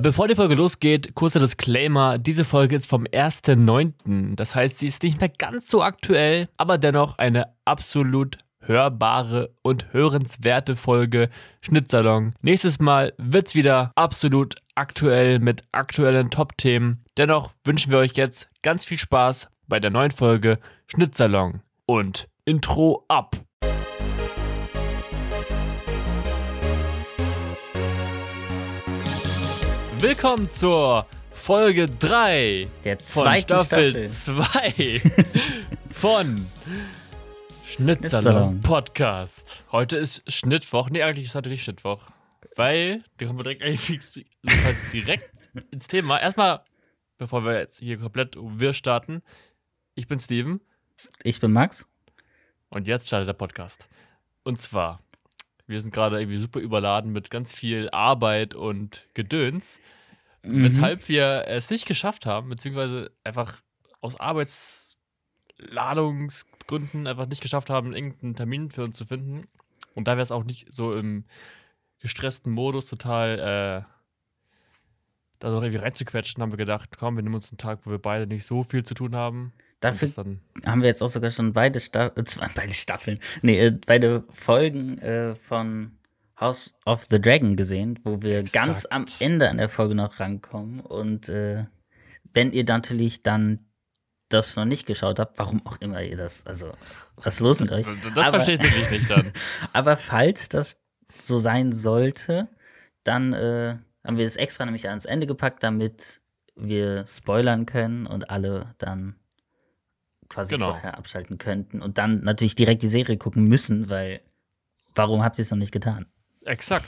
Bevor die Folge losgeht, kurzer Disclaimer. Diese Folge ist vom 1.9. Das heißt, sie ist nicht mehr ganz so aktuell, aber dennoch eine absolut hörbare und hörenswerte Folge Schnittsalon. Nächstes Mal wird's wieder absolut aktuell mit aktuellen Top-Themen. Dennoch wünschen wir euch jetzt ganz viel Spaß bei der neuen Folge Schnittsalon. Und Intro ab! Willkommen zur Folge 3 Der zweiten Staffel Staffel. 2 von Schnittsalon. Podcast. Heute ist Schnittwoch. Nee, eigentlich ist heute nicht Schnittwoch. Weil, da kommen wir direkt, direkt ins Thema. Erstmal, bevor wir jetzt hier komplett wir starten, ich bin Steven Ich bin Max. und jetzt startet der Podcast. Und zwar, wir sind gerade irgendwie super überladen mit ganz viel Arbeit und Gedöns, Mhm. weshalb wir es nicht geschafft haben, beziehungsweise einfach aus Arbeitsladungsgründen einfach nicht geschafft haben, irgendeinen Termin für uns zu finden. Und da wir es auch nicht so im gestressten Modus total äh, da so irgendwie reinzuquetschen, haben wir gedacht, komm, wir nehmen uns einen Tag, wo wir beide nicht so viel zu tun haben. Dafür haben wir jetzt auch sogar schon beide, Sta äh, zwei- beide Staffeln, nee, äh, beide Folgen äh, von House of the Dragon gesehen, wo wir ganz Exakt. am Ende an der Folge noch rankommen. Und äh, wenn ihr natürlich dann das noch nicht geschaut habt, warum auch immer ihr das, also was ist los mit euch? Das Aber- verstehe ich wirklich nicht dann. Aber falls das so sein sollte, dann äh, haben wir es extra nämlich ans Ende gepackt, damit wir spoilern können und alle dann quasi Genau. vorher abschalten könnten und dann natürlich direkt die Serie gucken müssen, weil warum habt ihr es noch nicht getan? Exakt.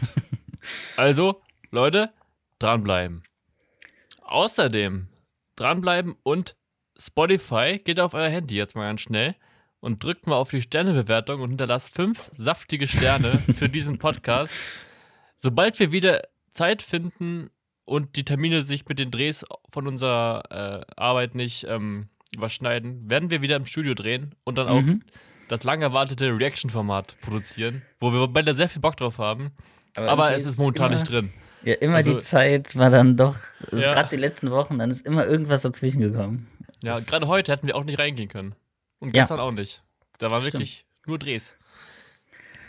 Also, Leute, dranbleiben. Außerdem dranbleiben und Spotify, geht auf euer Handy jetzt mal ganz schnell und drückt mal auf die Sternebewertung und hinterlasst fünf saftige Sterne für diesen Podcast. Sobald wir wieder Zeit finden und die Termine sich mit den Drehs von unserer äh, Arbeit nicht ähm, überschneiden, werden wir wieder im Studio drehen und dann auch Mhm. das lang erwartete Reaction-Format produzieren, wo wir beide sehr viel Bock drauf haben. Aber irgendwie es ist momentan immer, nicht drin. Ja, immer Also- die Zeit war dann doch, also Ja. gerade die letzten Wochen, dann ist immer irgendwas dazwischen gekommen. Ja, gerade heute hätten wir auch nicht reingehen können. Und Ja. gestern auch nicht. Da waren Stimmt. wirklich nur Drehs.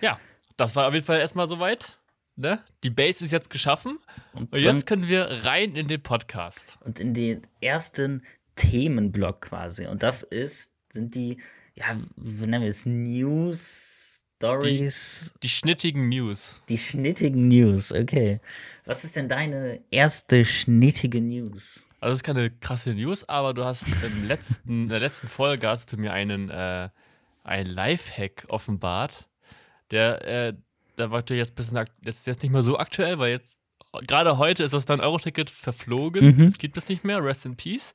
Ja, das war auf jeden Fall erstmal soweit. Ne? Die Base ist jetzt geschaffen. Und, Und jetzt können wir rein in den Podcast. und in den ersten Themenblock quasi. Und das ist, sind die, ja, wie nennen wir es, News, Stories, Die schnittigen News. die, schnittigen News, okay. Was ist denn deine erste schnittige News? Also, das ist keine krasse News, aber du hast im letzten, in der letzten Folge hast du mir einen, äh, einen Lifehack offenbart. Der, äh, der war natürlich jetzt ein bisschen, das ist jetzt nicht mehr so aktuell, weil jetzt, gerade heute ist das 9-Euro-Ticket verflogen. Mhm. Es gibt es nicht mehr, rest in peace.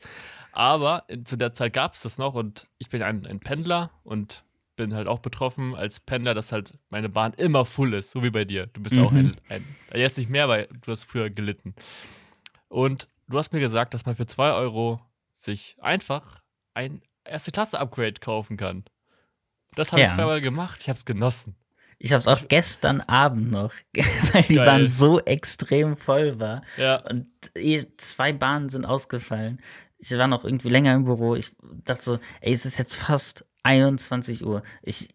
Aber in, zu der Zeit gab es das noch und ich bin ein, ein Pendler und bin halt auch betroffen als Pendler, dass halt meine Bahn immer full ist, so wie bei dir. Du bist auch Mhm. ein, ein, jetzt nicht mehr, weil du hast früher gelitten. Und du hast mir gesagt, dass man für 2 Euro sich einfach ein Erste-Klasse-Upgrade kaufen kann. Das habe ich Ja. zweimal gemacht, ich habe es genossen. Ich habe es auch gestern Abend noch, weil die Geil. Bahn so extrem voll war. Ja, Und eh, zwei Bahnen sind ausgefallen. Ich war noch irgendwie länger im Büro. Ich dachte so, ey, es ist jetzt fast 21 Uhr. Ich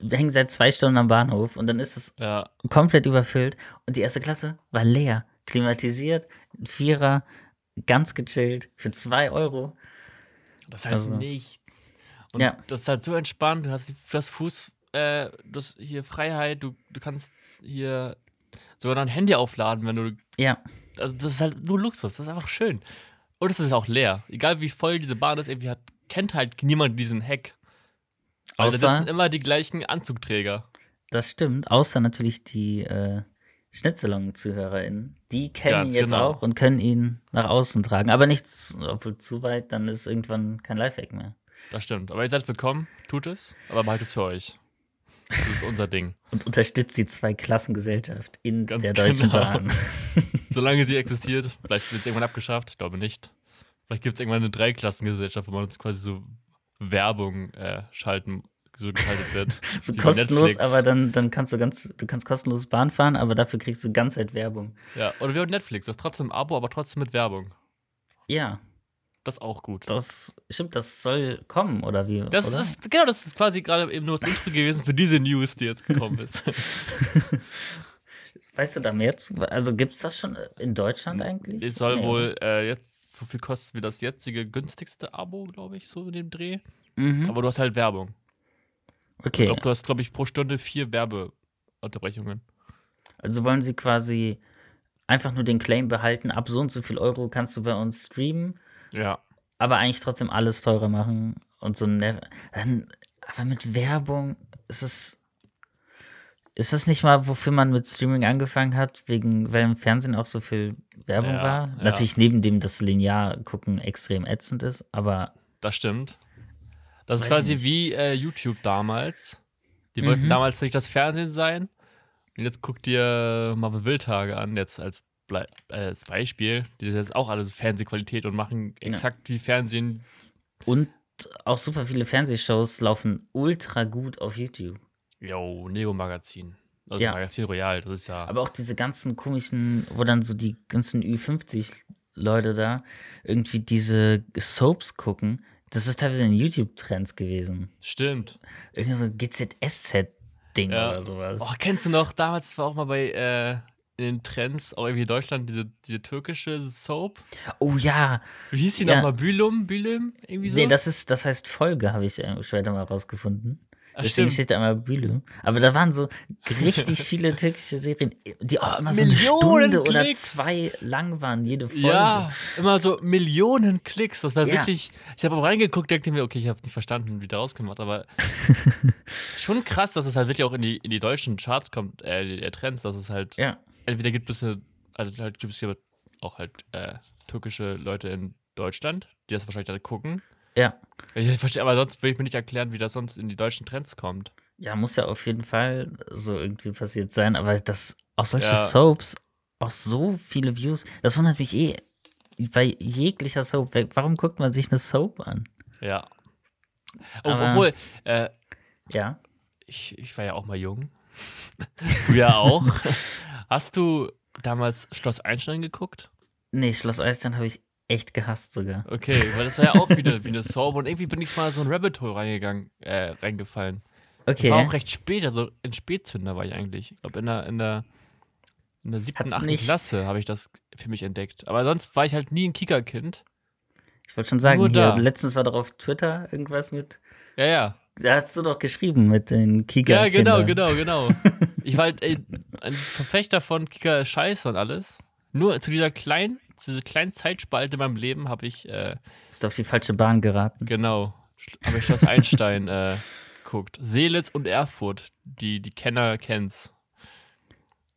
hänge seit zwei Stunden am Bahnhof und dann ist es ja, komplett überfüllt. Und die erste Klasse war leer, klimatisiert, Vierer, ganz gechillt, für zwei Euro. das halt Also- nichts. Und Ja. das ist halt so entspannt, du hast, du hast Fuß, äh, du hast hier Freiheit, du, du kannst hier sogar dein Handy aufladen, wenn du Ja, also das ist halt nur Luxus, das ist einfach schön. Und es ist auch leer. Egal wie voll diese Bahn ist, irgendwie hat, kennt halt niemand diesen Hack. Weil da Außer- sitzen immer die gleichen Anzugträger. das stimmt. Außer natürlich die äh, Schnittsalon-ZuhörerInnen. Die kennen ihn jetzt genau. auch und können ihn nach außen tragen. Aber nicht zu- obwohl zu weit, dann ist irgendwann kein Lifehack mehr. Das stimmt. Aber ihr seid willkommen, tut es, aber behaltet es für euch. Das ist unser Ding. Und unterstützt die Zweiklassengesellschaft in Ganz der Deutschen genau. Bahn. Solange sie existiert, vielleicht wird es irgendwann abgeschafft, ich glaube nicht. Vielleicht gibt es irgendwann eine Dreiklassengesellschaft, wo man uns quasi so Werbung äh, schalten so geschaltet wird. So kostenlos, aber dann, dann kannst du ganz, du kannst kostenlos Bahn fahren, aber dafür kriegst du ganz Zeit Werbung. Ja, oder wie bei Netflix. Das ist trotzdem ein Abo, aber trotzdem mit Werbung. Ja, Das ist auch gut. das stimmt, das soll kommen, oder wie? Das oder? ist, genau, das ist quasi gerade eben nur das Intro gewesen für diese News, die jetzt gekommen ist. Weißt du da mehr zu? Also gibt es das schon in Deutschland eigentlich? Es soll Nee, wohl äh, jetzt so viel kosten wie das jetzige günstigste Abo, glaube ich, so in dem Dreh. Mhm. Aber du hast halt Werbung. Ich Okay, glaube, du hast, glaube ich, pro Stunde vier Werbeunterbrechungen. also wollen sie quasi einfach nur den Claim behalten, ab so und so viel Euro kannst du bei uns streamen, Ja. aber eigentlich trotzdem alles teurer machen und so dann, aber mit Werbung ist es ist das nicht mal, wofür man mit Streaming angefangen hat, wegen weil im Fernsehen auch so viel Werbung Ja, war? ja. Natürlich neben dem das linear gucken extrem ätzend ist, aber Das stimmt. Das ist quasi nicht. wie äh, YouTube damals. Die wollten Mhm. damals nicht das Fernsehen sein. Und jetzt guck dir Marvel Wildtage an, jetzt als, als Beispiel. Die sind jetzt auch alles Fernsehqualität und machen exakt wie Fernsehen. und auch super viele Fernsehshows laufen ultra gut auf YouTube. Yo, Neo Magazin. Also Ja. Magazin Royal, das ist ja. Aber auch diese ganzen komischen, wo dann so die ganzen Ü50-Leute da irgendwie diese Soaps gucken. Das ist teilweise in YouTube-Trends gewesen. stimmt. Irgendwie so ein GZSZ-Ding Ja. oder sowas. Oh, kennst du noch, damals war auch mal bei äh, in den Trends, auch irgendwie in Deutschland, diese, diese türkische Soap. Oh ja. Wie hieß die Ja. nochmal? Bülüm? Bülüm? Irgendwie so? Nee, das ist, das heißt Folge, habe ich äh, später mal rausgefunden. Ach, Deswegen stimmt. steht da immer Bülü. Aber da waren so richtig viele türkische Serien, die auch immer so eine Millionen Stunde oder Klicks. zwei lang waren, jede Folge. Ja, immer so Millionen Klicks. Das war Ja. wirklich. Ich habe auch reingeguckt, dachte mir, okay, ich habe nicht verstanden, wie der rausgemacht, aber schon krass, dass es halt wirklich auch in die, in die deutschen Charts kommt, äh, der Trends, dass es halt Ja. Entweder gibt es eine, also halt gibt es hier auch halt äh, türkische Leute in Deutschland, die das wahrscheinlich alle gucken. Ja. Ich verstehe, aber sonst will ich mir nicht erklären, wie das sonst in die deutschen Trends kommt. Ja, muss ja auf jeden Fall so irgendwie passiert sein, aber dass auch solche Ja. Soaps auch so viele Views, das wundert mich eh bei jeglicher Soap. Warum guckt man sich eine Soap an? Ja. Aber- Obwohl, äh, Ja. ich, ich war ja auch mal jung. Ja auch. Hast du damals Schloss Einstein geguckt? Nee, Schloss Eisstein habe ich echt gehasst sogar. Okay, weil das war ja auch wieder wie eine Soap und irgendwie bin ich mal so ein Rabbit Hole reingegangen, äh, reingefallen. Okay. War auch recht spät, also ein Spätzünder war ich eigentlich. Ich glaube, in der, in der, in der siebten, achten Klasse habe ich das für mich entdeckt. Aber sonst war ich halt nie ein Kika-Kind. Ich wollte schon sagen, hier, letztens war doch auf Twitter irgendwas mit. Ja, ja. Da hast du doch geschrieben mit den Kika. Ja, genau, genau, genau. Ich war halt ey, ein Verfechter von Kika ist Scheiße und alles. Nur zu dieser kleinen, zu dieser kleinen Zeitspalte in meinem Leben habe ich, äh, Bist auf die falsche Bahn geraten. genau, habe ich Schloss Einstein äh, geguckt. Seelitz und Erfurt, die, die Kenner kennt's.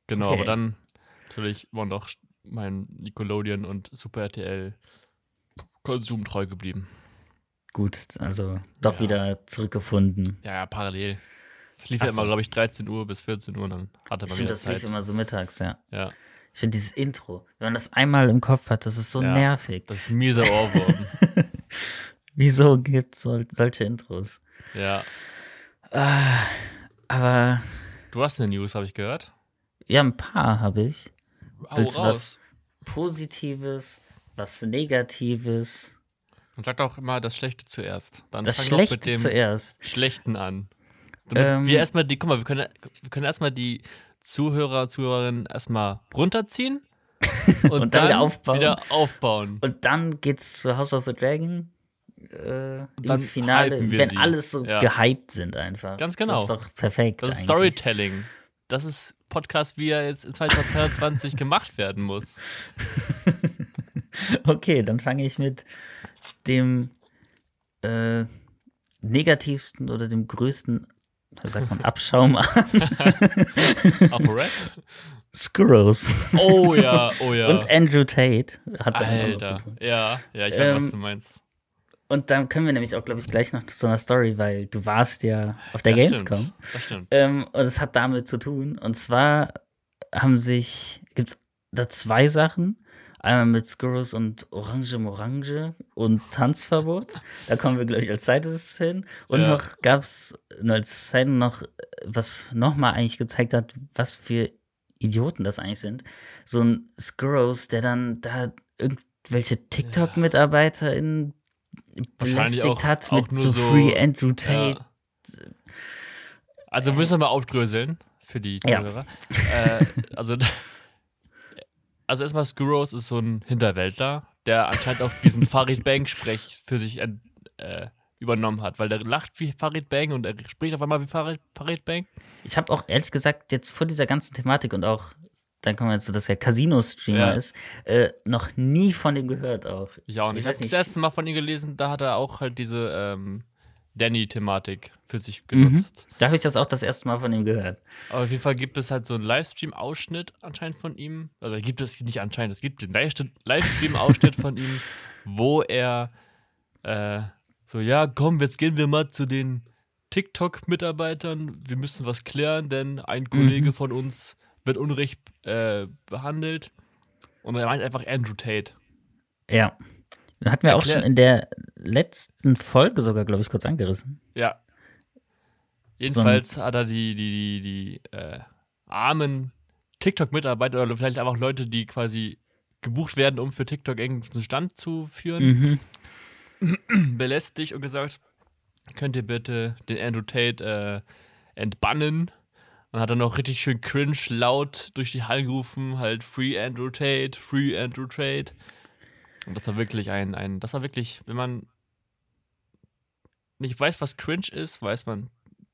Genau, Okay. aber dann natürlich immer noch mein Nickelodeon und Super RTL Konsum treu geblieben. Gut, also doch Ja. wieder zurückgefunden. Ja, ja, parallel. Es lief Ach ja immer, so. glaube ich, 13 Uhr bis 14 Uhr, dann hatte man Stimmt, wieder das Zeit. lief immer so mittags, ja. Ja, Ich finde dieses Intro, wenn man das einmal im Kopf hat, das ist so Ja. nervig. das ist ein mieser Ohrwurm. Wieso gibt es sol solche Intros? ja. Ah, aber Du hast eine News, habe ich gehört. ja, ein paar habe ich. Hau Willst du was Positives, was Negatives? Man sagt auch immer das Schlechte zuerst. Dann Das doch mit Schlechte dem zuerst. Schlechten an. Damit Ähm, wir erstmal die, guck mal, wir können, wir können erstmal die Zuhörer, Zuhörerinnen erstmal runterziehen und, Und dann wieder aufbauen. Wieder aufbauen. Und dann geht's zu House of the Dragon äh, im dann Finale, wenn sie. alles so Ja. gehypt sind einfach. Ganz genau. Das ist doch perfekt. Das ist eigentlich. Storytelling. Das ist Podcast, wie er jetzt in 2022 gemacht werden muss. Okay, dann fange ich mit dem äh, negativsten oder dem größten, wie sagt man, Abschaum an. ApoRed? Skurrows. Oh ja, oh ja. Und Andrew Tate hat da Alter. zu tun. Ja, ja, ich weiß, was Ähm, du meinst. Und dann können wir nämlich auch, glaube ich, gleich noch zu einer Story, weil du warst ja auf der Ja, Gamescom. Stimmt. Das stimmt. Ähm, und es hat damit zu tun. Und zwar haben sich, gibt es da zwei Sachen. Einmal mit Skurrus und Orange Morange und Tanzverbot. Da kommen wir, glaube ich, als zweites hin. Und Ja. noch gab es als Zeit noch, was nochmal eigentlich gezeigt hat, was für Idioten das eigentlich sind. So ein Skurrus, der dann da irgendwelche TikTok-MitarbeiterInnen Wahrscheinlich belästigt auch- hat mit so, so- Free Andrew Tate. Ja. Also müssen wir mal aufdröseln für die Ja. Zuhörer. äh, also, also erstmal Skurros ist so ein Hinterwäldler, der anscheinend auch diesen Farid Bang-Sprech für sich äh, übernommen hat, weil der lacht wie Farid Bang und er spricht auf einmal wie Farid, Farid Bang. Ich habe auch ehrlich gesagt jetzt vor dieser ganzen Thematik und auch, dann kommen wir jetzt zu, dass er Casino-Streamer Ja. ist, äh, noch nie von dem gehört auch. Ich auch nicht. Ich Ich habe das erste Mal von ihm gelesen, da hat er auch halt diese ähm, Danny-Thematik für sich Mhm. genutzt. Da habe ich das auch das erste Mal von ihm gehört. Aber auf jeden Fall gibt es halt so einen Livestream-Ausschnitt anscheinend von ihm. Also gibt es nicht anscheinend, es gibt den Livestream- Livestream-Ausschnitt von ihm, wo er äh, so, ja, komm, jetzt gehen wir mal zu den TikTok-Mitarbeitern. Wir müssen was klären, denn ein Kollege von uns wird unrecht äh, behandelt. Und er meint einfach Andrew Tate. Ja. Hatten wir auch Erklär- schon in der letzten Folge sogar, glaube ich, kurz angerissen. Ja. Jedenfalls hat er die, die, die, die äh, armen TikTok-Mitarbeiter oder vielleicht einfach Leute, die quasi gebucht werden, um für TikTok irgendeinen Stand zu führen, Mhm. belästigt und gesagt, könnt ihr bitte den Andrew Tate äh, entbannen? Und hat dann noch richtig schön cringe laut durch die Hallen gerufen, halt Free Andrew Tate, Free Andrew Tate. Und das war wirklich ein, ein, das war wirklich, wenn man nicht weiß, was cringe ist, weiß man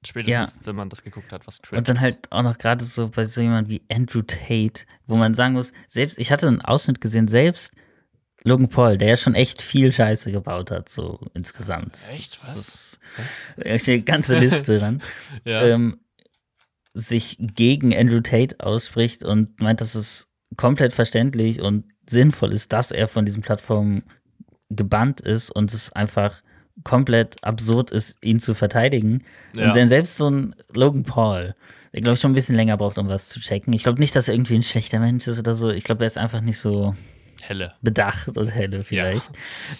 spätestens, wenn man das geguckt hat, was cringe Und dann ist. halt auch noch gerade so bei so jemand wie Andrew Tate, wo man sagen muss, selbst, ich hatte einen Ausschnitt gesehen, selbst Logan Paul, der ja schon echt viel Scheiße gebaut hat, so insgesamt. Echt? Was? Das ist echt eine ganze Liste dran. Ja. ähm, sich gegen Andrew Tate ausspricht und meint, dass es komplett verständlich und sinnvoll ist, dass er von diesen Plattformen gebannt ist und es einfach komplett absurd ist, ihn zu verteidigen. Ja. Und selbst so ein Logan Paul, der glaube ich schon ein bisschen länger braucht, um was zu checken. Ich glaube nicht, dass er irgendwie ein schlechter Mensch ist oder so. Ich glaube, er ist einfach nicht so Helle. bedacht und helle vielleicht.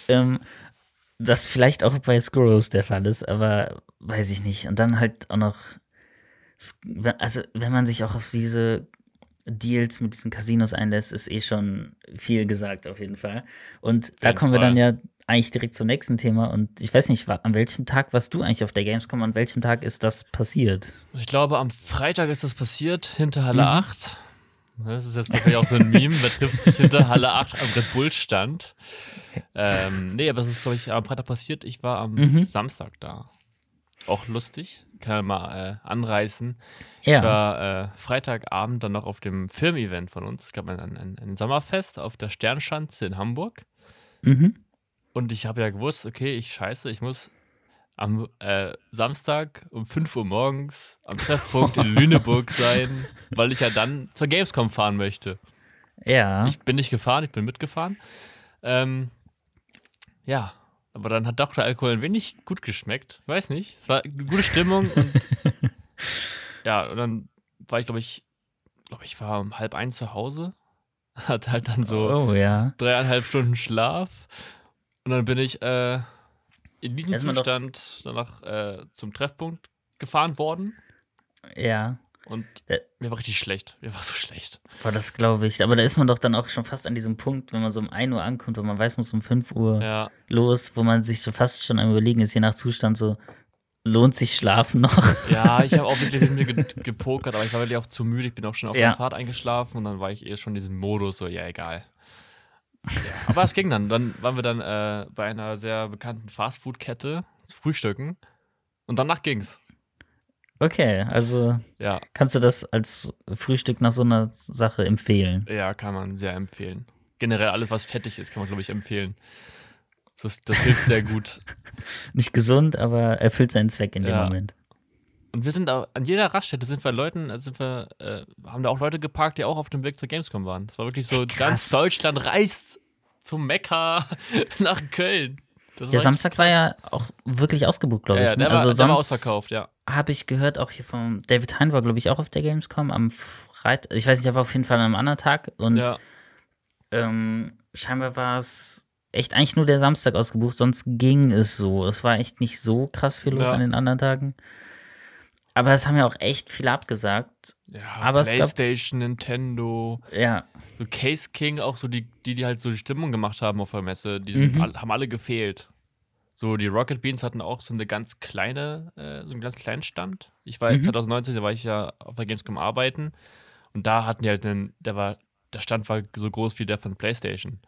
Ähm, das vielleicht auch bei Skurros der Fall ist, aber weiß ich nicht. Und dann halt auch noch, also wenn man sich auch auf diese Deals mit diesen Casinos einlässt, ist eh schon viel gesagt auf jeden Fall. Und da kommen wir Fall. dann ja eigentlich direkt zum nächsten Thema. Und ich weiß nicht, an welchem Tag warst du eigentlich auf der Gamescom? An welchem Tag ist das passiert? Ich glaube, am Freitag ist das passiert, hinter Halle Mhm. 8. Das ist jetzt wahrscheinlich auch so ein Meme, wer trifft sich hinter Halle 8 am Red Bull Stand. Ähm, nee, aber es ist, glaube ich, am Freitag passiert. Ich war am Mhm. Samstag da. Auch lustig, kann ja mal äh, anreißen. Ja. Ich war äh, Freitagabend dann noch auf dem Filmevent von uns. Es gab ein, ein, ein Sommerfest auf der Sternschanze in Hamburg. Mhm. Und ich habe ja gewusst, okay, ich scheiße, ich muss am äh, Samstag um 5 Uhr morgens am Treffpunkt in Lüneburg sein, weil ich ja dann zur Gamescom fahren möchte. Ja. Ich bin nicht gefahren, ich bin mitgefahren. Ähm, ja, aber dann hat doch der Alkohol ein wenig gut geschmeckt. Weiß nicht. Es war eine gute Stimmung. Und ja, und dann war ich, glaube ich, glaube ich, war um halb eins zu Hause. Hat halt dann so oh ja. dreieinhalb Stunden Schlaf. Und dann bin ich äh, in diesem Zustand danach äh, zum Treffpunkt gefahren worden. Ja. Und Äh. mir war richtig schlecht. Mir war so schlecht. Boah, das glaube ich. Aber da ist man doch dann auch schon fast an diesem Punkt, wenn man so um 1 Uhr ankommt, wo man weiß, man muss um 5 Uhr Ja, los, wo man sich so fast schon am Überlegen ist, je nach Zustand so, lohnt sich Schlafen noch? ja ich habe auch wirklich mit mir ge gepokert, aber ich war wirklich auch zu müde. Ich bin auch schon auf Ja. der Fahrt eingeschlafen und dann war ich eh schon in diesem Modus, so, ja, egal. Ja, aber es ging dann. Dann waren wir dann äh, bei einer sehr bekannten Fastfood-Kette zu frühstücken. Und danach ging's. Okay, also Ja, kannst du das als Frühstück nach so einer Sache empfehlen? Ja, kann man sehr empfehlen. Generell alles, was fettig ist, kann man, glaube ich, empfehlen. Das, das hilft sehr gut. Nicht gesund, aber erfüllt seinen Zweck in dem Ja. Moment. Und wir sind auch, an jeder Raststätte sind wir Leuten, äh, sind wir, äh, haben da auch Leute geparkt, die auch auf dem Weg zur Gamescom waren. Das war wirklich so, krass. ganz Deutschland reist zum Mekka nach Köln. Der war Samstag war ja auch wirklich ausgebucht, glaube ja, ich. ja, ne? der, also war, der war sonst ausverkauft, ja. Habe ich gehört, auch hier vom David Hein war, glaube ich, auch auf der Gamescom am Freitag. Ich weiß nicht, er war auf jeden Fall an einem anderen Tag. Und ja. Ähm, scheinbar war es echt eigentlich nur der Samstag ausgebucht, sonst ging es so. Es war echt nicht so krass viel los Ja. an den anderen Tagen. Aber es haben ja auch echt viele abgesagt. Ja, Aber es gab- PlayStation, Nintendo, Ja, so Case King, auch so die, die, die halt so die Stimmung gemacht haben auf der Messe, die sind Mhm. all, haben alle gefehlt. So, die Rocket Beans hatten auch so eine ganz kleine, äh, so einen ganz kleinen Stand. Ich war Mhm. 2019, da war ich ja auf der Gamescom arbeiten und da hatten die halt einen, der war, der Stand war so groß wie der von PlayStation.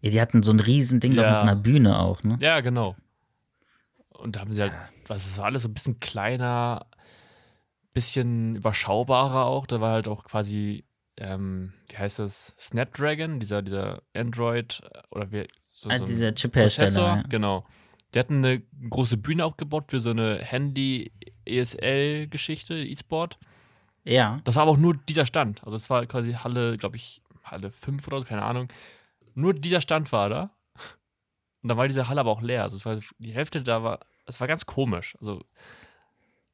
ja die hatten so ein Riesending noch Ja. mit so einer Bühne auch, ne? Ja, genau. Und da haben sie halt, was es war alles so ein bisschen kleiner, bisschen überschaubarer auch. Da war halt auch quasi, ähm, wie heißt das, Snapdragon, dieser, dieser Android äh, oder wie, so, Ah, so dieser Chip-Hersteller. Ja. genau. Die hatten eine große Bühne aufgebaut für so eine Handy-ESL-Geschichte, E-Sport. ja. Das war aber auch nur dieser Stand. Also es war quasi Halle, glaube ich, Halle 5 oder so, keine Ahnung. Nur dieser Stand war da. Und dann war diese Halle aber auch leer. Also es war die Hälfte da war, es war ganz komisch. Also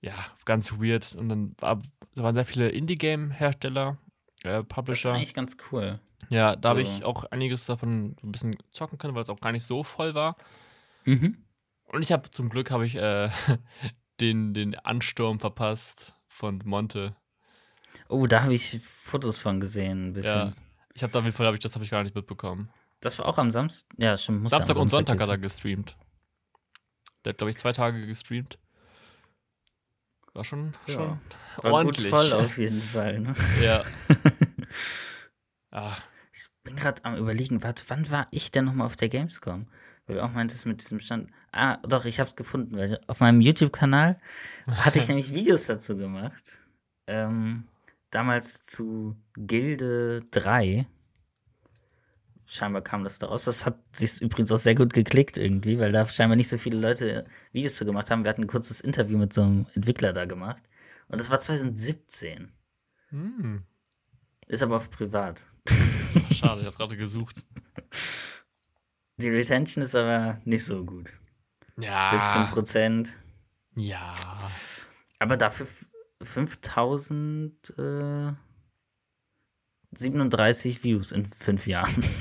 ja, ganz weird. Und dann war, waren sehr viele Indie-Game-Hersteller, äh, Das ist Publisher. eigentlich ganz cool. Ja, da habe so. ich auch einiges davon ein bisschen zocken können, weil es auch gar nicht so voll war. Mhm. Und ich habe zum Glück habe ich äh, den, den Ansturm verpasst von Monte. Oh, da habe ich Fotos von gesehen, ein bisschen. Ja. Ich habe da auf jeden Fall, hab ich, das habe ich gar nicht mitbekommen. Das war auch am Samstag. Ja, stimmt. Muss ja Samstag am und Sonntag hat gewesen er gestreamt. Der hat, glaube ich, zwei Tage gestreamt. War schon, Ja. schon War ordentlich. gut voll auf jeden Fall. Ne? Ja. ah, Ich bin gerade am überlegen, warte, wann war ich denn nochmal auf der Gamescom? Weil du auch meintest mit diesem Stand. Ah, doch, ich hab's gefunden, weil auf meinem YouTube-Kanal hatte ich nämlich Videos dazu gemacht. Ähm, damals zu Gilde 3. Scheinbar kam das daraus. Das hat sich übrigens auch sehr gut geklickt irgendwie, weil da scheinbar nicht so viele Leute Videos zu gemacht haben. Wir hatten ein kurzes Interview mit so einem Entwickler da gemacht. Und das war 2017. hm. Ist aber auf privat. Schade, ich habe gerade gesucht. Die Retention ist aber nicht so gut. Ja. 17 Prozent. Ja. Aber dafür f- 5000 äh, 37 Views in fünf Jahren.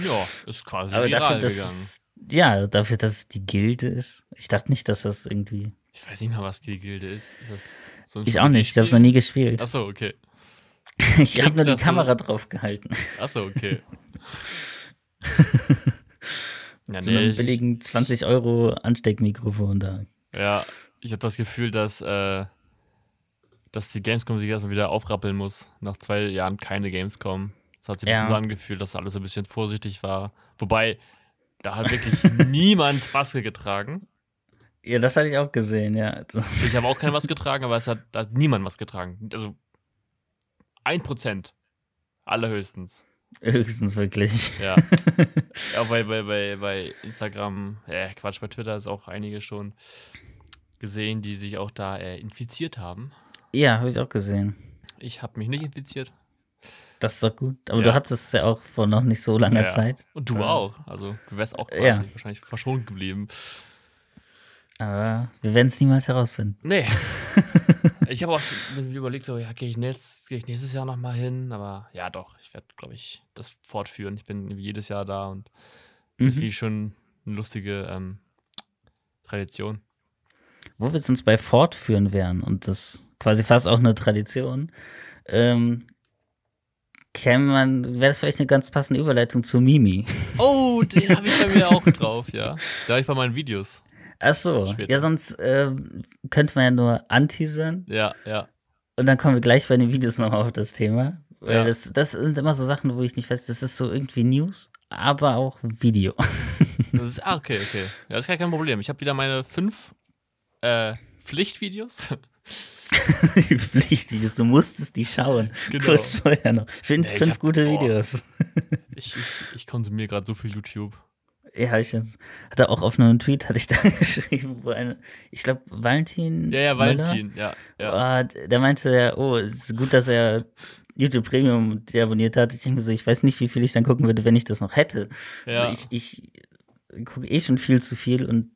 Ja, ist quasi Aber viral dafür, gegangen. dass ja, dafür, dass es die Gilde ist. Ich dachte nicht, dass das irgendwie. Ich weiß nicht mal, was die Gilde ist. Ist so Ich auch nicht. Ich habe es noch nie gespielt. Achso, okay. Ich habe nur die das so- Kamera drauf gehalten. Achso, okay. ja, So einem ich- billigen 20 Euro Ansteckmikrofon da. Ja, ich habe das Gefühl, dass, äh, dass die Gamescom sich erstmal wieder aufrappeln muss. Nach zwei Jahren keine Gamescom. Das hat sich ein Ja. bisschen so angefühlt, dass alles ein bisschen vorsichtig war. Wobei, da hat wirklich niemand Maske getragen. Ja, das hatte ich auch gesehen, ja. Ich habe auch keine Maske getragen, aber es hat, hat niemand was getragen. Also ein Prozent. Allerhöchstens. Höchstens wirklich. Ja. ja bei, bei, bei, bei Instagram, äh, Quatsch, bei Twitter ist auch einige schon gesehen, die sich auch da äh, infiziert haben. Ja, habe ich auch gesehen. Ich habe mich nicht infiziert. Das ist doch gut. Aber Ja. du hattest es ja auch vor noch nicht so langer Ja. Zeit. Und du auch. Also du wärst auch quasi Ja. wahrscheinlich verschont geblieben. Aber wir werden es niemals herausfinden. Nee. ich habe auch überlegt, so, ja, gehe ich, nächstes, geh ich nächstes Jahr nochmal hin? Aber ja, doch, ich werde, glaube ich, das fortführen. Ich bin jedes Jahr da und Mhm. wie schon eine lustige ähm, Tradition. Wo wir es uns bei fortführen werden und das quasi fast auch eine Tradition, ähm, käme man, wäre das vielleicht eine ganz passende Überleitung zu Mimi. Oh, den habe ich bei mir auch drauf, ja. Da habe ich bei meinen Videos. Ach so, Später. ja, sonst ähm, könnte man ja nur anteasern Ja, ja. und dann kommen wir gleich bei den Videos nochmal auf das Thema. Weil Ja. das, das sind immer so Sachen, wo ich nicht weiß, das ist so irgendwie News, aber auch Video. Das ist, ah, okay, okay. Ja, das ist gar kein Problem. Ich habe wieder meine fünf äh, Pflichtvideos. Pflichtvideos, du musstest die schauen. Genau. Kurz vorher noch. Find ich fünf hab- gute boah. Videos. Ich, ich, ich konsumiere gerade so viel YouTube. Ja, ich jetzt, hatte auch auf einem Tweet, hatte ich da geschrieben, wo eine, ich glaube, Valentin. Ja, ja, Valentin, ja. ja. ah, der meinte ja, oh, es ist gut, dass er YouTube Premium deabonniert hat. Ich denke so, ich weiß nicht, wie viel ich dann gucken würde, wenn ich das noch hätte. Ja. Also ich ich gucke eh schon viel zu viel und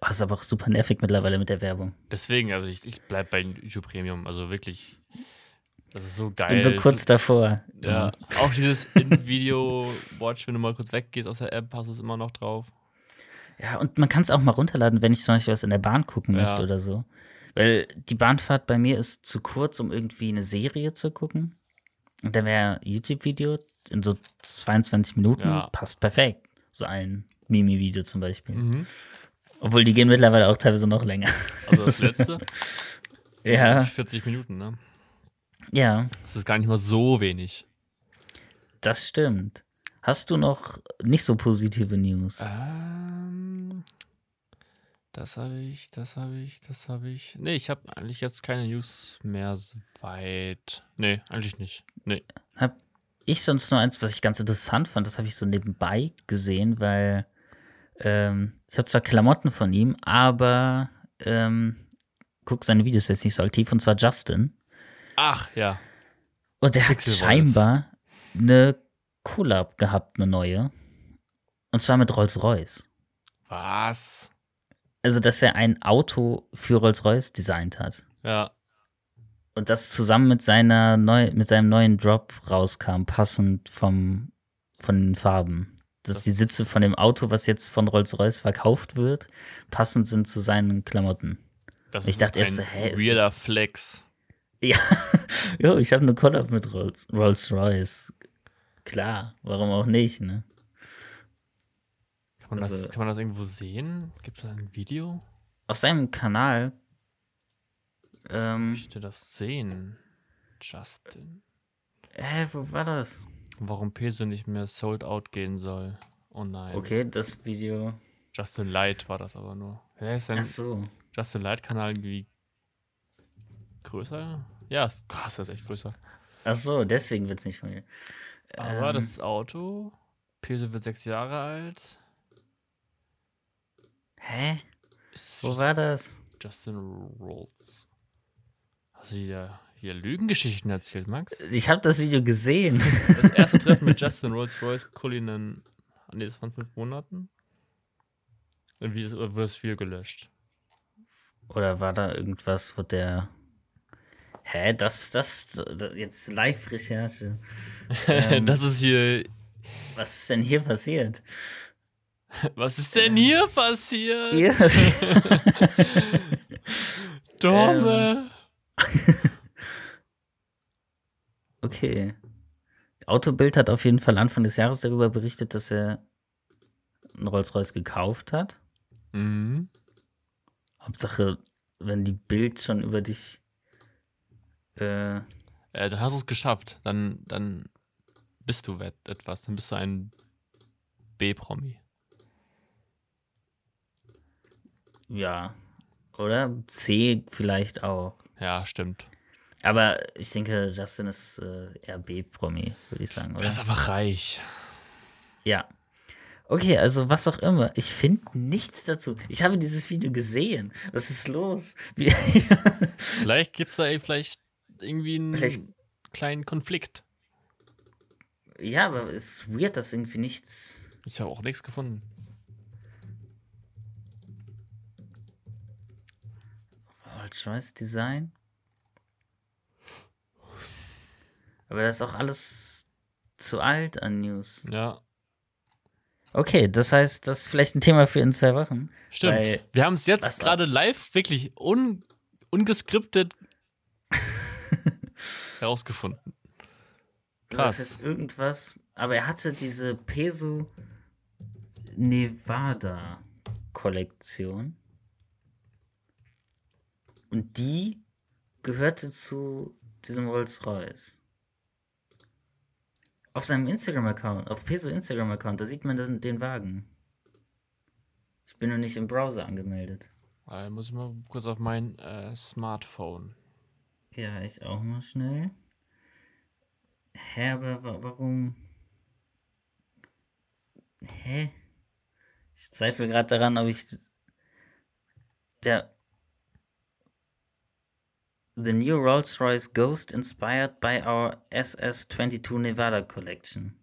oh, ist aber auch super nervig mittlerweile mit der Werbung. Deswegen, also ich, ich bleibe bei YouTube Premium. Also wirklich, Das ist so Ich geil. bin so kurz davor. Ja, auch dieses In-Video-Watch, wenn du mal kurz weggehst aus der App, hast du es immer noch drauf. Ja, und man kann es auch mal runterladen, wenn ich zum Beispiel was in der Bahn gucken Ja. möchte oder so. Weil die Bahnfahrt bei mir ist zu kurz, um irgendwie eine Serie zu gucken. Und dann wäre YouTube-Video in so 22 Minuten, Ja. passt perfekt. So ein Mimi-Video zum Beispiel. Mhm. Obwohl die gehen mittlerweile auch teilweise noch länger. Also das letzte, Ja, 40 Minuten, ne? Ja, Das ist gar nicht mal so wenig. das stimmt. Hast du noch nicht so positive News? Ähm, das habe ich, das habe ich, das habe ich. Nee, ich habe eigentlich jetzt keine News mehr so weit. Nee, eigentlich nicht. Nee. Hab ich sonst nur eins, was ich ganz interessant fand, das habe ich so nebenbei gesehen, weil ähm, ich habe zwar Klamotten von ihm, aber ähm, guck seine Videos jetzt nicht so aktiv, und zwar Justin. Ach, ja. Und der hat scheinbar eine Collab gehabt, eine neue. Und zwar mit Rolls-Royce. Was? Also, dass er ein Auto für Rolls-Royce designt hat. Ja. Und das zusammen mit seiner neu, mit seinem neuen Drop rauskam, passend vom, von den Farben. Dass Das- die Sitze von dem Auto, was jetzt von Rolls-Royce verkauft wird, passend sind zu seinen Klamotten. Das Ich ist dachte ein erst so, hä, ist weirder Flex. Ja, jo, ich habe eine Collab mit Rolls- Rolls-Royce. Klar, warum auch nicht, ne? Kann man, das, Also- kann man das irgendwo sehen? Gibt es da ein Video? Auf seinem Kanal, Ich ähm, möchte das sehen. Justin. hä, wo war das? Warum Peso nicht mehr sold out gehen soll. Oh nein. Okay, das Video. Justin Light war das aber nur. Wer ist denn Ach so. Justin Light-Kanal irgendwie größer? Ja, ist- krass, das ist echt größer. Ach so, deswegen wird's nicht von mir. Aber Ähm. das Auto. Peso wird sechs Jahre alt. Hä? Wo war das? Justin Rolls. Hast du dir hier Lügengeschichten erzählt, Max? Ich habe das Video gesehen. Das erste Treffen mit Justin Rolls Royce Cullinan. Nee, das von fünf Monaten. Und wie ist, oder wurde das Video gelöscht? Oder war da irgendwas, wo der. Hä, das, das, das jetzt Live-Recherche. Ähm. das ist hier. Was ist denn hier passiert? Was ist denn hier passiert? Hier? Dumme. Okay. Autobild hat auf jeden Fall Anfang des Jahres darüber berichtet, dass er einen Rolls-Royce gekauft hat. Mhm. Hauptsache, wenn die Bild schon über dich. Äh, Äh, dann hast du es geschafft. Dann, dann bist du etwas. Dann bist du ein B-Promi. ja. Oder? C vielleicht auch. Ja, stimmt. Aber ich denke, Justin ist äh, eher B-Promi, würde ich sagen. Er Oder? ist aber reich. Ja. Okay, also was auch immer. Ich finde nichts dazu. Ich habe dieses Video gesehen. Was ist los? Wie, Vielleicht gibt es da eh vielleicht irgendwie einen Vielleicht- kleinen Konflikt. ja, aber es ist weird, dass irgendwie nichts. Ich habe auch nichts gefunden. Rolls-Royce Design. Aber das ist auch alles zu alt an News. Ja, Okay, das heißt, das ist vielleicht ein Thema für in zwei Wochen. stimmt. Wir haben es jetzt gerade live wirklich un, ungeskriptet herausgefunden. Krass. Das ist irgendwas. Aber er hatte diese Peso Nevada Kollektion. Und die gehörte zu diesem Rolls-Royce. Auf seinem Instagram-Account, auf Peso Instagram-Account, da sieht man den, den Wagen. Ich bin noch nicht im Browser angemeldet. Äh, muss ich mal kurz auf mein äh, Smartphone. Ja, ich auch mal schnell. Hä, aber wa- warum? Hä? Ich zweifle gerade daran, ob ich. Der. The new Rolls-Royce Ghost inspired by our SS22 Nevada Collection.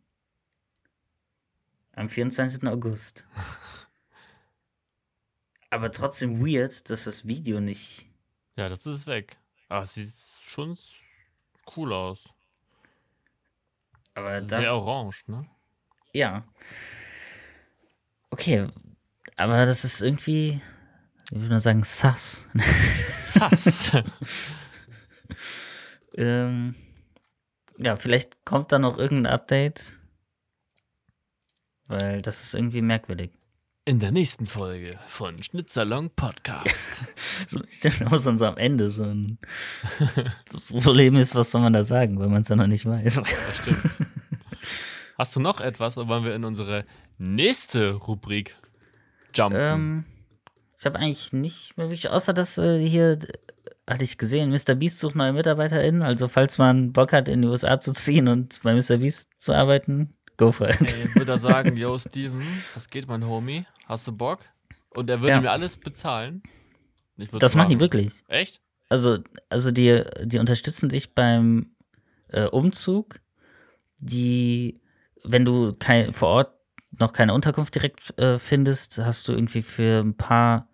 Am 24. August. Aber trotzdem weird, dass das Video nicht. Ja, das ist weg. Es sieht schon cool aus. Aber Sehr da, orange, ne? ja. Okay, aber das ist irgendwie, ich würde mal sagen, sass. Sass. ähm, ja, vielleicht kommt da noch irgendein Update. Weil das ist irgendwie merkwürdig. In der nächsten Folge von Schnitzsalon Podcast. So, ich auch so am Ende so ein das Problem ist, was soll man da sagen, weil man es ja noch nicht weiß. Das stimmt. Hast du noch etwas oder wollen wir in unsere nächste Rubrik jumpen? ähm, ich habe eigentlich nicht mehr wirklich, außer dass äh, hier, hatte ich gesehen, Mr. Beast sucht neue MitarbeiterInnen. Also, falls man Bock hat, in die USA zu ziehen und bei Mr. Beast zu arbeiten, go for it. Ey, ich würde sagen, yo, Steven, was geht, mein Homie? Hast du Bock? Und er würde Ja. mir alles bezahlen. Das machen die wirklich. Echt? Also, also die, die unterstützen dich beim äh, Umzug. Die, wenn du kein, vor Ort noch keine Unterkunft direkt äh, findest, hast du irgendwie für ein paar,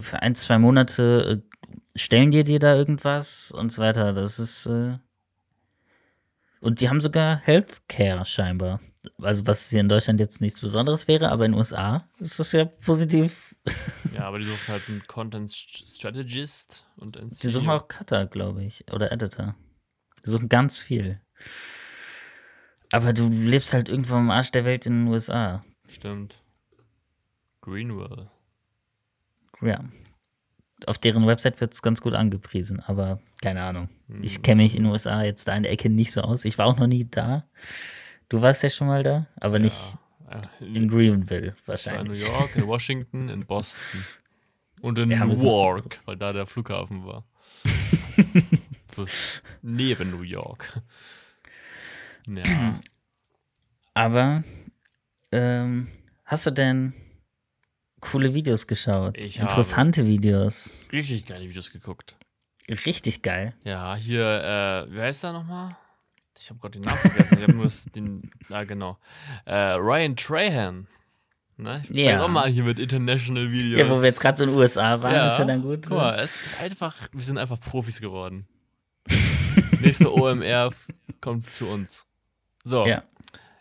für ein, zwei Monate äh, stellen dir dir da irgendwas und so weiter. Das ist, äh, und die haben sogar Healthcare scheinbar. Also, was hier in Deutschland jetzt nichts Besonderes wäre, aber in den USA ist das ja positiv. Ja, aber die suchen halt einen Content Strategist und einen Die suchen CEO. auch Cutter, glaube ich, oder Editor. Die suchen ganz viel. Aber du lebst halt irgendwo am Arsch der Welt in den USA. Stimmt. Greenwell. Ja. Auf deren Website wird es ganz gut angepriesen, aber keine Ahnung. Ich kenne mich in den USA jetzt da in der Ecke nicht so aus. Ich war auch noch nie da. Du warst ja schon mal da, aber nicht Ja, äh, in Greenville war in New wahrscheinlich. York, in Washington, in Boston. Und in Ja, Newark, anderes. weil da der Flughafen war. das ist neben New York. Ja. Aber ähm, hast du denn coole Videos geschaut? Ich habe. Interessante Videos. Richtig geile Videos geguckt. Richtig geil. Ja, hier, äh, wie heißt der nochmal? Ich habe gerade den Namen vergessen. Ich habe nur das- den, ja genau. Äh, Ryan Trahan. Ne? Ich Ja. auch mal an hier mit International Videos. Ja, wo wir jetzt gerade in den USA waren, ist ja dann gut. Guck mal, es ist einfach, wir sind einfach Profis geworden. Nächste OMR kommt zu uns. So, Ja.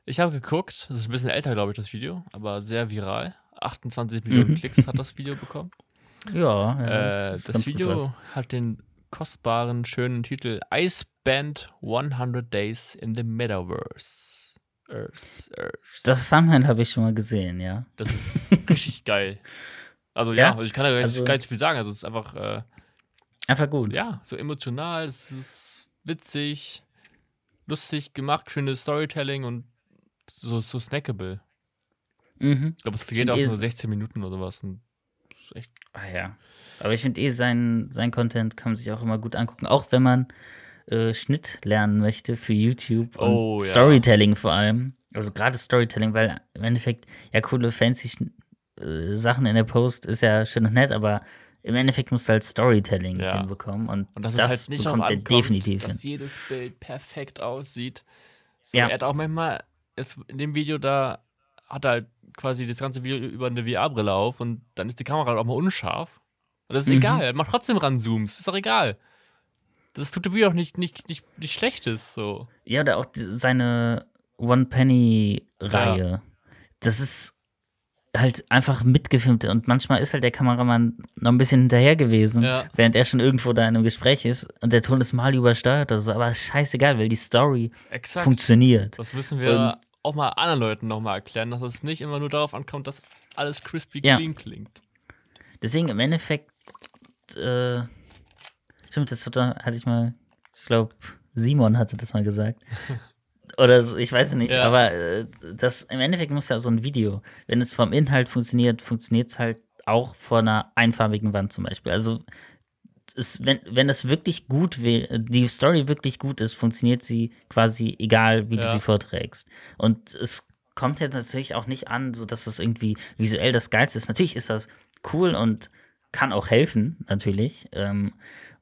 ich habe geguckt, das ist ein bisschen älter, glaube ich, das Video, aber sehr viral. 28 Millionen Mhm. Klicks hat das Video bekommen. Ja, ja Äh, ist das gut Video hat den kostbaren, schönen Titel I spent 100 days in the Metaverse. Earth, Earth. Das Thumbnail habe ich schon mal gesehen, ja. Das ist richtig geil. Also ja, Ja? also ich kann da gar nicht, Also- gar nicht viel sagen. Also es ist einfach, äh, Einfach gut. ja, so emotional, es ist witzig, lustig gemacht, schönes Storytelling und so, so snackable. Mhm. Ich glaube, es geht auch find eh nur s- 16 Minuten oder was. Und ist echt Ah ja. Aber ich finde eh, sein, sein Content kann man sich auch immer gut angucken. Auch wenn man äh, Schnitt lernen möchte für YouTube und Oh, ja. Storytelling vor allem. Also gerade Storytelling, weil im Endeffekt, ja, coole, fancy äh, Sachen in der Post ist ja schön und nett, aber im Endeffekt musst du halt Storytelling Ja. hinbekommen. Und, Und das es halt nicht bekommt er definitiv hin. dass jedes Bild perfekt aussieht. So, Ja. Er hat auch manchmal, jetzt in dem Video da, hat er halt quasi das ganze Video über eine VR-Brille auf und dann ist die Kamera halt auch mal unscharf. Und das ist Mhm. egal, er macht trotzdem ranzooms, ist doch egal. Das tut dem Video auch nicht, nicht, nicht, nicht Schlechtes, so. Ja, oder auch die, seine One-Penny-Reihe. Das ist halt einfach mitgefilmt und manchmal ist halt der Kameramann noch ein bisschen hinterher gewesen, Ja. während er schon irgendwo da in einem Gespräch ist und der Ton ist mal übersteuert oder so, aber scheißegal, weil die Story Exakt. funktioniert. Das müssen wir auch mal anderen Leuten nochmal erklären, dass es nicht immer nur darauf ankommt, dass alles crispy Ja. clean klingt. Deswegen im Endeffekt, äh, stimmt, das hat, hatte ich mal, ich glaube, Simon hatte das mal gesagt. Oder so, ich weiß es nicht, Ja. aber äh, das im Endeffekt muss ja so ein Video, wenn es vom Inhalt funktioniert, funktioniert es halt auch vor einer einfarbigen Wand zum Beispiel. Also es, wenn, wenn das wirklich gut wäre, die Story wirklich gut ist, funktioniert sie quasi egal, wie du Ja. sie vorträgst. Und es kommt jetzt natürlich auch nicht an, so dass es irgendwie visuell das Geilste ist. Natürlich ist das cool und kann auch helfen, natürlich. Ähm,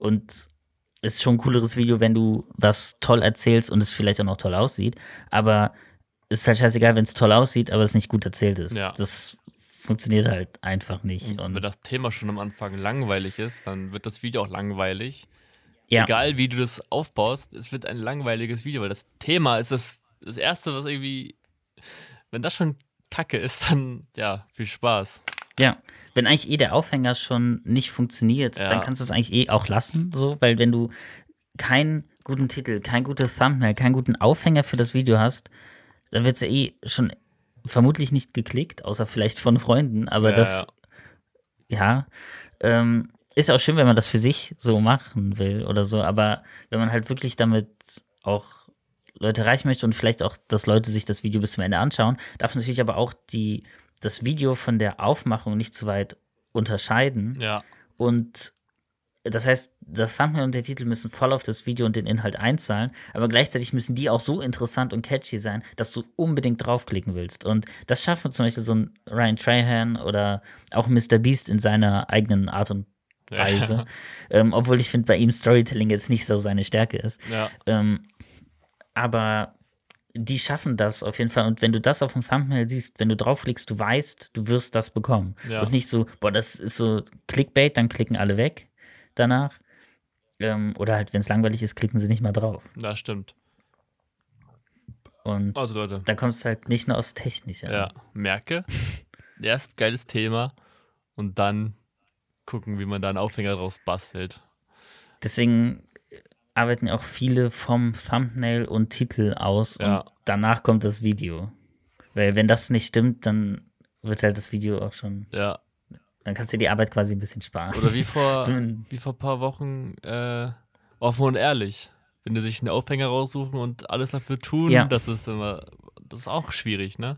und ist schon ein cooleres Video, wenn du was toll erzählst und es vielleicht auch noch toll aussieht. Aber es ist halt scheißegal, wenn es toll aussieht, aber es nicht gut erzählt ist. Ja. Das funktioniert halt einfach nicht. Und Und wenn das Thema schon am Anfang langweilig ist, dann wird das Video auch langweilig. Ja. Egal wie du das aufbaust, es wird ein langweiliges Video, weil das Thema ist das, das Erste, was irgendwie, wenn das schon kacke ist, dann ja, viel Spaß. Ja. Wenn eigentlich eh der Aufhänger schon nicht funktioniert, Ja. dann kannst du es eigentlich eh auch lassen, so, weil wenn du keinen guten Titel, kein gutes Thumbnail, keinen guten Aufhänger für das Video hast, dann wird es ja eh schon vermutlich nicht geklickt, außer vielleicht von Freunden, aber Ja, das, ja, ähm, ist auch schön, wenn man das für sich so machen will oder so, aber wenn man halt wirklich damit auch Leute erreichen möchte und vielleicht auch, dass Leute sich das Video bis zum Ende anschauen, darf natürlich aber auch die, das Video von der Aufmachung nicht zu weit unterscheiden. Ja, Und das heißt, das Thumbnail und der Titel müssen voll auf das Video und den Inhalt einzahlen, aber gleichzeitig müssen die auch so interessant und catchy sein, dass du unbedingt draufklicken willst. Und das schaffen zum Beispiel so ein Ryan Trahan oder auch Mr. Beast in seiner eigenen Art und Weise. Ähm, obwohl ich finde, bei ihm Storytelling jetzt nicht so seine Stärke ist. ja, Ähm, aber die schaffen das auf jeden Fall. Und wenn du das auf dem Thumbnail siehst, wenn du draufklickst, du weißt, du wirst das bekommen. Ja. Und nicht so, boah, das ist so Clickbait, dann klicken alle weg danach. Ähm, oder halt, wenn es langweilig ist, klicken sie nicht mal drauf. das stimmt. Und Also Leute, da kommst du halt nicht nur aufs Technische. an. ja, merke, erst geiles Thema und dann gucken, wie man da einen Aufhänger draus bastelt. Deswegen arbeiten auch viele vom Thumbnail und Titel aus Ja. und danach kommt das Video. Weil wenn das nicht stimmt, dann wird halt das Video auch schon, Ja, dann kannst du dir die Arbeit quasi ein bisschen sparen. oder wie vor, wie vor ein paar Wochen, äh, offen und ehrlich. Wenn die sich einen Aufhänger raussuchen und alles dafür tun, Ja. das ist immer, das ist auch schwierig, ne?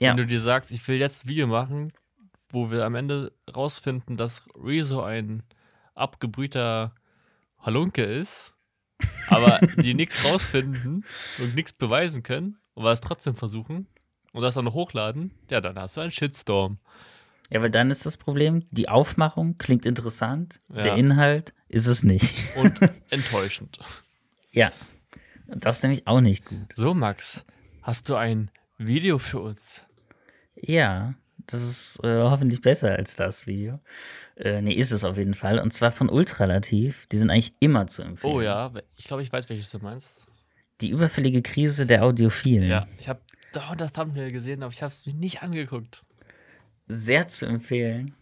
Ja. Wenn du dir sagst, ich will jetzt ein Video machen, wo wir am Ende rausfinden, dass Rezo ein abgebrühter Halunke ist, aber die nichts rausfinden und nichts beweisen können, aber es trotzdem versuchen und das dann noch hochladen, ja, dann hast du einen Shitstorm. Ja, weil dann ist das Problem, die Aufmachung klingt interessant, Ja. der Inhalt ist es nicht. Und enttäuschend. ja. Und das ist nämlich auch nicht gut. So, Max, hast du ein Video für uns? Ja, das ist äh, hoffentlich besser als das Video. Äh, nee, ist es auf jeden Fall. Und zwar von Ultralativ. Die sind eigentlich immer zu empfehlen. Oh ja, ich glaube, ich weiß, welches du meinst. Die überfällige Krise der Audiophilen. Ja, ich habe dauernd das Thumbnail gesehen, aber ich habe es mir nicht angeguckt. Sehr zu empfehlen.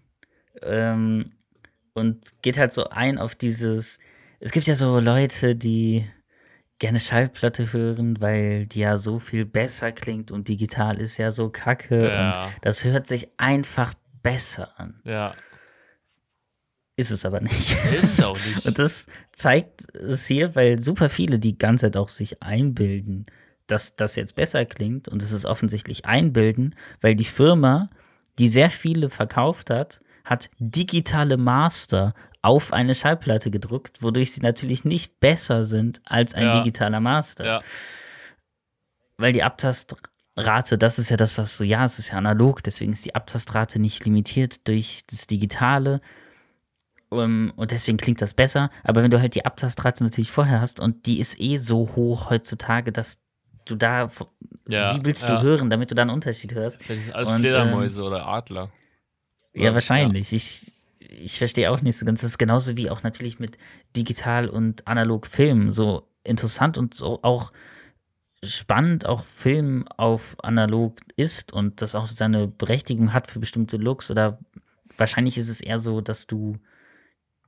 Ähm, und geht halt so ein auf dieses. Es gibt ja so Leute, die gerne Schallplatte hören, weil die ja so viel besser klingt und digital ist ja so kacke Ja. und das hört sich einfach besser an. Ja, Ist es aber nicht. ist es auch nicht. Und das zeigt es hier, weil super viele die ganze Zeit auch sich einbilden, dass das jetzt besser klingt. Und es ist offensichtlich einbilden, weil die Firma, die sehr viele verkauft hat, hat digitale Master auf eine Schallplatte gedruckt, wodurch sie natürlich nicht besser sind als ein Ja. digitaler Master. ja, Weil die Abtastrate, das ist ja das, was so, ja, es ist ja analog, deswegen ist die Abtastrate nicht limitiert durch das Digitale. Um, und deswegen klingt das besser. Aber wenn du halt die Abtastrate natürlich vorher hast und die ist eh so hoch heutzutage, dass du da, ja. wie willst ja. du hören, damit du da einen Unterschied hörst? Alles Und, ähm, Fledermäuse oder Adler. Ja, Ja, wahrscheinlich. Ich, ich verstehe auch nicht so ganz. Das ist genauso wie auch natürlich mit digital und analog Film. So interessant und so auch spannend auch Film auf analog ist und das auch seine Berechtigung hat für bestimmte Looks oder wahrscheinlich ist es eher so, dass du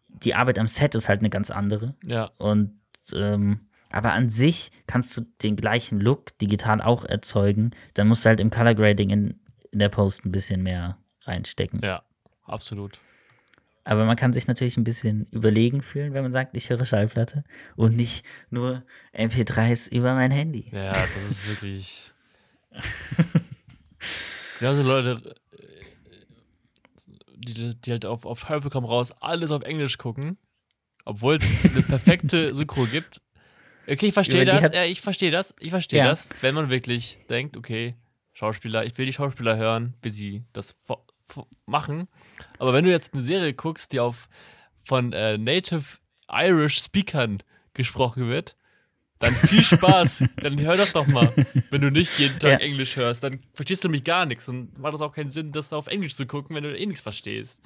die Arbeit am Set ist halt eine ganz andere Ja, und ähm, aber an sich kannst du den gleichen Look digital auch erzeugen. Dann musst du halt im Color Grading in, in der Post ein bisschen mehr reinstecken. ja, absolut. Aber man kann sich natürlich ein bisschen überlegen fühlen, wenn man sagt, ich höre Schallplatte und nicht nur MP3s über mein Handy. Ja, das ist wirklich. Genauso Leute, äh, die, die halt auf, auf Teufel komm raus alles auf Englisch gucken, obwohl es eine perfekte Synchro gibt. Okay, ich verstehe Ja, das, ja, ich verstehe das, ich verstehe Ja. das, wenn man wirklich denkt, okay, Schauspieler, ich will die Schauspieler hören, wie sie das machen. Aber wenn du jetzt eine Serie guckst, die auf von äh, Native Irish Speakern gesprochen wird, dann viel Spaß. dann hör das doch mal. Wenn du nicht jeden Tag Ja. Englisch hörst, dann verstehst du nämlich gar nichts. Und macht das auch keinen Sinn, das auf Englisch zu gucken, wenn du eh nichts verstehst.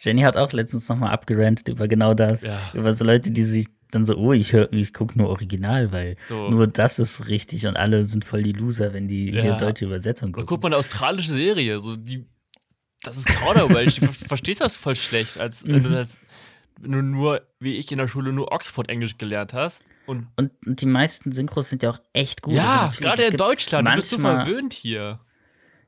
Jenny hat auch letztens nochmal abgerantet über genau das. Ja. Über so Leute, die sich dann so, oh, ich ich gucke nur Original, weil So. nur das ist richtig und alle sind voll die Loser, wenn die hier Ja. deutsche Übersetzung gucken. guck mal, eine australische Serie, so die. Das ist Kauderwelsch, du ver- verstehst das voll schlecht, als wenn Mhm. du das. Wenn du nur, wie ich in der Schule, nur Oxford-Englisch gelernt hast. Und Und, die meisten Synchros sind ja auch echt gut. ja, Also gerade in Deutschland, du bist so manchmal- verwöhnt hier.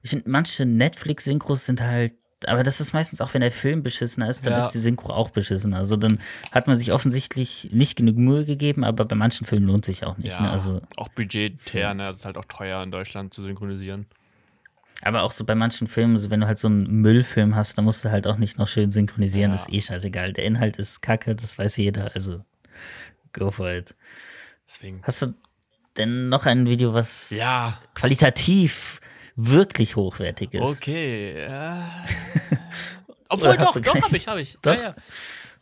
Ich finde, manche Netflix-Synchros sind halt, aber das ist meistens auch, wenn der Film beschissener ist, dann Ja. ist die Synchro auch beschissen. Also dann hat man sich offensichtlich nicht genug Mühe gegeben, aber bei manchen Filmen lohnt sich auch nicht. Ja, Ne? Also, auch budgetär, ne? Das ist halt auch teuer in Deutschland zu synchronisieren. Aber auch so bei manchen Filmen, so wenn du halt so einen Müllfilm hast, dann musst du halt auch nicht noch schön synchronisieren, Ja. ist eh scheißegal. Der Inhalt ist kacke, das weiß jeder, also go for it. Deswegen. Hast du denn noch ein Video, was Ja, qualitativ wirklich hochwertig ist? okay. Ja. Obwohl, doch, doch, hab ich, hab ich. Doch? Ja, ja.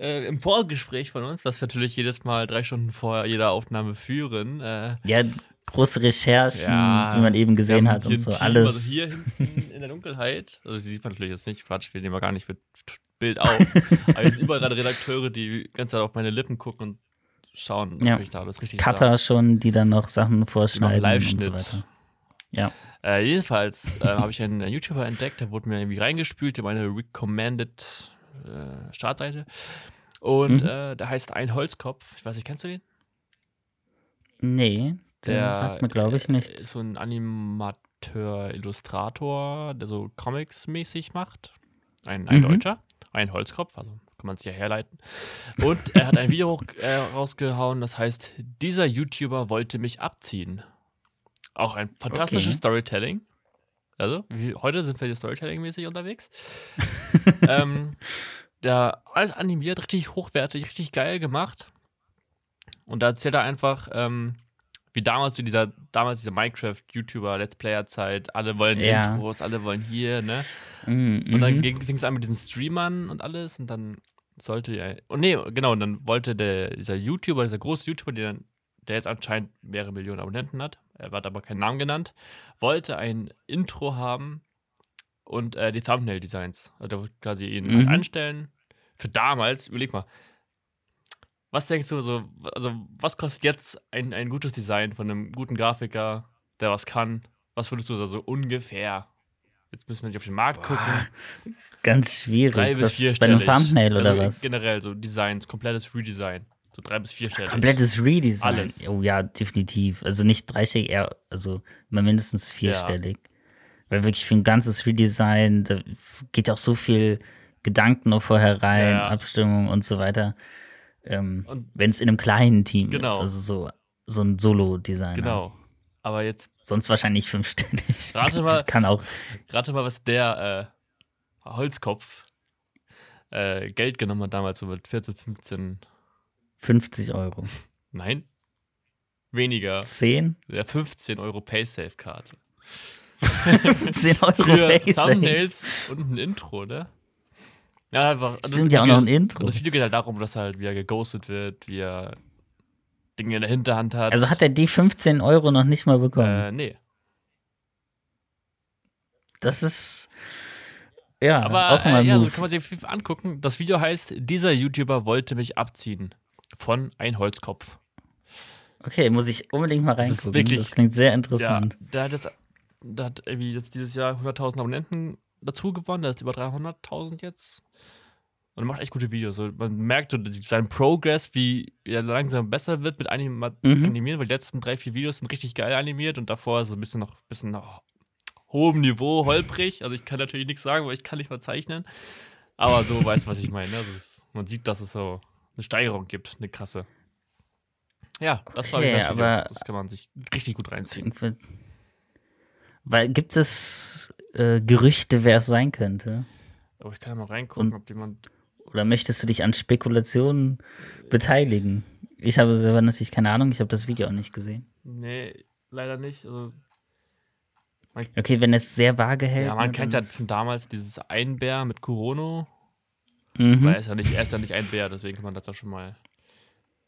Äh, Im Vorgespräch von uns, was wir natürlich jedes Mal drei Stunden vor jeder Aufnahme führen, äh, Ja, große Recherchen, Ja, wie man eben gesehen hat und so Team, alles. Also hier hinten in der Dunkelheit, also die sieht man natürlich jetzt nicht, Quatsch, wir nehmen ja gar nicht mit Bild auf. Aber hier sind überall gerade Redakteure, die die ganze Zeit auf meine Lippen gucken und schauen, Ja. ob ich da alles richtig Cutter schon, die dann noch Sachen vorschneiden und so weiter. Ja. Äh, jedenfalls äh, habe ich einen YouTuber entdeckt, der wurde mir irgendwie reingespült in meine recommended äh, Startseite. Und Mhm. äh, der heißt Ein Holzkopf. Ich weiß nicht, kennst du den? Nee, der, sagt mir, glaube ich, äh, nichts. ist so ein Animateur, Illustrator, der so Comics-mäßig macht. Ein, ein Mhm. Deutscher, ein Holzkopf, also kann man es ja herleiten. Und er hat ein Video äh, rausgehauen, das heißt, dieser YouTuber wollte mich abziehen. Auch ein fantastisches Okay. Storytelling. Also, wie, heute sind wir hier Storytelling-mäßig unterwegs. ähm, der alles animiert, richtig hochwertig, richtig geil gemacht. Und da erzählt er einfach, ähm, wie damals so dieser, damals dieser Minecraft-YouTuber, Let's Player-Zeit, alle wollen Ja. Intros, alle wollen hier, ne? Mhm, Und dann mhm. ging- fing es an mit diesen Streamern und alles und dann sollte ja. Und nee, genau, und dann wollte der, dieser YouTuber, dieser große YouTuber, der, der jetzt anscheinend mehrere Millionen Abonnenten hat, er hat aber keinen Namen genannt, wollte ein Intro haben und äh, die Thumbnail-Designs. Also quasi ihn Mhm. anstellen. Für damals, überleg mal, was denkst du so, also was kostet jetzt ein, ein gutes Design von einem guten Grafiker, der was kann? Was würdest du da so ungefähr? Jetzt müssen wir nicht auf den Markt gucken. Ganz schwierig. Drei bis vier bei einem Thumbnail oder also was? Generell so Designs, komplettes Redesign. So drei bis vierstellig. Komplettes Redesign. Alles. Oh ja, definitiv. Also nicht dreistellig, eher, also immer mindestens vierstellig. Weil wirklich für ein ganzes Redesign, da geht ja auch so viel Gedanken noch vorher rein, Ja, ja. Abstimmung und so weiter. Ähm, Wenn es in einem kleinen Team Genau. ist, also so, so ein Solo-Design. Genau. Aber jetzt Sonst wahrscheinlich fünfstellig. Rate mal- kann auch. rate mal, was der äh, Holzkopf äh, Geld genommen hat damals, so mit 14, 15. 50 Euro. Nein. Weniger. 10? Der 15 Euro Paysafe-Karte. 10 Euro Für Paysafe. Thumbnails und ein Intro, ne? Ja, einfach. also Stimmt ja auch noch ein Intro. Das Video geht halt darum, dass er halt, wie er geghostet wird, wie er Dinge in der Hinterhand hat. Also hat er die 15 Euro noch nicht mal bekommen. Äh, nee. Das ist. Ja, Aber auch immer äh, ja, so Move. kann man sich angucken. Das Video heißt, dieser YouTuber wollte mich abziehen. Von ein Holzkopf. okay, muss ich unbedingt mal Das reingucken. wirklich- das klingt sehr Ja, interessant. der hat jetzt, der hat irgendwie jetzt dieses Jahr 100.000 Abonnenten dazu gewonnen. Der ist über 300.000 jetzt. Und er macht echt gute Videos. So, man merkt so seinen Progress, wie er langsam besser wird mit Anima Mhm. Animieren, weil die letzten drei, vier Videos sind richtig geil animiert und davor so ein bisschen noch bisschen noch hohem Niveau, holprig. Also ich kann natürlich nichts sagen, weil ich kann nicht mal zeichnen. Aber so weißt du, was ich meine. Also es, man sieht, dass es so eine Steigerung gibt, eine krasse. Ja, das war Okay, das Video. aber- Das kann man sich richtig gut reinziehen. Weil gibt es äh, Gerüchte, wer es sein könnte? Aber ich kann ja mal reingucken, Und- ob jemand. Oder möchtest du dich an Spekulationen beteiligen? Ich habe selber natürlich keine Ahnung, ich habe das Video auch nicht gesehen. Nee, leider nicht. Also, Okay, wenn es sehr vage hält. ja, man ne, kennt ja damals dieses Einbär mit Kurono. Mhm. Weil er ist ja nicht, er ist ja nicht ein Bär, deswegen kann man das ja schon mal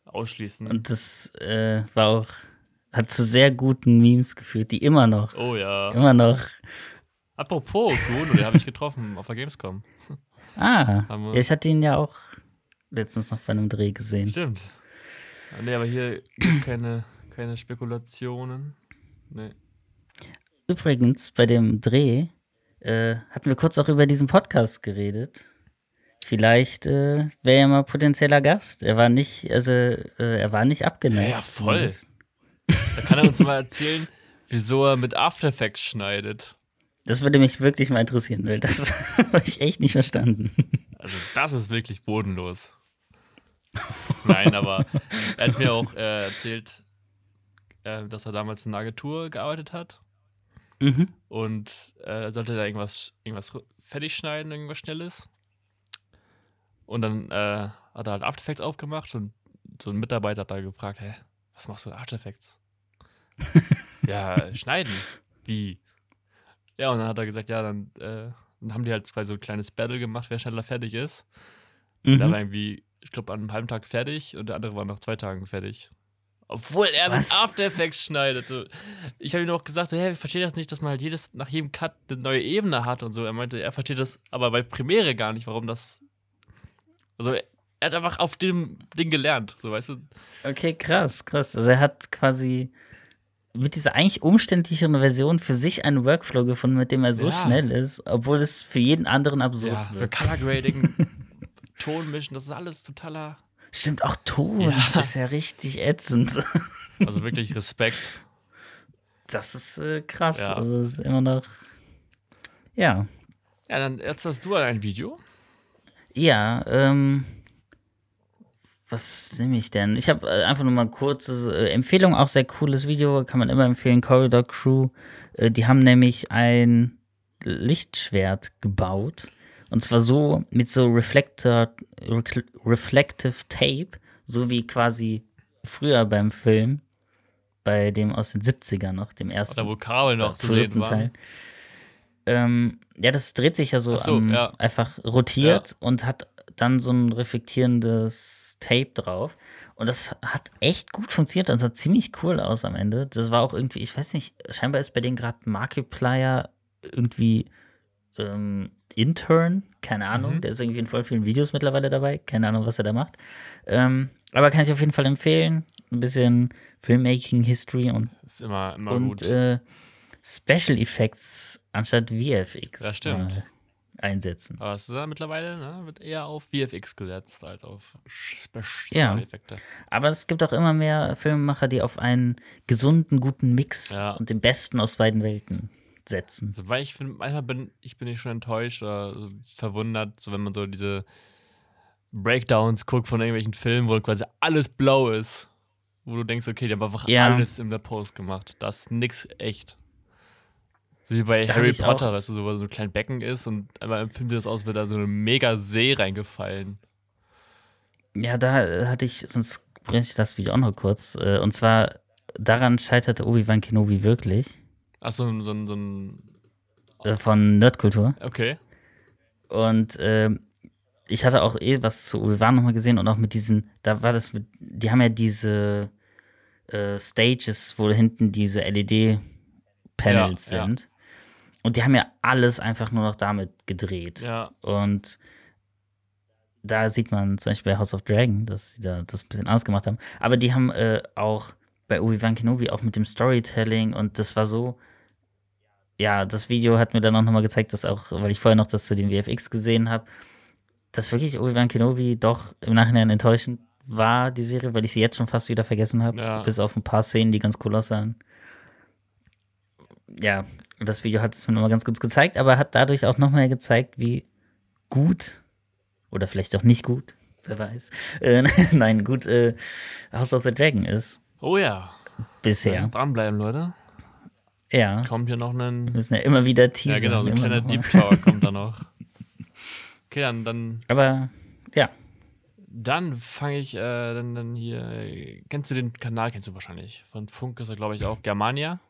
ausschließen. Und das äh, war auch, hat zu sehr guten Memes geführt, die immer noch, oh ja. immer noch. Apropos Kurono, den habe ich getroffen auf der Gamescom. Ah, wir- ich hatte ihn ja auch letztens noch bei einem Dreh gesehen. Stimmt. Nee, aber hier gibt keine, keine Spekulationen. Nee. Übrigens, bei dem Dreh äh, hatten wir kurz auch über diesen Podcast geredet. Vielleicht äh, wäre er mal potenzieller Gast. Er war nicht, also äh, er war nicht abgeneigt. Ja, ja, voll. zumindest. Da kann er uns mal erzählen, wieso er mit After Effects schneidet. Das würde mich wirklich mal interessieren, weil das habe ich echt nicht verstanden. Also das ist wirklich bodenlos. Nein, aber er hat mir auch äh, erzählt, äh, dass er damals in einer Agentur gearbeitet hat Mhm. und äh, er sollte da irgendwas, irgendwas fertig schneiden, irgendwas Schnelles. Und dann äh, hat er halt After Effects aufgemacht und so ein Mitarbeiter hat da gefragt, hä, was machst du in After Effects? Ja, schneiden. Wie? Ja, und dann hat er gesagt, ja, dann, äh, dann haben die halt zwei so ein kleines Battle gemacht, wer schneller fertig ist. Mhm. war irgendwie, ich glaube, an einem halben Tag fertig und der andere war nach zwei Tagen fertig. Obwohl er Was? mit After Effects schneidet. So. Ich habe ihm auch gesagt, hey, ich verstehe das nicht, dass man halt jedes, nach jedem Cut eine neue Ebene hat und so. Er meinte, er versteht das aber bei Premiere gar nicht, warum das. Also, er hat einfach auf dem Ding gelernt, so weißt du. Okay, krass, krass. Also er hat quasi mit dieser eigentlich umständlicheren Version für sich einen Workflow gefunden, mit dem er so Ja. schnell ist, obwohl es für jeden anderen absurd Ja, so wird. Color Grading, Ton mischen, das ist alles totaler. Stimmt, auch Ton Ja. ist ja richtig ätzend. Also wirklich Respekt. Das ist äh, krass. Ja. Also es ist immer noch. Ja. Ja, dann jetzt hast du ein Video. Ja, ähm. Was nehme ich denn? Ich habe äh, einfach nur mal eine kurze äh, Empfehlung, auch sehr cooles Video, kann man immer empfehlen. Corridor Crew. Äh, die haben nämlich ein Lichtschwert gebaut. Und zwar so mit so Reflector, Re Reflective Tape, so wie quasi früher beim Film, bei dem aus den 70ern noch, dem ersten. Da wo Kabel noch zu sehen. Teil. Ähm, ja, das dreht sich ja so, so, am, ja. einfach rotiert und hat dann so ein reflektierendes Tape drauf. Und das hat echt gut funktioniert und sah ziemlich cool aus am Ende. Das war auch irgendwie, ich weiß nicht, scheinbar ist bei denen gerade Markiplier irgendwie ähm, Intern, keine Ahnung. Mhm. Der ist irgendwie in voll vielen Videos mittlerweile dabei. Keine Ahnung, was er da macht. Ähm, aber kann ich auf jeden Fall empfehlen. Ein bisschen Filmmaking History und Ist immer, immer und gut. äh, Special Effects anstatt VFX Das stimmt. mal einsetzen. Aber es ist ja mittlerweile, ne, wird eher auf VFX gesetzt als auf Spe- Ja. Spezialeffekte. Aber es gibt auch immer mehr Filmemacher, die auf einen gesunden, guten Mix Ja. und den besten aus beiden Welten setzen. Also, weil ich finde, manchmal bin ich bin ich schon enttäuscht oder so verwundert, so wenn man so diese Breakdowns guckt von irgendwelchen Filmen, wo quasi alles blau ist. Wo du denkst, okay, die haben einfach Ja. alles in der Post gemacht. Da ist nix echt. So wie bei Da Harry Potter, du, so, so ein kleines Becken ist und einmal im Film sieht das aus, wird da so eine mega See reingefallen. Ja, da äh, hatte ich, sonst bringe ich das Video auch noch kurz. Äh, und zwar, daran scheiterte Obi-Wan Kenobi wirklich. Ach so, so, ein- so ein. Äh, von Nerdkultur. Okay. Und ähm, ich hatte auch eh was zu Obi-Wan nochmal gesehen und auch mit diesen, da war das mit, die haben ja diese äh, Stages, wo hinten diese LED-Panels Ja, ja. Und die haben ja alles einfach nur noch damit gedreht. Ja. Und da sieht man zum Beispiel bei House of Dragon, dass sie da das ein bisschen anders gemacht haben. Aber die haben äh, auch bei Obi-Wan Kenobi auch mit dem Storytelling und das war so. Ja, das Video hat mir dann auch nochmal gezeigt, dass auch, weil ich vorher noch das zu den VFX gesehen habe, dass wirklich Obi-Wan Kenobi doch im Nachhinein enttäuschend war, die Serie, weil ich sie jetzt schon fast wieder vergessen habe. Ja. Bis auf ein paar Szenen, die ganz cool aussahen. Ja, das Video hat es mir nochmal ganz kurz gezeigt, aber hat dadurch auch nochmal gezeigt, wie gut oder vielleicht auch nicht gut, wer weiß. Äh, nein, gut äh, House of the Dragon ist Oh ja. bisher. Dranbleiben, Leute. Ja, Kommt hier noch ein. wir müssen ja immer wieder Ja, teasern. genau, so ein kleiner. Deep Talk kommt da noch. Okay, dann, dann, Aber ja, dann fange ich äh, dann, dann hier. äh, Kennst du den Kanal? Kennst du wahrscheinlich. Von Funk ist er, glaube ich, auch. Germania.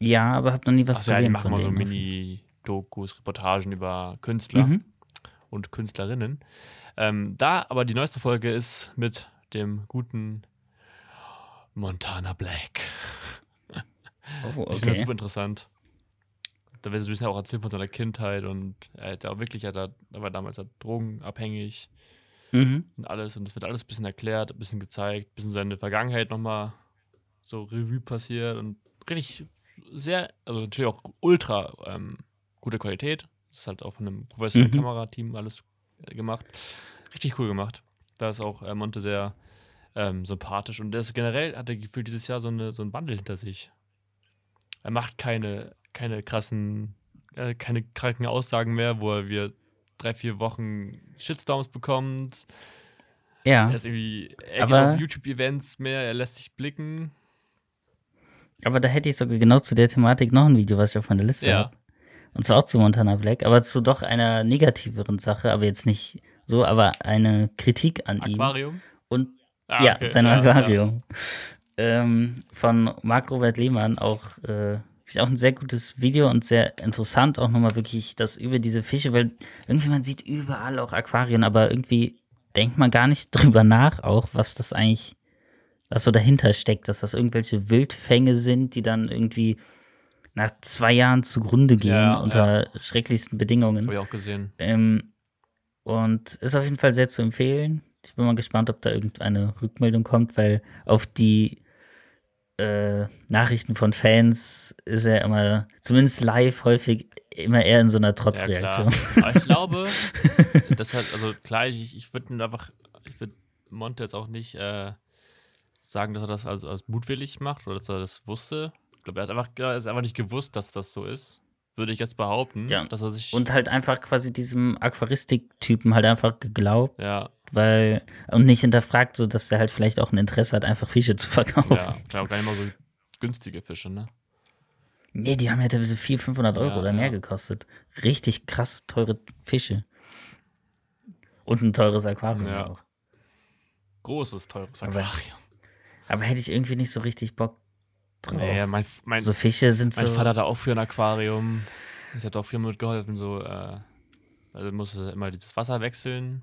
Ja, aber hab noch nie was Achso, ja, die gesehen machen von mal so. Mini-Dokus, Reportagen über Künstler Mhm. und Künstlerinnen. Ähm, da aber die neueste Folge ist mit dem guten Montana Black. Oh, Ich finde das okay. super interessant. Da wird so ein bisschen auch erzählt von seiner Kindheit und er hat auch wirklich, er, hat, er war damals drogenabhängig Mhm. und alles. Und es wird alles ein bisschen erklärt, ein bisschen gezeigt, ein bisschen seine Vergangenheit nochmal so Revue passiert und richtig sehr, also natürlich auch ultra ähm, gute Qualität. Das ist halt auch von einem professionellen Mhm. Kamerateam alles äh, gemacht. Richtig cool gemacht. Da ist auch äh, Monte sehr ähm, sympathisch und ist generell hat er gefühlt dieses Jahr so, eine, so einen Wandel hinter sich. Er macht keine, keine krassen, äh, keine kranken Aussagen mehr, wo er wir drei, vier Wochen Shitstorms bekommt. Ja, Er ist irgendwie, er geht auf YouTube-Events mehr, er lässt sich blicken. Aber da hätte ich sogar genau zu der Thematik noch ein Video, was ich auf meiner Liste Ja. habe. Und zwar auch zu Montana Black, aber zu doch einer negativeren Sache, aber jetzt nicht so, aber eine Kritik an ihm. Aquarium. Und Ah, ja, okay, sein ja, Aquarium. Ähm, von Marc Robert Lehmann auch, äh, ist auch ein sehr gutes Video und sehr interessant auch nochmal wirklich das über diese Fische, weil irgendwie man sieht überall auch Aquarien, aber irgendwie denkt man gar nicht drüber nach auch, was das eigentlich, was so dahinter steckt, dass das irgendwelche Wildfänge sind, die dann irgendwie nach zwei Jahren zugrunde gehen Ja, unter schrecklichsten Bedingungen. Habe ich auch gesehen. Ähm, und ist auf jeden Fall sehr zu empfehlen. Ich bin mal gespannt, ob da irgendeine Rückmeldung kommt, weil auf die äh, Nachrichten von Fans ist er immer, zumindest live, häufig immer eher in so einer Ja. Trotzreaktion. Aber ich glaube, das hat, also klar, ich, ich würde einfach, ich würde Monte jetzt auch nicht äh, sagen, dass er das als, als mutwillig macht oder dass er das wusste. Ich glaube, er hat einfach, er ist einfach nicht gewusst, dass das so ist. Würde ich jetzt behaupten, Ja. dass er sich. Und halt einfach quasi diesem Aquaristik-Typen halt einfach geglaubt, ja, weil, und nicht hinterfragt, so dass der halt vielleicht auch ein Interesse hat, einfach Fische zu verkaufen. ja, klar, auch gar nicht mal so günstige Fische, ne? Nee, die haben ja teilweise 400, 500 Euro Ja, oder mehr ja. gekostet. Richtig krass teure Fische. Und ein teures Aquarium Ja. auch. Großes, teures Aquarium. Aber hätte ich irgendwie nicht so richtig Bock drauf. Nee, mein, mein, so Fische sind Mein so. Vater hatte auch für ein Aquarium. Ich habe auch viel mitgeholfen, so, äh, also musste immer dieses Wasser wechseln.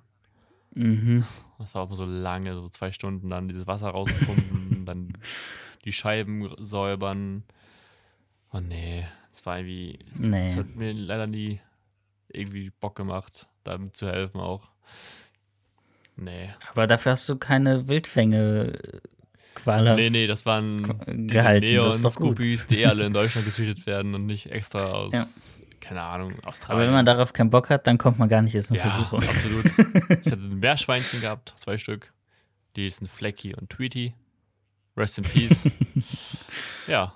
Mhm. Das war auch immer so lange, so zwei Stunden dann dieses Wasser rauspumpen, dann die Scheiben säubern. Oh nee, das war irgendwie, Nee. das hat mir leider nie irgendwie Bock gemacht, damit zu helfen auch. Nee. Aber dafür hast du keine Wildfänge Qualer. Nee, nee, das waren diese gehalten, gut. Neon-Scoopies, die eh alle in Deutschland gezüchtet werden und nicht extra aus, keine Ahnung, Australien. Aber wenn man darauf keinen Bock hat, dann kommt man gar nicht erst in Ja, Versuchung. absolut. Ich hatte ein Meerschweinchen gehabt, zwei Stück. Die hießen Flecky und Tweety. Rest in Peace. ja.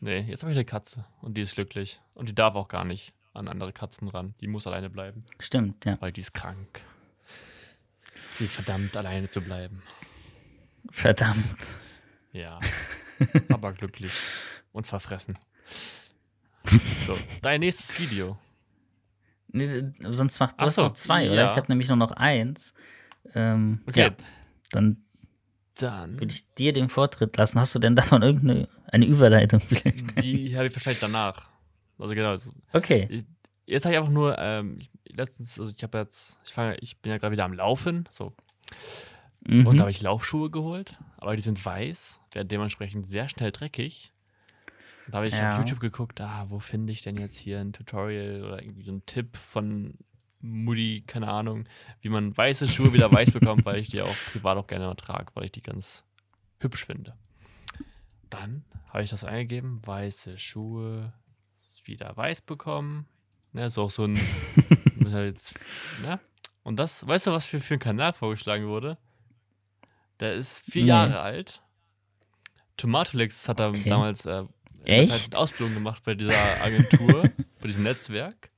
Nee, jetzt habe ich eine Katze und die ist glücklich. Und die darf auch gar nicht an andere Katzen ran. Die muss alleine bleiben, Stimmt, ja. weil die ist krank. Die ist verdammt, alleine zu bleiben. Verdammt. Ja. Aber glücklich und verfressen. So, dein nächstes Video. Nee, sonst macht Ach das so, noch zwei, oder? ja. Ich habe nämlich nur noch eins. Ähm, Okay, Ja, dann dann. würde ich dir den Vortritt lassen. Hast du denn davon irgendeine eine Überleitung vielleicht? Die habe ich wahrscheinlich danach. Also genau, so- Okay. Jetzt habe ich einfach nur, ähm, ich, letztens, also ich habe jetzt, ich fange, ich bin ja gerade wieder am Laufen, so. Mhm. Und da habe ich Laufschuhe geholt, aber die sind weiß, werden dementsprechend sehr schnell dreckig. Und da habe ich Ja. auf YouTube geguckt, ah, wo finde ich denn jetzt hier ein Tutorial oder irgendwie so einen Tipp von Mutti, keine Ahnung, wie man weiße Schuhe wieder weiß bekommt, weil ich die auch privat auch gerne trage, weil ich die ganz hübsch finde. Dann habe ich das eingegeben, weiße Schuhe wieder weiß bekommen. Ne, ist auch so ein, halt jetzt, ne? Und das, weißt du, was für, für ein Kanal vorgeschlagen wurde? Der ist vier Nee. Jahre alt. Tomatolix hat da Okay. damals äh, Echt? Ausbildung gemacht bei dieser Agentur, bei diesem Netzwerk.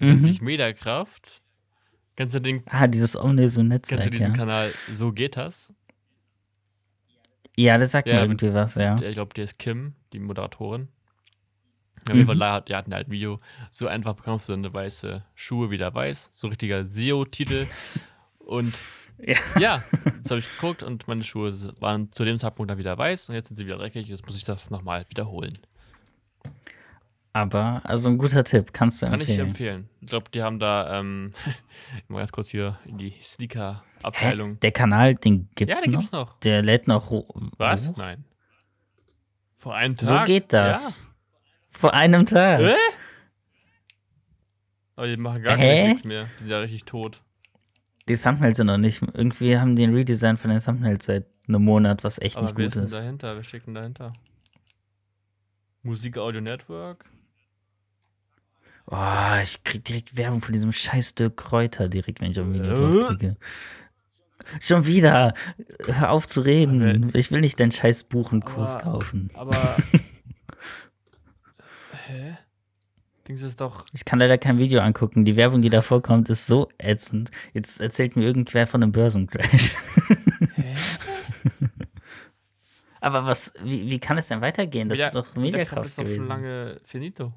Mhm. Nennt sich Mediakraft. Kennst du den, Ah, dieses Omnis im kennst du diesen ja. Kanal So geht das? Ja, das sagt Ja, mir irgendwie was, ja. Der, ich glaube, der ist Kim, die Moderatorin. Jeden Mhm. Hat- hatten halt ein Video, so einfach bekommst du eine weiße Schuhe wieder weiß. So richtiger SEO-Titel. Und Ja. ja, jetzt habe ich geguckt und meine Schuhe waren zu dem Zeitpunkt dann wieder weiß und jetzt sind sie wieder dreckig. Jetzt muss ich das nochmal wiederholen. Aber, also ein guter Tipp, kannst du Kann ich empfehlen. empfehlen. Ich glaube, die haben da, ähm, mal ganz kurz hier in die Hä? Sneaker-Abteilung. Der Kanal, den Ja, gibt's den noch? gibt's noch. Der lädt noch hoch. Was? hoch? Nein. Vor einem Tag. So geht das. Vor einem Tag. Ja. Äh? Aber die machen gar Hä? nichts mehr. Die sind ja richtig tot. Die Thumbnails sind noch nicht. Irgendwie haben die ein Redesign von den Thumbnails seit einem Monat, was echt Aber nicht gut ist ist. dahinter? Steckt denn dahinter? Musik Audio Network? Oh, ich krieg direkt Werbung von diesem scheiß Dirk Kräuter direkt, wenn ich auf Video Äh? draufklicke. Schon wieder. Hör auf zu reden. Ich will nicht deinen scheiß Buchenkurs kaufen. Aber. Hä? Dings ist doch. Ich kann leider kein Video angucken. Die Werbung, die da vorkommt, ist so ätzend. Jetzt erzählt mir irgendwer von einem Börsencrash. Hä? Aber was, wie, wie kann es denn weitergehen? Das Ja, ist doch der Mediakraft ist doch schon lange finito.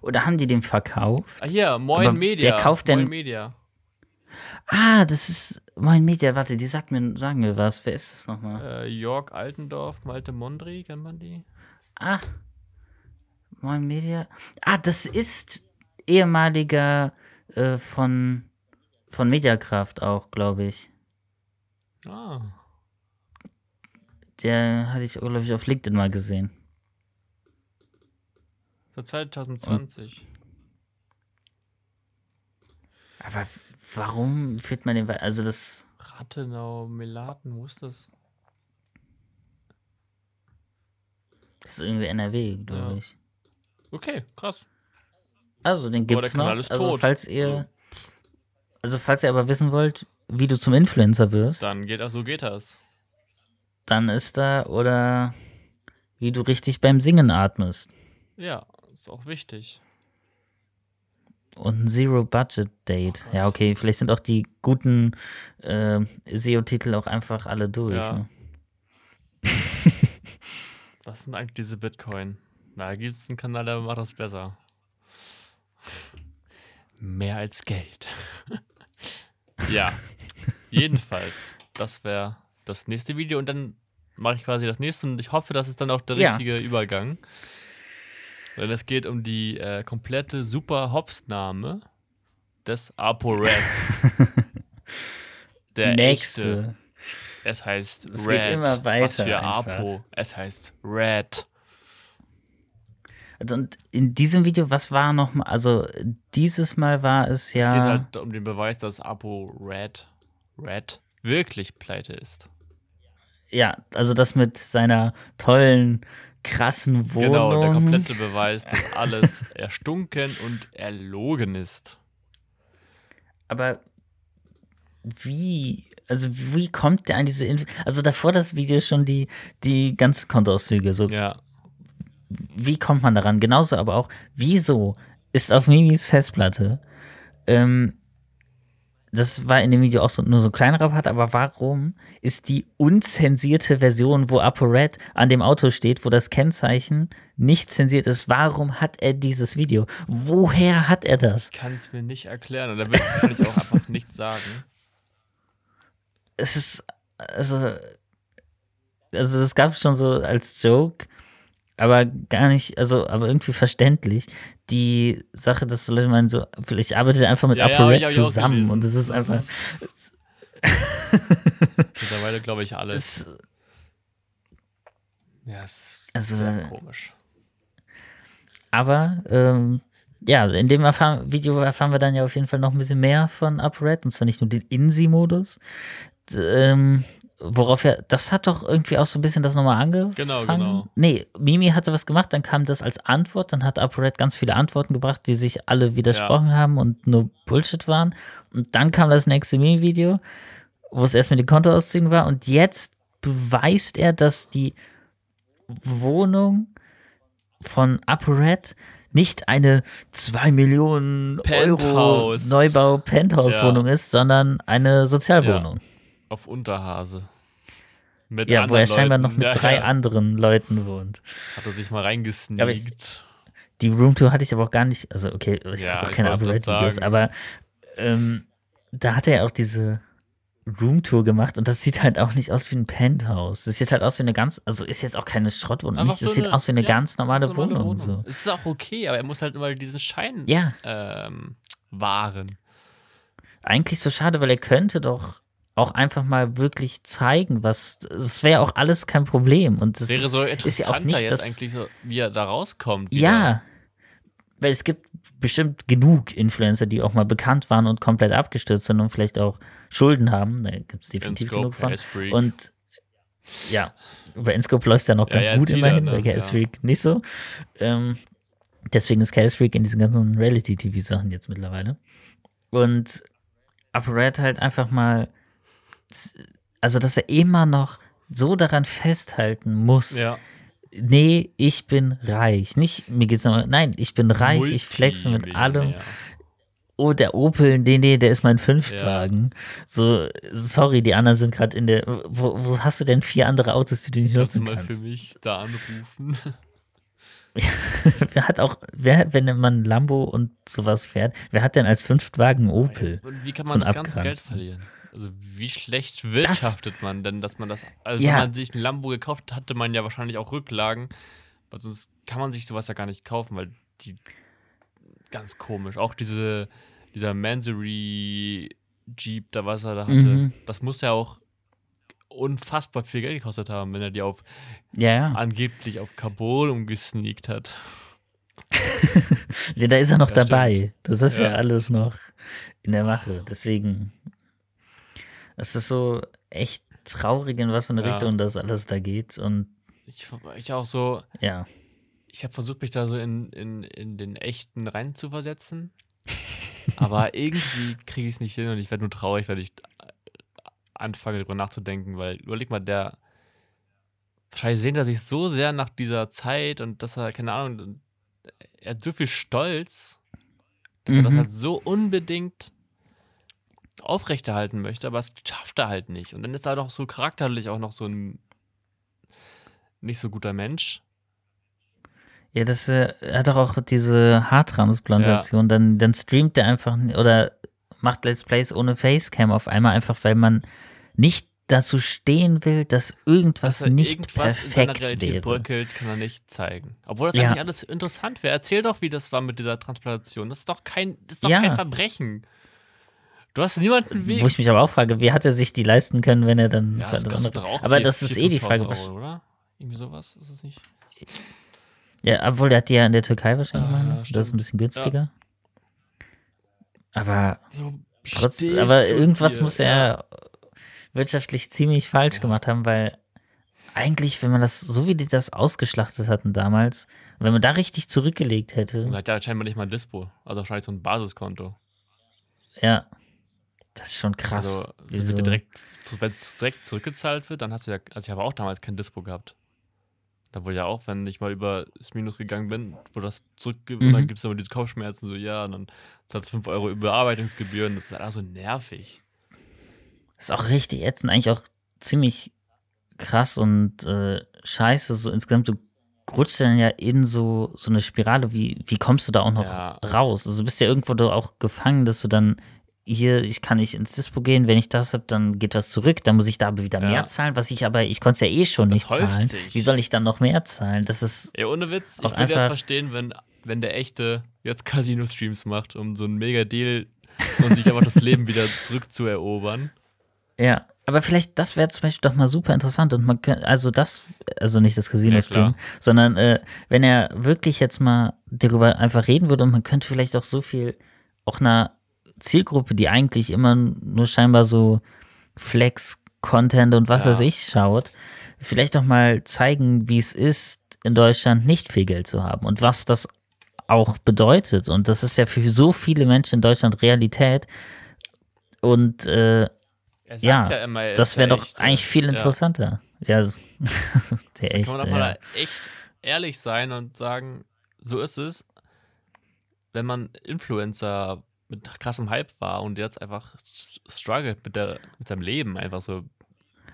Oder haben die den verkauft? Ah, hier, Moin Aber Media. wer kauft denn- Moin Media. Ah, das ist mein Media. Warte, die sagt mir, sagen mir was. Wer ist das nochmal? Äh, Jörg Altendorf, Malte Mondri, kennt man die? Ah, mein Media. Ah, das ist ehemaliger äh, von, von Mediakraft auch, glaube ich. Ah. Der hatte ich, glaube ich, auf LinkedIn mal gesehen. Seit 2020. Aber warum führt man den weiter? Also das. Rathenau, Melaten, wo ist das? Das ist irgendwie NRW, glaube Ja. ich. Okay, krass. Also, den gibt's noch. Also, tot. falls ihr. Also, falls ihr aber wissen wollt, wie du zum Influencer wirst, Dann geht das, so geht das. dann ist da oder wie du richtig beim Singen atmest. Ja, ist auch wichtig. Und ein Zero-Budget-Date. Oh ja, okay, vielleicht sind auch die guten äh, SEO-Titel auch einfach alle durch. Ja. Ne? Was sind eigentlich diese Bitcoin? Na, da gibt es einen Kanal, der macht das besser. Mehr als Geld. ja, jedenfalls. Das wäre das nächste Video und dann mache ich quasi das nächste und ich hoffe, das ist dann auch der Ja. richtige Übergang. Denn es geht um die äh, komplette super Hops-Name des ApoReds. Die nächste. Es heißt Es Red. geht immer Was weiter für einfach. Apo. Es heißt Red. Und in diesem Video, was war nochmal? Also, dieses Mal war es ja. Es geht halt um den Beweis, dass Apo Red, Red wirklich pleite ist. Ja, also das mit seiner tollen, krassen Wohnung. Genau, der komplette Beweis, dass alles erstunken und erlogen ist. Aber wie, also wie kommt der an diese Info? Also davor das Video schon die, die ganzen Kontoauszüge. So, Ja, wie kommt man daran? Genauso aber auch, wieso ist auf Mimis Festplatte, ähm, das war in dem Video auch so, nur so ein kleinerer Part, aber warum ist die unzensierte Version, wo ApoRed an dem Auto steht, wo das Kennzeichen nicht zensiert ist, warum hat er dieses Video? Woher hat er das? kann es mir nicht erklären. Oder will kann ich auch einfach nicht sagen. es ist, also, also es gab schon so als Joke, aber gar nicht, also, aber irgendwie verständlich, die Sache, dass Leute meinen, so, vielleicht arbeitet er einfach mit Ja, ja, ApoRed auch zusammen und es ist einfach, Mittlerweile glaube ich alles. es, Ja, es ist Also- sehr komisch. aber, ähm, ja, in dem erfahren, Video erfahren wir dann ja auf jeden Fall noch ein bisschen mehr von ApoRed und zwar nicht nur den INSI-Modus. Ähm, worauf er, das hat doch irgendwie auch so ein bisschen das nochmal angefangen. Genau, genau. Nee, Mimi hatte was gemacht, dann kam das als Antwort, dann hat ApoRed ganz viele Antworten gebracht, die sich alle widersprochen haben und nur Bullshit waren. Und dann kam das nächste Mimi-Video, wo es erst mit den Kontoauszügen war und jetzt beweist er, dass die Wohnung von ApoRed nicht eine 2 Millionen Euro Penthouse. Neubau Penthouse-Wohnung ist, sondern eine Sozialwohnung. Auf Unterhase. Mit Ja, wo er scheinbar noch mit Ja, drei ja. anderen Leuten wohnt. Hat er sich mal reingesneakt. Die Roomtour hatte ich aber auch gar nicht, also okay, ich Ja, habe auch keine sagen. aber ähm, da hat er auch diese Roomtour gemacht und das sieht halt auch nicht aus wie ein Penthouse. Das sieht halt aus wie eine ganz, also ist jetzt auch keine Schrottwohnung, nicht, das so sieht eine- aus wie eine ja, ganz normale, Normale Wohnung. So. Es ist auch okay, aber er muss halt immer diesen Schein Ja, ähm, wahren. eigentlich so schade, weil er könnte doch auch einfach mal wirklich zeigen, was, es wäre auch alles kein Problem und das Wäre ist, so ist ja auch nicht jetzt das, eigentlich, so, wie er da rauskommt. wieder. Ja. weil es gibt bestimmt genug Influencer, die auch mal bekannt waren und komplett abgestürzt sind und vielleicht auch Schulden haben. Da gibt es definitiv genug von. Und ja, bei InScope läuft es ja noch ganz ja, gut immerhin, ne? bei Chaos Freak ja. nicht so. Ähm, deswegen ist Chaos Freak in diesen ganzen Reality-TV-Sachen jetzt mittlerweile. Und ApoRed halt einfach mal, also dass er immer noch so daran festhalten muss, ja nee, ich bin reich. Nicht, mir geht's noch, nein, ich bin reich, ich flexe mit allem. Oh, der Opel, nee, nee, der ist mein Fünftwagen. Ja. So, sorry, die anderen sind gerade in der. Wo, wo, hast du denn vier andere Autos, die du nicht nutzen kannst? mal für mich da anrufen. wer hat auch, wer, wenn man Lambo und sowas fährt, wer hat denn als Fünftwagen Opel? Und wie kann man so das ganze Geld verlieren? Also wie schlecht wirtschaftet das, man denn, dass man das, also ja. wenn man sich ein Lambo gekauft hat, hatte man ja wahrscheinlich auch Rücklagen, weil sonst kann man sich sowas ja gar nicht kaufen, weil die ganz komisch, auch diese, dieser Mansory Jeep, da was er da hatte, mhm. das muss ja auch unfassbar viel Geld gekostet haben, wenn er die auf ja, ja. angeblich auf Carbon umgesneakt hat. ja, da ist er noch ja, dabei. Stimmt. Das ist ja. ja alles noch in der Mache. Deswegen es ist so echt traurig, in was für eine ja. Richtung das alles da geht. Und ich, ich auch so. Ja. Ich habe versucht, mich da so in, in, in den echten rein zu versetzen. aber irgendwie kriege ich es nicht hin und ich werde nur traurig, wenn ich anfange, darüber nachzudenken, weil überleg mal, der. Wahrscheinlich sehnt er sich so sehr nach dieser Zeit und dass er, keine Ahnung, er hat so viel Stolz, dass mhm. er das mhm. halt so unbedingt aufrechterhalten möchte, aber es schafft er halt nicht. Und dann ist er doch so charakterlich auch noch so ein nicht so guter Mensch. Ja, das äh, er hat doch auch diese Haartransplantation. Ja. Dann, dann streamt er einfach oder macht Let's Plays ohne Facecam auf einmal, einfach weil man nicht dazu stehen will, dass irgendwas dass nicht irgendwas perfekt in wäre. bröckelt, kann er nicht zeigen. Obwohl das ja. eigentlich alles interessant wäre. Erzähl doch, wie das war mit dieser Transplantation. Das ist doch kein, das ist doch ja. kein Verbrechen. Du hast niemanden Weg. Wo ich mich aber auch frage, wie hat er sich die leisten können, wenn er dann ja, für das andere. Aber das ist eh die Frage. Euro, oder? Irgendwie sowas ist es nicht. Ja, obwohl der hat die ja in der Türkei wahrscheinlich ah, gemacht. das ist ein bisschen günstiger. Ja. Aber so trotz, aber irgendwas viel. muss er ja. wirtschaftlich ziemlich falsch ja. gemacht haben, weil eigentlich, wenn man das, so wie die das ausgeschlachtet hatten damals, wenn man da richtig zurückgelegt hätte. Und hat ja scheinbar nicht mal ein Dispo, also wahrscheinlich so ein Basiskonto. Ja. Das ist schon krass. Also, direkt, wenn es direkt zurückgezahlt wird, dann hast du ja, also ich habe auch damals kein Dispo gehabt. Da wurde ja auch, wenn ich mal über das Minus gegangen bin, wo das zurück, mhm. dann gibt es aber diese Kopfschmerzen, so ja, und dann zahlst du 5 Euro Überarbeitungsgebühren, das ist einfach so nervig. Das ist auch richtig ätzend, eigentlich auch ziemlich krass und äh, scheiße, so insgesamt, du rutschst dann ja in so, so eine Spirale, wie, wie kommst du da auch noch ja. raus? Also du bist ja irgendwo auch gefangen, dass du dann hier, ich kann nicht ins Dispo gehen, wenn ich das habe, dann geht was zurück, dann muss ich da aber wieder ja. mehr zahlen, was ich aber, ich konnte es ja eh schon das nicht zahlen. Sich. Wie soll ich dann noch mehr zahlen? Das ist. Ja, ohne Witz, ich würde jetzt verstehen, wenn, wenn der echte jetzt Casino-Streams macht, um so einen Mega-Deal und sich einfach das Leben wieder zurückzuerobern. Ja, aber vielleicht, das wäre zum Beispiel doch mal super interessant und man könnte, also das, also nicht das Casino-Stream, ja, sondern äh, wenn er wirklich jetzt mal darüber einfach reden würde und man könnte vielleicht auch so viel auch einer Zielgruppe, die eigentlich immer nur scheinbar so Flex-Content und was ja. weiß ich schaut, vielleicht auch mal zeigen, wie es ist, in Deutschland nicht viel Geld zu haben und was das auch bedeutet. Und das ist ja für so viele Menschen in Deutschland Realität. Und äh, ja, ja immer, das wäre doch echt, eigentlich viel interessanter. Ja, ja der echt. Kann man doch ja. mal echt ehrlich sein und sagen, so ist es, wenn man Influencer mit krassem Hype war und jetzt einfach struggelt mit, der, mit seinem Leben, einfach so.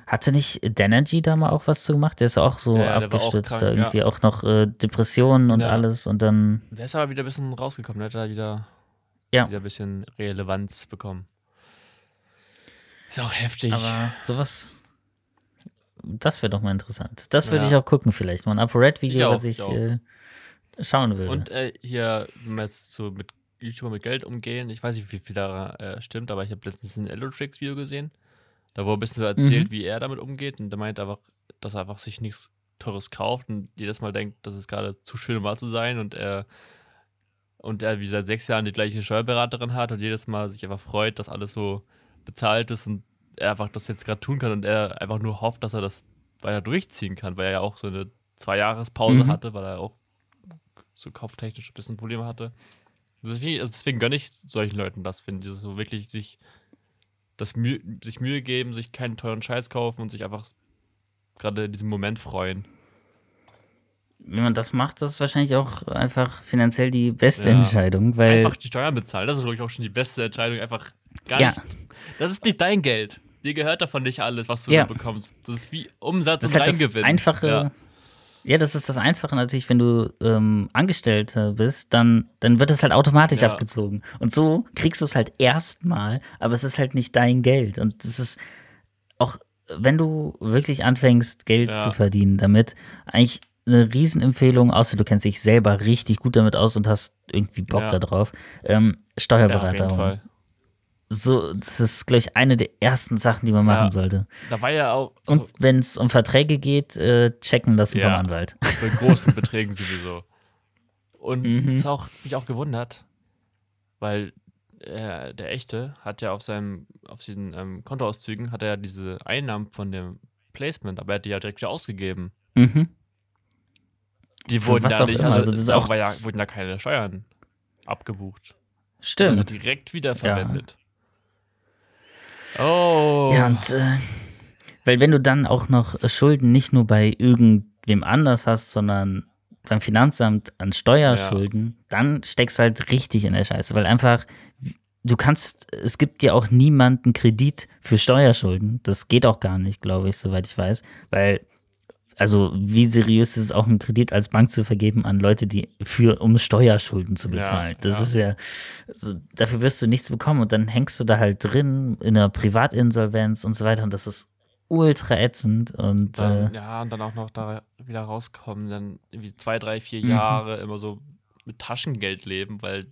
Hatte nicht Denergy da mal auch was zu gemacht? Der ist auch so ja, abgestürzt, auch krank, da irgendwie ja. auch noch äh, Depressionen und ja. alles und dann. Der ist aber wieder ein bisschen rausgekommen, der hat da wieder, ja. wieder ein bisschen Relevanz bekommen. Ist auch heftig. Aber sowas. Das wäre doch mal interessant. Das würde ich auch gucken, vielleicht. Mal ein ApoRed-Video, was ich, ich äh, schauen würde. Und äh, hier, wenn man jetzt so mit YouTuber mit Geld umgehen. Ich weiß nicht, wie viel da äh, stimmt, aber ich habe letztens ein Elotrix-Video gesehen. Da wurde ein bisschen so erzählt, mhm. wie er damit umgeht. Und der meint einfach, dass er einfach sich nichts Teures kauft und jedes Mal denkt, das ist gerade zu schön, um wahr zu sein. Und er und er wie seit sechs Jahren die gleiche Steuerberaterin hat und jedes Mal sich einfach freut, dass alles so bezahlt ist und er einfach das jetzt gerade tun kann und er einfach nur hofft, dass er das weiter durchziehen kann, weil er ja auch so eine Zwei-Jahres-Pause Mhm. hatte, weil er auch so kopftechnisch ein bisschen Probleme hatte. Deswegen, also deswegen gönne ich solchen Leuten das, finde ich, dieses so wirklich sich das Mühe, sich Mühe geben, sich keinen teuren Scheiß kaufen und sich einfach gerade in diesem Moment freuen. Wenn man das macht, das ist wahrscheinlich auch einfach finanziell die beste Ja. Entscheidung, weil einfach die Steuern bezahlen, das ist wirklich auch schon die beste Entscheidung. Einfach gar Ja. nicht. Das ist nicht dein Geld. Dir gehört davon nicht alles, was du Ja. da bekommst. Das ist wie Umsatz das ist und halt das Reingewinn. einfache. Ja. Ja. das ist das Einfache natürlich, wenn du ähm, Angestellter bist, dann, dann wird es halt automatisch Ja. abgezogen. Und so kriegst du es halt erstmal, aber es ist halt nicht dein Geld. Und es ist auch, wenn du wirklich anfängst, Geld Ja. zu verdienen damit, eigentlich eine Riesenempfehlung, außer du kennst dich selber richtig gut damit aus und hast irgendwie Bock Ja. da drauf. Ähm, Ja, Steuerberater. Fall. So, das ist, glaube ich, eine der ersten Sachen, die man machen Ja. sollte. Da war ja auch Und so, wenn es um Verträge geht, äh, checken lassen vom Ja. Anwalt. bei großen Beträgen sowieso. Und Mhm. das ist auch mich auch gewundert, weil äh, der Echte hat ja auf seinem, auf seinen ähm, Kontoauszügen hat er ja diese Einnahmen von dem Placement, aber er hat die ja direkt wieder ausgegeben. Mhm. Die wurden ja auch nicht, also, also das ist da auch- war ja, wurden ja keine Steuern abgebucht. Stimmt. Also direkt wieder verwendet. Oh. Ja, und äh, weil wenn du dann auch noch Schulden nicht nur bei irgendwem anders hast, sondern beim Finanzamt an Steuerschulden, dann steckst du halt richtig in der Scheiße, weil einfach du kannst, es gibt dir auch niemanden Kredit für Steuerschulden. Das geht auch gar nicht, glaube ich, soweit ich weiß, weil also wie seriös ist es auch, einen Kredit als Bank zu vergeben an Leute, die für um Steuerschulden zu Ja, bezahlen? das ja. ist ja, also, dafür wirst du nichts bekommen und dann hängst du da halt drin in einer Privatinsolvenz und so weiter und das ist ultra ätzend und dann, äh, ja, und dann auch noch da wieder rauskommen, dann irgendwie zwei, drei, vier Mhm. Jahre immer so mit Taschengeld leben, weil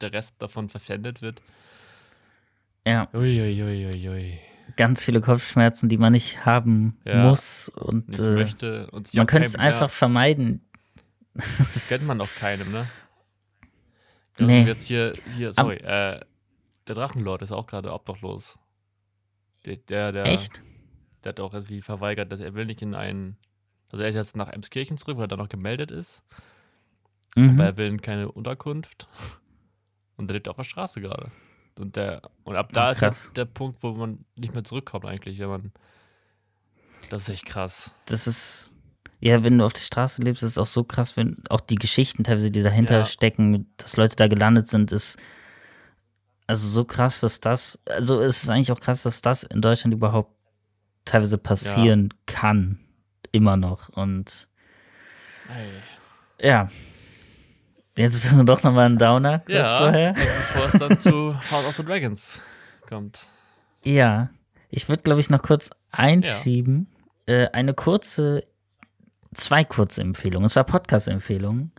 der Rest davon verpfändet wird. ja, Uiuiuiui. Ganz viele Kopfschmerzen, die man nicht haben Ja. muss und äh, möchte und man könnte es einfach vermeiden. Das gönnt man auch keinem, ne? Genauso Nee. wie Jetzt hier, hier, sorry, äh, der Drachenlord ist auch gerade obdachlos. Der, der, der, Echt? der hat auch irgendwie verweigert, dass er will nicht in einen. Also er ist jetzt nach Emskirchen zurück, weil er da noch gemeldet ist. Aber Mhm. er will in keine Unterkunft. Und er lebt auf der Straße gerade. Und der, und ab da Ach, ist halt der Punkt, wo man nicht mehr zurückkommt, eigentlich, wenn man. Das ist echt krass. Das ist, ja, wenn du auf der Straße lebst, ist es auch so krass, wenn auch die Geschichten teilweise, die dahinter Ja. stecken, dass Leute da gelandet sind, ist also so krass, dass das, also es ist eigentlich auch krass, dass das in Deutschland überhaupt teilweise passieren kann. Immer noch. Und Ey. ja. Jetzt ist doch nochmal ein Downer kurz Ja, vorher. bevor es dann zu House of the Dragons kommt. Ja, ich würde, glaube ich, noch kurz einschieben. Äh, eine kurze, zwei kurze Empfehlungen. Und zwar Podcast-Empfehlungen,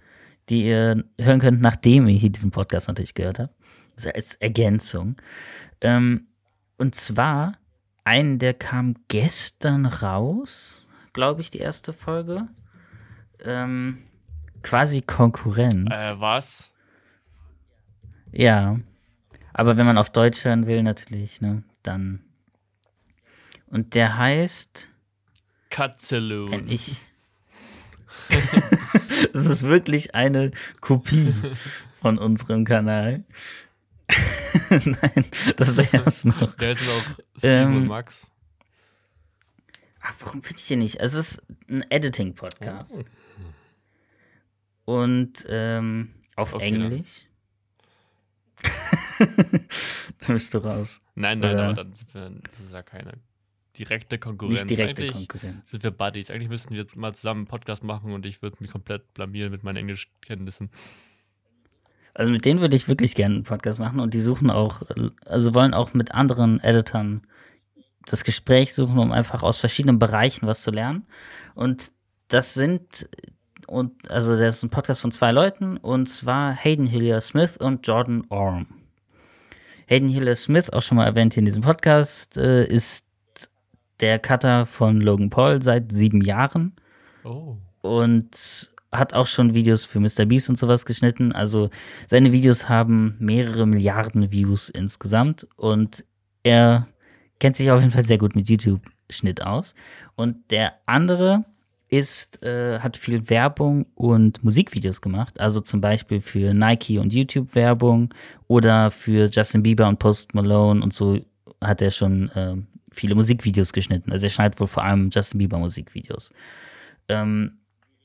die ihr hören könnt, nachdem ihr hier diesen Podcast natürlich gehört habt. Also als Ergänzung. Ähm, und zwar einen, der kam gestern raus, glaube ich, die erste Folge. Ähm, quasi Konkurrenz. Äh, was? Ja. Aber wenn man auf Deutsch hören will, natürlich, ne, dann. Und der heißt, Katzeloon. wenn ich. Es ist wirklich eine Kopie von unserem Kanal. Nein, das wäre es noch. Der ist auch Steve Ähm, und Max. Ach, warum finde ich den nicht? Es ist ein Editing-Podcast. Oh. Und ähm, auf Okay, dann. Englisch. da bist du raus. Nein, nein, oder- aber dann sind wir, das ist ja keine direkte Konkurrenz. Nicht direkte Eigentlich Konkurrenz. sind wir Buddies. Eigentlich müssten wir jetzt mal zusammen einen Podcast machen und ich würde mich komplett blamieren mit meinen Englischkenntnissen. Also mit denen würde ich wirklich gerne einen Podcast machen und die suchen auch, also wollen auch mit anderen Editern das Gespräch suchen, um einfach aus verschiedenen Bereichen was zu lernen. Und das sind, und also das ist ein Podcast von zwei Leuten und zwar Hayden Hillier Smith und Jordan Orm. Hayden Hillier Smith, auch schon mal erwähnt hier in diesem Podcast, äh, ist der Cutter von Logan Paul seit sieben Jahren Oh. und hat auch schon Videos für Mr. Beast und sowas geschnitten. Also seine Videos haben mehrere Milliarden Views insgesamt und er kennt sich auf jeden Fall sehr gut mit YouTube-Schnitt aus. Und der andere ist, äh, hat viel Werbung und Musikvideos gemacht. Also zum Beispiel für Nike und YouTube-Werbung oder für Justin Bieber und Post Malone und so hat er schon äh, viele Musikvideos geschnitten. Also er schneidet wohl vor allem Justin Bieber Musikvideos. Ähm,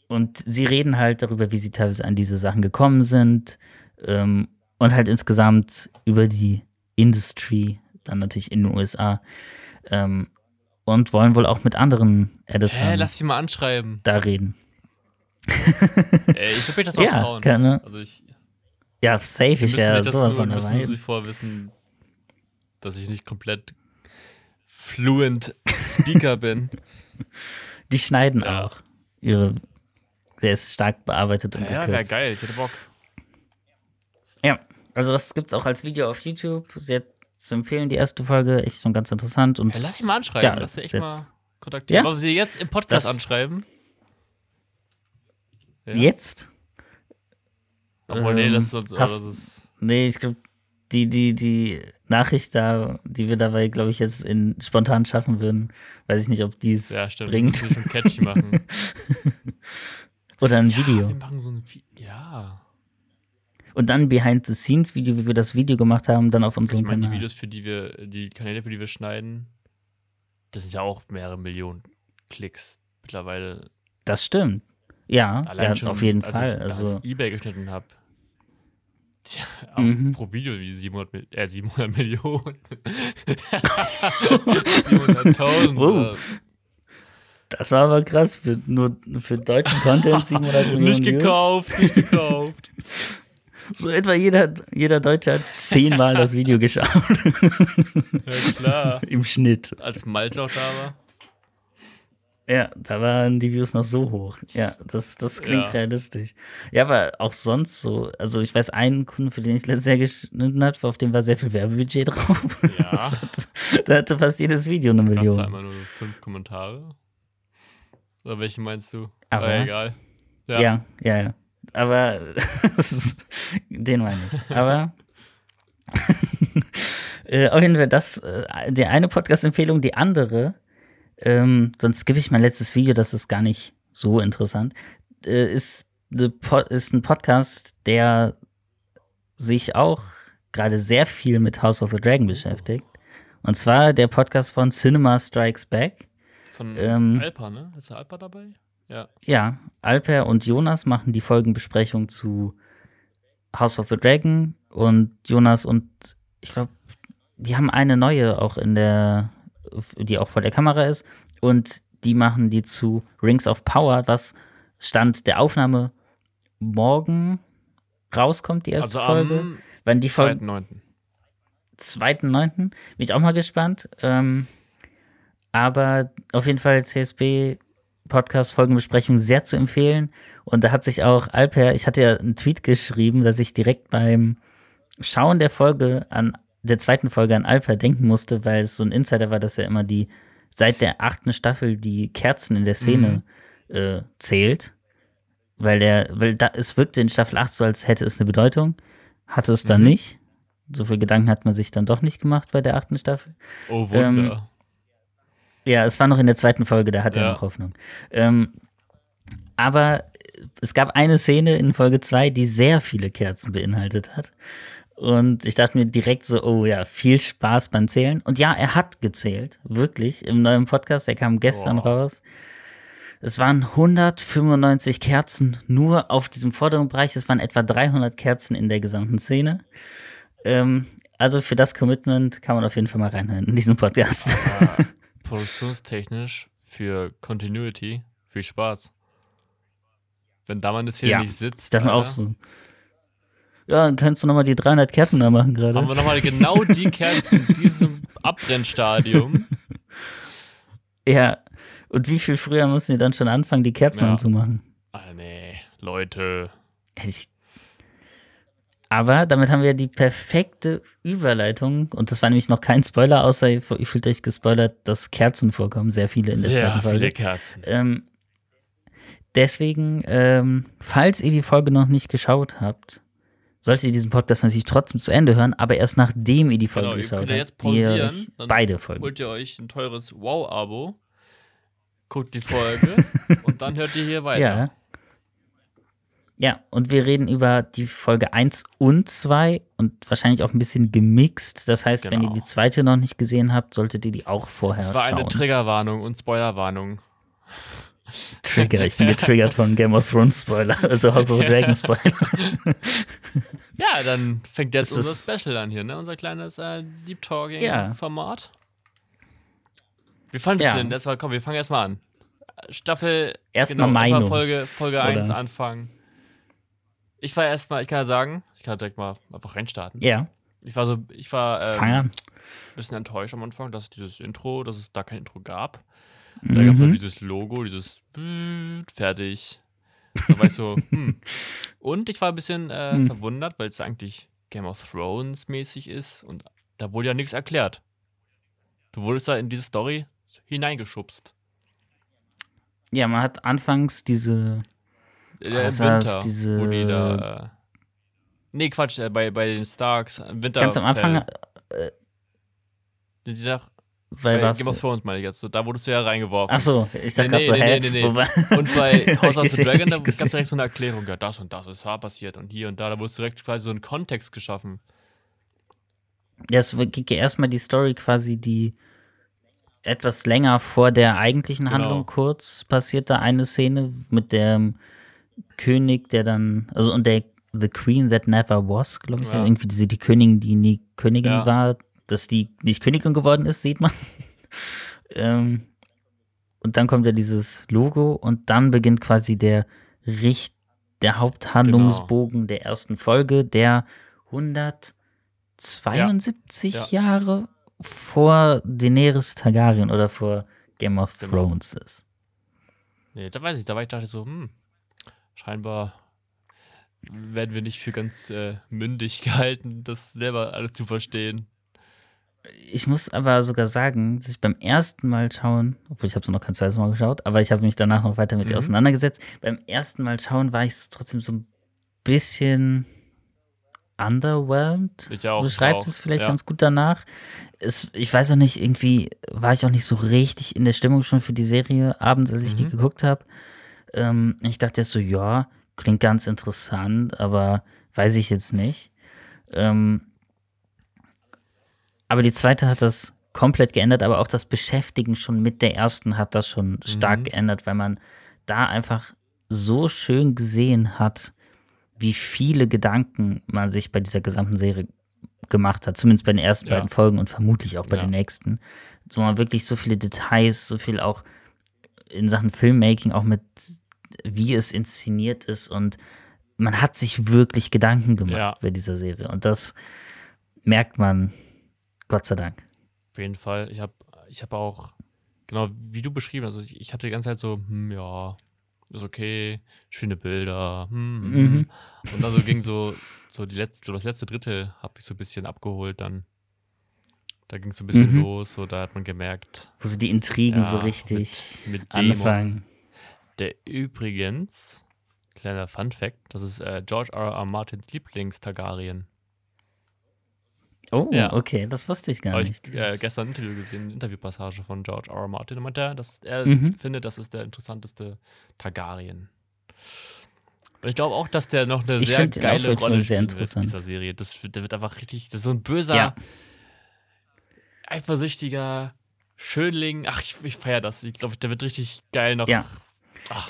und sie reden halt darüber, wie sie teilweise an diese Sachen gekommen sind ähm, und halt insgesamt über die Industry, dann natürlich in den USA. Ähm, und wollen wohl auch mit anderen Editoren Hä, lass dich mal anschreiben. da reden. Ey, ich würde mich das auch Ja, trauen. kann, ne? Also ich, Ja, safe, ich nicht das sowas von dabei. sich vorher wissen, dass ich nicht komplett fluent Speaker bin. Die schneiden Ja. auch ihre. Der ist stark bearbeitet und Ja, wäre gekürzt. geil, ich hätte Bock. Ja, also das gibt's auch als Video auf YouTube. Sehr zu empfehlen, die erste Folge. Echt schon ganz interessant. Und Ja, lass dich mal anschreiben, Ja, lass dich echt jetzt- mal kontaktieren. Ja? Wollen wir sie jetzt im Podcast Das- anschreiben? Ja. Jetzt? Obwohl, nee, Ähm, das, ist- hast- das ist. Nee, ich glaube, die, die, die Nachricht da, die wir dabei, glaube ich, jetzt in, spontan schaffen würden, weiß ich nicht, ob die es Ja, stimmt. bringt. Ich schon catchy machen. Oder ein Ja, Video. wir machen so ein Vi Ja. Und dann Behind-the-Scenes-Video, wie wir das Video gemacht haben, dann auf Ich unserem meine, die Kanal. Videos, für die wir, die Kanäle, für die wir schneiden, das sind ja auch mehrere Millionen Klicks mittlerweile. Das stimmt. Ja, Allein ja schon, auf jeden als Fall. Ich, also, als ich eBay geschnitten habe. Tja, Mhm. pro Video wie 700, Mil- äh, 700 Millionen. 700.000. Oh. äh, das war aber krass für nur für deutschen Content 700 Millionen Nicht gekauft, nicht gekauft. So etwa jeder, jeder Deutsche hat zehnmal das Video geschaut Ja, klar. im Schnitt. Als Malte noch da war. Ja, da waren die Views noch so hoch. Ja, das, das klingt Ja. realistisch. Ja, aber auch sonst so. Also ich weiß, einen Kunden, für den ich letztes Jahr geschnitten habe, auf dem war sehr viel Werbebudget drauf. Ja. Hat, da hatte fast jedes Video eine es Million. einmal nur fünf Kommentare? Oder welche meinst du? Aber- Aber egal. Ja. Ja, ja, ja. Aber den meine ich. Aber äh, auf jeden Fall das, äh, die eine Podcast-Empfehlung, die andere, ähm, sonst gebe ich mein letztes Video, das ist gar nicht so interessant, äh, ist, ist ein Podcast, der sich auch gerade sehr viel mit House of the Dragon beschäftigt. Und zwar der Podcast von Cinema Strikes Back. Von Ähm, Alpa, ne? Ist der Alpa dabei? Ja. Ja, Alper und Jonas machen die Folgenbesprechung zu House of the Dragon und Jonas und ich glaube, die haben eine neue auch in der, die auch vor der Kamera ist und die machen die zu Rings of Power, was Stand der Aufnahme morgen rauskommt, die erste Also Folge. am Wann die Folge 2.9. 2.9. Bin ich auch mal gespannt. Ähm, aber auf jeden Fall CSB Podcast Folgenbesprechung sehr zu empfehlen. Und da hat sich auch Alper, ich hatte ja einen Tweet geschrieben, dass ich direkt beim Schauen der Folge an der zweiten Folge an Alper denken musste, weil es so ein Insider war, dass er immer die seit der achten Staffel die Kerzen in der Szene äh, zählt. Weil der, weil da, es wirkte in Staffel 8 so, als hätte es eine Bedeutung. Hatte es dann Mhm. nicht. So viel Gedanken hat man sich dann doch nicht gemacht bei der achten Staffel. Oh, Ähm, Wunder. Ja, es war noch in der zweiten Folge, da hat er Ja. noch Hoffnung. Ähm, aber es gab eine Szene in Folge 2, die sehr viele Kerzen beinhaltet hat. Und ich dachte mir direkt so, oh ja, viel Spaß beim Zählen. Und ja, er hat gezählt, wirklich, im neuen Podcast, der kam gestern Wow. raus. Es waren 195 Kerzen nur auf diesem vorderen Bereich. Es waren etwa 300 Kerzen in der gesamten Szene. Ähm, also für das Commitment kann man auf jeden Fall mal reinhören in diesen Podcast. Aber produktionstechnisch für Continuity viel Spaß. Wenn da mal eine Szene Ja, nicht sitzt, mir auch so. Ja, dann kannst du nochmal die 300 Kerzen da machen haben wir gerade. nochmal genau die Kerzen in diesem Abbrennstadium. Ja. Und wie viel früher mussten die dann schon anfangen, die Kerzen Ja. anzumachen? Ah, nee, Leute. Hätte ich. Aber damit haben wir die perfekte Überleitung. Und das war nämlich noch kein Spoiler, außer ihr fühlt euch gespoilert, dass Kerzen vorkommen. Sehr viele in der Sehr zweiten viele Folge. Kerzen. Ähm, deswegen, ähm, falls ihr die Folge noch nicht geschaut habt, solltet ihr diesen Podcast natürlich trotzdem zu Ende hören, aber erst nachdem ihr die Folge Genau, ihr geschaut habt. jetzt pausieren, ihr beide Folgen. Holt ihr euch ein teures Wow-Abo, guckt die Folge und dann hört ihr hier weiter. Ja. Ja, und wir reden über die Folge 1 und 2 und wahrscheinlich auch ein bisschen gemixt. Das heißt, wenn ihr Genau. die zweite noch nicht gesehen habt, solltet ihr die auch vorher Das war eine schauen. Triggerwarnung und Spoilerwarnung. Trigger, ich bin getriggert von Game of Thrones Spoiler, also House of the Dragon Spoiler. Ja, dann fängt jetzt Das unser Special an hier, ne? Unser kleines äh, Deep Ja. Talking-Format. Wie fandest Ja. du denn? Erstmal, komm, wir fangen erstmal an. Staffel. Erstmal genau. Folge, Folge Oder? 1 anfangen. Ich war erstmal, ich kann ja sagen, ich kann direkt mal einfach reinstarten. Ja, Ich war so, ich war ähm, fang an. bisschen enttäuscht am Anfang, dass dieses Intro, dass es da kein Intro gab. Da gab es nur Mhm. dieses Logo, dieses fertig. Da war ich so, hm. Und ich war ein bisschen äh, Hm. verwundert, weil es eigentlich Game of Thrones mäßig ist und da wurde ja nichts erklärt. Du wurdest da in diese Story hineingeschubst. Ja, man hat anfangs diese, Äh, Was Im war's, Winter, diese- wo die da. Äh, nee, Quatsch, äh, bei, bei den Starks. Im Winter. ganz am Anfang, Die, die nach, weil bei was. Game of Thrones meine ich jetzt. So, da wurdest du ja reingeworfen. Ach so, ich dachte Nee, gerade so, nee, nee, nee, nee. Und bei House of the Dragon, da gab es direkt so eine Erklärung. Ja, das und das ist da passiert und hier und da. Da wurde direkt quasi so ein Kontext geschaffen. Ja, es ja erstmal die Story quasi, die etwas länger vor der eigentlichen Genau. Handlung kurz passiert da eine Szene mit dem König, der dann, also und der The Queen That Never Was, glaube ich, Ja. irgendwie diese die Königin, die nie Königin Ja. war, dass die nicht Königin geworden ist, sieht man. ähm, und dann kommt ja dieses Logo und dann beginnt quasi der Richt, der Haupthandlungsbogen der ersten Folge, der 172 Ja. Jahre vor Daenerys Targaryen oder vor Game of Genau. Thrones ist. Nee, da weiß ich, da war ich dachte so, hm, scheinbar werden wir nicht für ganz äh, mündig gehalten, das selber alles zu verstehen. Ich muss aber sogar sagen, dass ich beim ersten Mal schauen, obwohl ich habe es noch kein zweites Mal geschaut, aber ich habe mich danach noch weiter mit ihr Mhm. auseinandergesetzt. Beim ersten Mal schauen war ich trotzdem so ein bisschen underwhelmed. Ich auch. Beschreibt auch. es vielleicht ja. ganz gut danach. Es, ich weiß auch nicht, irgendwie war ich auch nicht so richtig in der Stimmung schon für die Serie abends, als ich die Mhm. geguckt habe. Ähm, ich dachte jetzt so, ja, klingt ganz interessant, aber weiß ich jetzt nicht. Ähm, aber die zweite hat das komplett geändert, aber auch das Beschäftigen schon mit der ersten hat das schon stark Mhm. geändert, weil man da einfach so schön gesehen hat, wie viele Gedanken man sich bei dieser gesamten Serie gemacht hat, zumindest bei den ersten Ja. beiden Folgen und vermutlich auch bei Ja. den nächsten. So man wirklich so viele Details, so viel auch in Sachen Filmmaking, auch mit wie es inszeniert ist und man hat sich wirklich Gedanken gemacht Ja. bei dieser Serie und das merkt man, Gott sei Dank. Auf jeden Fall. Ich habe ich hab auch, genau wie du beschrieben, also ich, ich hatte die ganze Zeit so, hm, ja, ist okay, schöne Bilder, hm, hm, Mhm. hm. Und dann so ging so, so die letzte, das letzte Drittel habe ich so ein bisschen abgeholt dann. Da ging es so ein bisschen Mhm. los, so da hat man gemerkt, Wo so die Intrigen Ja, so richtig mit, mit anfangen. Der übrigens, kleiner Fun Fact, das ist äh, George R. R. Martins Lieblings-Targaryen. Oh, Ja. okay, das wusste ich gar ich nicht. äh, gestern ein Interview gesehen, eine Interviewpassage von George R. R. Martin. Und meinte er, dass er Mhm. findet, das ist der interessanteste Targaryen. Und ich glaube auch, dass der noch eine Ich sehr auch geile wirklich Rolle sehr wird in dieser Serie. Das, der wird einfach richtig, das ist so ein böser, Ja. eifersüchtiger Schönling. Ach, ich, ich feiere das. Ich glaube, der wird richtig geil noch. Ja. Ach,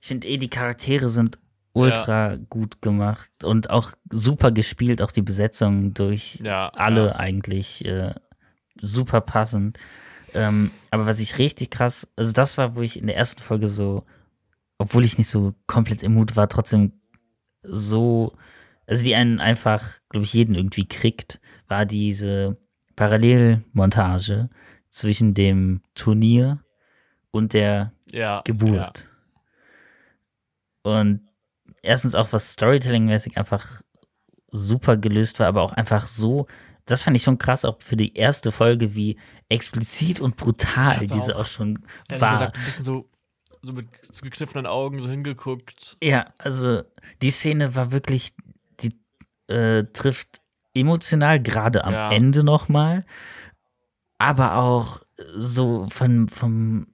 Ich finde eh, die Charaktere sind ultra gut gemacht und auch super gespielt, auch die Besetzung durch ja, alle Ja. eigentlich äh, super passend. Ähm, aber was ich richtig krass, also das war, wo ich in der ersten Folge so, obwohl ich nicht so komplett im Mut war, trotzdem so, also die einen einfach, glaube ich, jeden irgendwie kriegt, war diese Parallelmontage zwischen dem Turnier und der ja, Geburt. Und erstens auch was Storytelling-mäßig einfach super gelöst war, aber auch einfach so, das fand ich schon krass, auch für die erste Folge, wie explizit und brutal diese auch auch schon war. gesagt, ein bisschen so so mit zugekniffenen Augen so hingeguckt. Ja, also die Szene war wirklich, die äh, trifft emotional, gerade am Ja. Ende nochmal, aber auch so von, vom,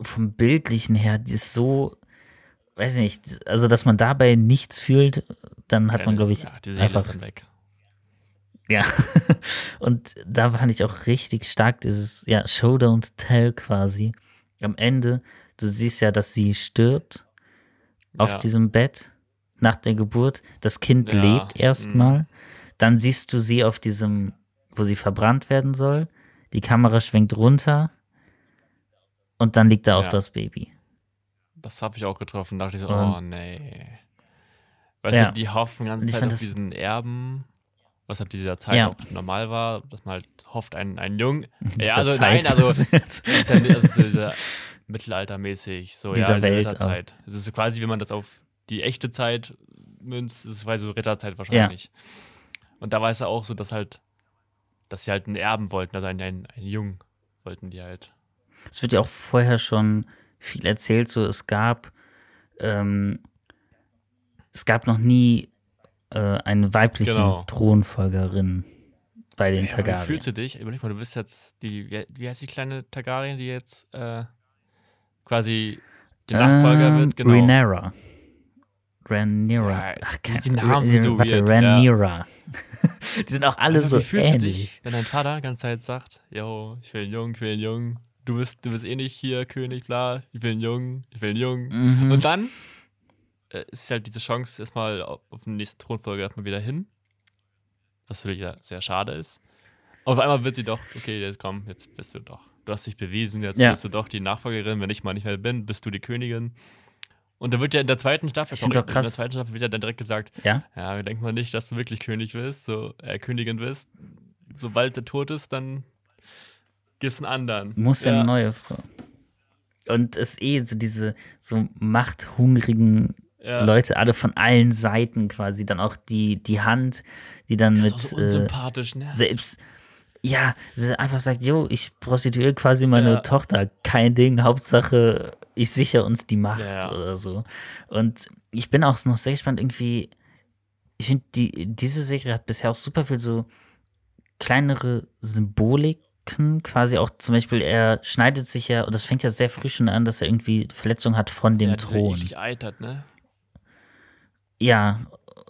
vom Bildlichen her, die ist so, weiß nicht, also dass man dabei nichts fühlt, dann hat man, glaube ich, ja, die Seele einfach ist dann weg. Ja, und da fand ich auch richtig stark dieses, ja, Show Don't Tell quasi. Am Ende, du siehst ja, dass sie stirbt auf Ja. diesem Bett nach der Geburt. Das Kind Ja, lebt erstmal. Dann siehst du sie auf diesem, wo sie verbrannt werden soll. Die Kamera schwenkt runter und dann liegt da auch Ja. das Baby. Das habe ich auch getroffen. dachte ich so, Und- oh nee. Weißt Ja. du, die hoffen die ganze Und ich Zeit fand auf das- diesen Erben, was ab dieser Zeit Ja. auch normal war, dass man halt hofft, einen, einen Jungen. Ja, also Zeit. nein, also das ist ja also so dieser mittelaltermäßig, so Dieser ja, Welt auch. Ritterzeit. Es ist so quasi, wenn man das auf die echte Zeit münzt, ist es quasi so Ritterzeit wahrscheinlich. Und da war es ja auch so, dass halt, dass sie halt einen Erben wollten, also einen, einen, einen Jungen wollten die halt. Es wird ja auch vorher schon viel erzählt, so es gab, ähm, es gab noch nie äh, eine weibliche Genau. Thronfolgerin bei den Ey, aber wie Targaryen. fühlst du dich? Überleg mal, du bist jetzt die, wie, heißt die kleine Targaryen, die jetzt äh, quasi der Nachfolger ähm, wird? Genau. Rhaenyra. Rhaenyra. Ja, Ach, die- Namen sind so Warte, weird, Rhaenyra. die sind auch alle Also, so wie fühlst du ähnlich. dich, wenn dein Vater die ganze Zeit sagt, yo, ich will einen Jungen, ich will einen Jungen, du bist, du bist eh nicht hier König, bla, ich will einen Jungen, ich will einen Jungen. Mhm. Und dann äh, ist halt diese Chance erstmal auf, auf den nächsten Thronfolger erstmal wieder hin. Was natürlich ja sehr schade ist. Auf einmal wird sie doch, okay, jetzt komm, jetzt bist du doch. Du hast dich bewiesen, jetzt Ja. bist du doch die Nachfolgerin. Wenn ich mal nicht mehr bin, bist du die Königin. Und dann wird ja in der zweiten Staffel, sorry, auch in der krass. zweiten Staffel wird ja dann direkt gesagt, ja? ja, denk mal nicht, dass du wirklich König bist, so, äh, Königin bist. Sobald der tot ist, dann gibt's einen anderen. Muss ja eine neue Frau. Und es eh so diese so machthungrigen ja. Leute, alle von allen Seiten quasi, dann auch die, die Hand, die dann Das ist mit auch so äh, unsympathisch, ne? selbst, ja, sie einfach sagt, jo, ich prostituiere quasi meine Ja. Tochter, kein Ding, Hauptsache, ich sichere uns die Macht Ja. oder so. Und ich bin auch noch sehr gespannt, irgendwie, ich finde, die, diese Serie hat bisher auch super viel so kleinere Symboliken, quasi auch zum Beispiel, er schneidet sich ja, und das fängt ja sehr früh schon an, dass er irgendwie Verletzungen hat von dem ja, Thron. eklig eitert, ne? Ja,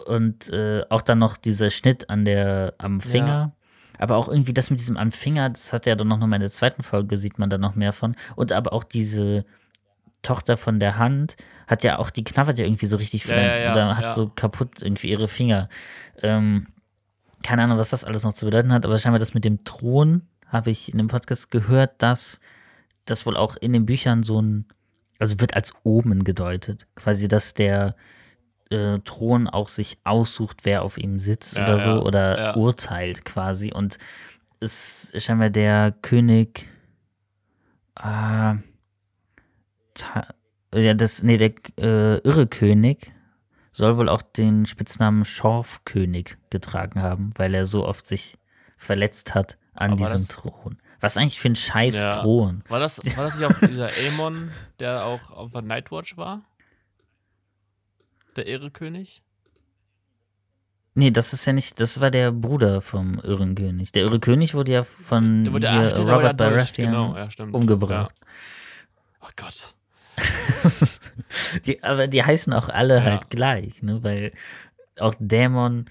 und äh, auch dann noch dieser Schnitt an der, am Finger. Aber auch irgendwie das mit diesem am Finger, das hat ja dann noch mal in der zweiten Folge, sieht man da noch mehr von. Und aber auch diese Tochter von der Hand hat ja auch, die knabbert ja irgendwie so richtig viel Ja, ja, ja, oder hat ja. so kaputt irgendwie ihre Finger. Ähm, keine Ahnung, was das alles noch zu bedeuten hat, aber scheinbar das mit dem Thron habe ich in dem Podcast gehört, dass das wohl auch in den Büchern so ein, also wird als Omen gedeutet. Quasi, dass der äh, Thron auch sich aussucht, wer auf ihm sitzt Ja, oder so ja, oder ja. urteilt quasi. Und es scheinbar der König. Äh, Ta- ja, das, nee, der äh, irre König soll wohl auch den Spitznamen Schorfkönig getragen haben, weil er so oft sich verletzt hat an diesem Thron. Was eigentlich für ein scheiß Ja. Thron. War das, war das nicht auch dieser Aemon, der auch auf der Nightwatch war? Der Ehrekönig? Nee, das ist ja nicht, das war der Bruder vom irren König. Der irre König wurde ja von Der wurde- hier, der Robert Baratheon Genau, ja, umgebracht. Ja. Oh Gott. die, aber die heißen auch alle Ja. halt gleich, ne? Weil auch Dämon,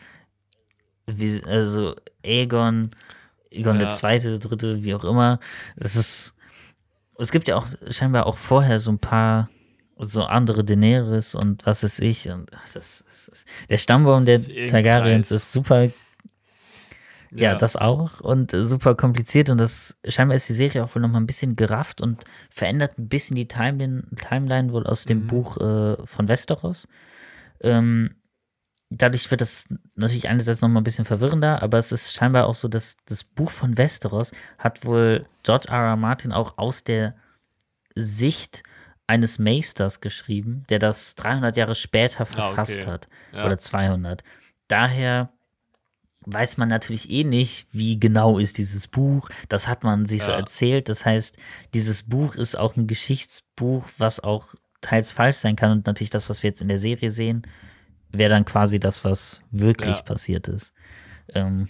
also Aegon, Aegon Ja. der zweite, dritte, wie auch immer. Das ist. Es gibt ja auch scheinbar auch vorher so ein paar so andere Daenerys und was weiß ich. Und das ist, das ist, der Stammbaum der Das ist eh Targaryens ist super ja, das auch und äh, super kompliziert und das scheinbar ist die Serie auch wohl noch mal ein bisschen gerafft und verändert ein bisschen die Timeline, Timeline wohl aus dem Mhm. Buch äh, von Westeros. Ähm, dadurch wird das natürlich einerseits noch mal ein bisschen verwirrender, aber es ist scheinbar auch so, dass das Buch von Westeros hat wohl George R. R. Martin auch aus der Sicht eines Meisters geschrieben, der das 300 Jahre später verfasst Ah, okay. hat Ja. oder 200. Daher weiß man natürlich eh nicht, wie genau ist dieses Buch. Das hat man sich so Ja. erzählt. Das heißt, dieses Buch ist auch ein Geschichtsbuch, was auch teils falsch sein kann und natürlich das, was wir jetzt in der Serie sehen, wäre dann quasi das, was wirklich Ja. passiert ist. Ähm,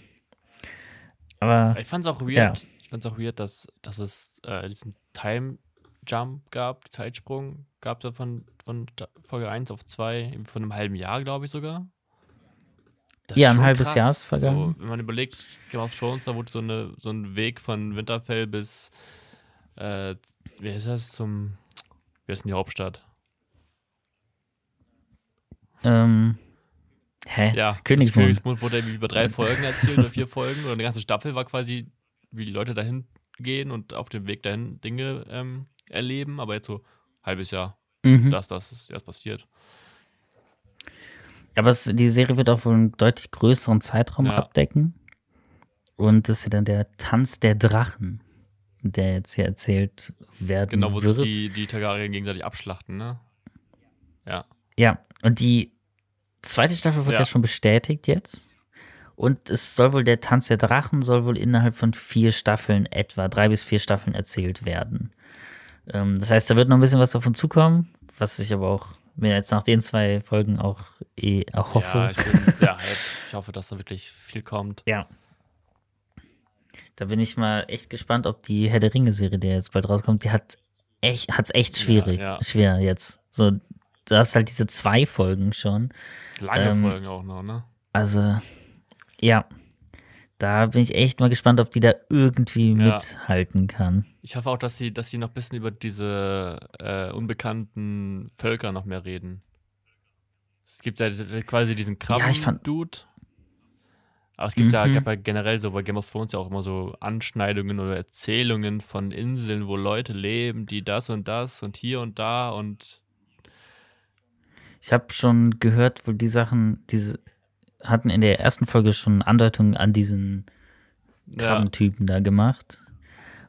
aber Ich fand's auch weird. Ja. Ich fand's auch weird, dass, dass es äh, diesen Time Jump gab, Zeitsprung gab es von, von Folge 1 auf 2, von einem halben Jahr, glaube ich sogar. Das Ja, ein halbes krass. Jahr ist vergangen. So, wenn man überlegt, Game of Thrones, da wurde so, eine, so ein Weg von Winterfell bis, äh, wie ist das, zum, wie ist denn die Hauptstadt? Ähm, hä? Ja, Königsmund. Königsmund wurde irgendwie über drei Folgen erzählt oder vier Folgen oder eine ganze Staffel war quasi, wie die Leute dahin gehen und auf dem Weg dahin Dinge ähm, erleben, aber jetzt so halbes Jahr, Mhm. das, das ist erst passiert. Aber es, die Serie wird auch wohl einen deutlich größeren Zeitraum Ja. abdecken. Und das ist ja dann der Tanz der Drachen, der jetzt hier erzählt werden Genau, wo wird. sich die, die Targaryen gegenseitig abschlachten, ne? Ja. Ja, und die zweite Staffel wird ja. Ja. schon bestätigt jetzt. Und es soll wohl, der Tanz der Drachen soll wohl innerhalb von vier Staffeln etwa, drei bis vier Staffeln erzählt werden. Ähm, das heißt, da wird noch ein bisschen was uns zukommen, was ich aber auch mir jetzt nach den zwei Folgen auch eh erhoffe. Ja, ich bin sehr hyped. Ich hoffe, dass da wirklich viel kommt. Ja. Da bin ich mal echt gespannt, ob die Herr der Ringe-Serie, die jetzt bald rauskommt, die hat echt, hat's echt schwierig, ja. schwer jetzt. So, du hast halt diese zwei Folgen schon. Lange Ähm, Folgen auch noch, ne? Also, ja. Da bin ich echt mal gespannt, ob die da irgendwie Ja. mithalten kann. Ich hoffe auch, dass sie, dass sie noch ein bisschen über diese äh, unbekannten Völker noch mehr reden. Es gibt ja quasi diesen Ja, Krabben-Dude. Aber es gibt ja, Mhm. gab ja generell so bei Game of Thrones ja auch immer so Anschneidungen oder Erzählungen von Inseln, wo Leute leben, die das und das und hier und da und Ich habe schon gehört, wo die Sachen, diese hatten in der ersten Folge schon Andeutungen an diesen ja, Krabbentypen da gemacht.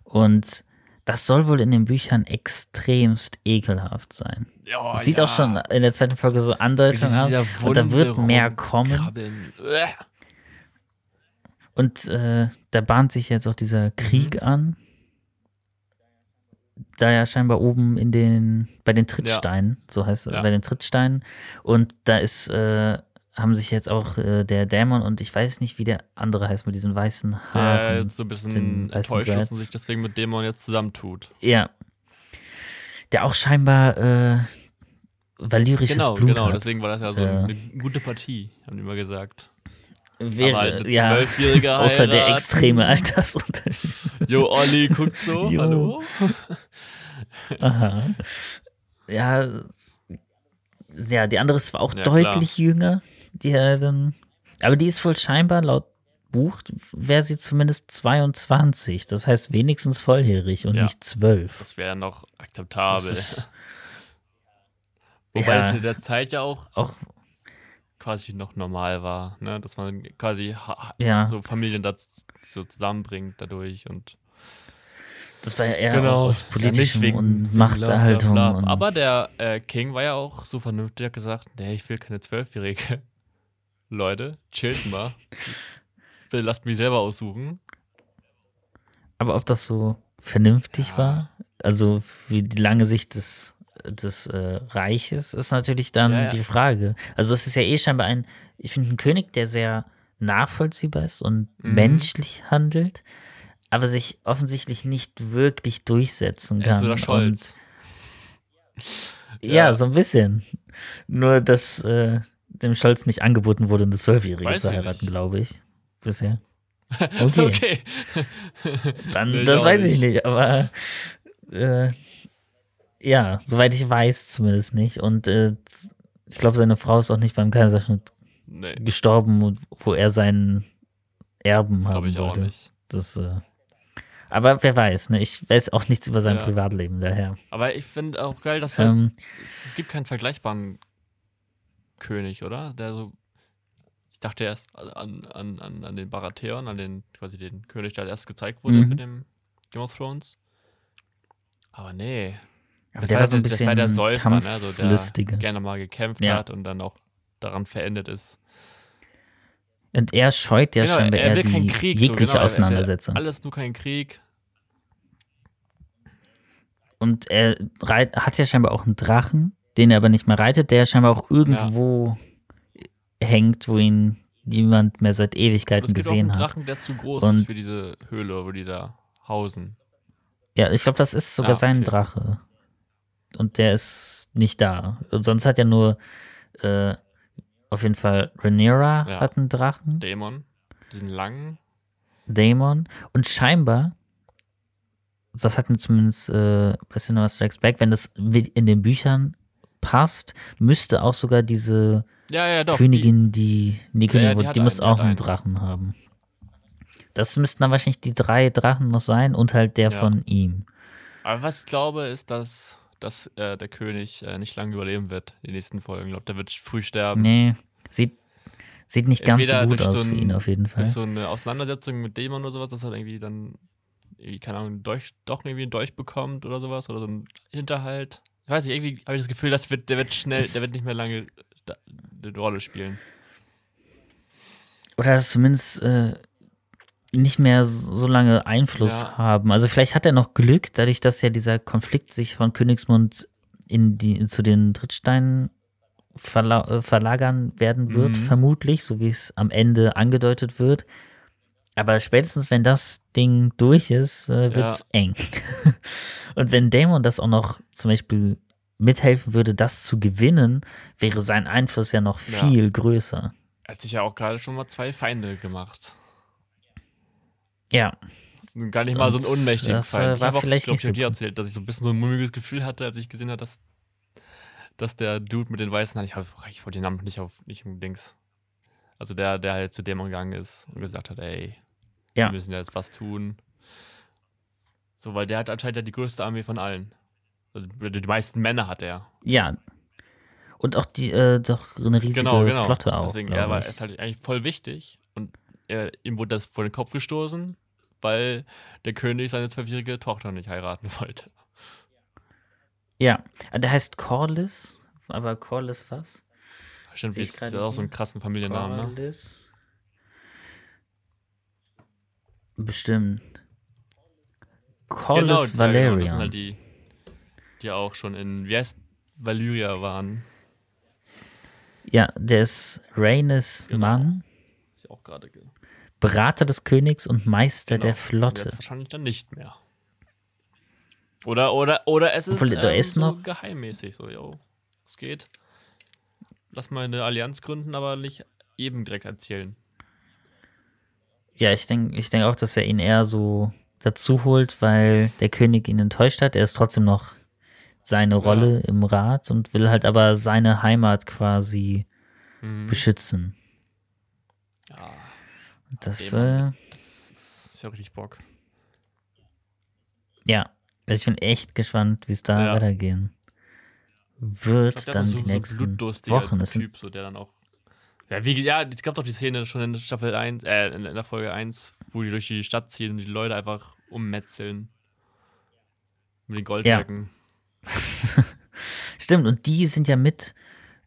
Und das soll wohl in den Büchern extremst ekelhaft sein. ja, Es sieht Oh ja. auch schon in der zweiten Folge so Andeutungen aus. Und da wird mehr kommen. Uäh. Und äh, da bahnt sich jetzt auch dieser Krieg Mhm. an. Da ja scheinbar oben in den, bei den Trittsteinen, so heißt es, Ja. bei den Trittsteinen. Und da ist, äh, haben sich jetzt auch äh, der Dämon und ich weiß nicht, wie der andere heißt mit diesen weißen Der Haaren. jetzt so ein bisschen enttäuscht ist und sich deswegen mit dem man jetzt zusammentut. Ja. Der auch scheinbar äh, valyrisches Genau, Blut genau. hat. Deswegen war das ja so Ja. eine gute Partie, haben die immer gesagt. Wäre, halt ja, außer der extreme Altersunterschied. Jo, Olli guckt so. Jo. Hallo? Aha. Ja, ja, die andere ist zwar auch Ja, deutlich jünger. Die dann, aber die ist wohl scheinbar laut Buch, wäre sie zumindest 22. Das heißt wenigstens volljährig und Ja. nicht 12. Das wäre noch akzeptabel. Ist Wobei ja. es in der Zeit ja auch auch, quasi noch normal war, ne? Dass man quasi Ja. so Familien da z- so zusammenbringt dadurch und das war ja eher Genau. aus ja politischem wegen- und Machterhaltung. Love, Und, Love. Aber der äh, King war ja auch so vernünftig, hat gesagt, nee, ich will keine Zwölfjährige. Leute, chillt mal. Bitte lasst mich selber aussuchen. aber ob das so vernünftig Ja. war, also für die lange Sicht des, des äh, Reiches, ist natürlich dann ja. die Frage. Also es ist ja eh scheinbar ein, ich finde, ein König, der sehr nachvollziehbar ist und Mhm. menschlich handelt, aber sich offensichtlich nicht wirklich durchsetzen Er ist kann. wieder Scholz. Und, ja, Ja. so ein bisschen. Nur, dass äh, dem Scholz nicht angeboten wurde, eine Zwölfjährige zu heiraten, glaube ich. Bisher. Okay. Okay. Dann, das auch weiß ich nicht. aber äh, ja, soweit ich weiß, zumindest nicht. Und äh, ich glaube, seine Frau ist auch nicht beim Kaiserschnitt Nee, gestorben, wo- er seinen Erben glaube haben ich auch wollte. nicht. Das, äh, aber wer weiß, ne? Ich weiß auch nichts über sein Ja. Privatleben daher. Aber ich finde auch geil, dass Ähm, es, es gibt keinen vergleichbaren König, oder? Der so. Ich dachte erst an, an, an, an den Baratheon, an den quasi den König, der als erstes gezeigt wurde Mhm. mit dem Game of Thrones. Aber nee. aber der war so ein bisschen war der Säufer, ne? So, der kampflustiger. gerne mal gekämpft Ja. hat und dann auch daran verendet ist. Und er scheut ja Genau, scheinbar er eher die Krieg. jegliche so, genau, er- er Auseinandersetzung. Alles nur kein Krieg. Und er reit, hat ja scheinbar auch einen Drachen, den er aber nicht mehr reitet, der scheinbar auch irgendwo hängt, wo ihn niemand mehr seit Ewigkeiten es gibt auch gesehen einen hat. Drachen, der zu groß Und- ist für diese Höhle, wo die da hausen. Ja, ich glaube, das ist sogar Ah, sein okay. Drache. Und der ist nicht da. Und sonst hat ja nur äh, auf jeden Fall Rhaenyra Ja. hat einen Drachen, Dämon. Diesen langen. Daemon. Und scheinbar, das hatten zumindest äh, bei Cinema Strikes Back, wenn das in den Büchern passt, müsste auch sogar diese Ja, ja, doch. Königin, die, die Ja, Königin, die die die auch hat einen einen. Drachen haben. Das müssten dann wahrscheinlich die drei Drachen noch sein und halt der von ihm. Aber was ich glaube, ist, dass, dass äh, der König äh, nicht lange überleben wird, die nächsten Folgen. Ich glaube, der wird früh sterben. Nee, sieht, sieht nicht ganz so Entweder gut aus so für ein- ihn auf jeden Fall. Durch so eine Auseinandersetzung mit Dämon oder sowas, dass er irgendwie dann, irgendwie, keine Ahnung, einen Dolch, doch irgendwie einen Dolch bekommt oder sowas. Oder so ein Hinterhalt. Ich weiß nicht, irgendwie habe ich das Gefühl, das wird, der wird schnell, der wird nicht mehr lange eine Rolle spielen. Oder dass zumindest äh, nicht mehr so lange Einfluss Ja. haben. Also vielleicht hat er noch Glück, dadurch, dass ja dieser Konflikt sich von Königsmund in die, zu den Trittsteinen verla äh, verlagern werden wird, Mhm. vermutlich, so wie es am Ende angedeutet wird. Aber spätestens, wenn das Ding durch ist, äh, wird's eng. Und wenn Damon das auch noch zum Beispiel mithelfen würde, das zu gewinnen, wäre sein Einfluss ja noch Ja. viel größer. Er hat sich ja auch gerade schon mal zwei Feinde gemacht. Ja, Gar nicht mal so einen unmächtigen das, äh. Ich war habe auch, vielleicht glaube ich, nicht so dir erzählt, dass ich so ein bisschen so ein mulmiges Gefühl hatte, als ich gesehen habe, dass, dass der Dude mit den weißen Haaren, ich, hab, ich wollte den Namen nicht auf, nicht im Dings. Also der, der halt zu Dämon gegangen ist und gesagt hat, ey, Ja. wir müssen jetzt was tun. So, weil der hat anscheinend ja die größte Armee von allen. Also die meisten Männer hat er. Ja. Und auch die, äh, doch eine riesige Genau, genau. Flotte auch. Deswegen, glaub er war, ist halt eigentlich voll wichtig er, ihm wurde das vor den Kopf gestoßen, weil der König seine zwölfjährige Tochter nicht heiraten wollte. Ja. Der heißt Corlys. Aber Corlys was? Stimmt, Sehe ist auch so einen hier. krassen Familiennamen, ne? Corlys. Bestimmt. Corlys ja, Valerian. Genau, das sind halt die, die auch schon in, wie heißt, Valyria waren. ja, der ist Rhaenys Genau. Mann, Ich auch gerade. ge- Berater des Königs und Meister Genau. der Flotte. Jetzt wahrscheinlich dann nicht mehr. Oder, oder, oder es ist, Obwohl, ähm, ist so noch- geheimmäßig, so, yo, es geht. Lass mal eine Allianz gründen, aber nicht eben direkt erzählen. Ja, ich denke ich denk auch, dass er ihn eher so dazu holt, weil der König ihn enttäuscht hat. Er ist trotzdem noch seine Rolle im Rat und will halt aber seine Heimat quasi Mhm. beschützen. Ja, Das, äh, das ist ja richtig Bock. ja, also ich bin echt gespannt, wie es da Ja. weitergehen wird glaub, dann ist die nächsten blutdurstiger Wochen. Das Typ, so, der dann auch. Ja, wie, ja, es gab doch die Szene schon in Staffel 1, äh, in, der Folge 1, wo die durch die Stadt ziehen und die Leute einfach ummetzeln. Mit den Goldröcken. Stimmt, und die sind ja mit,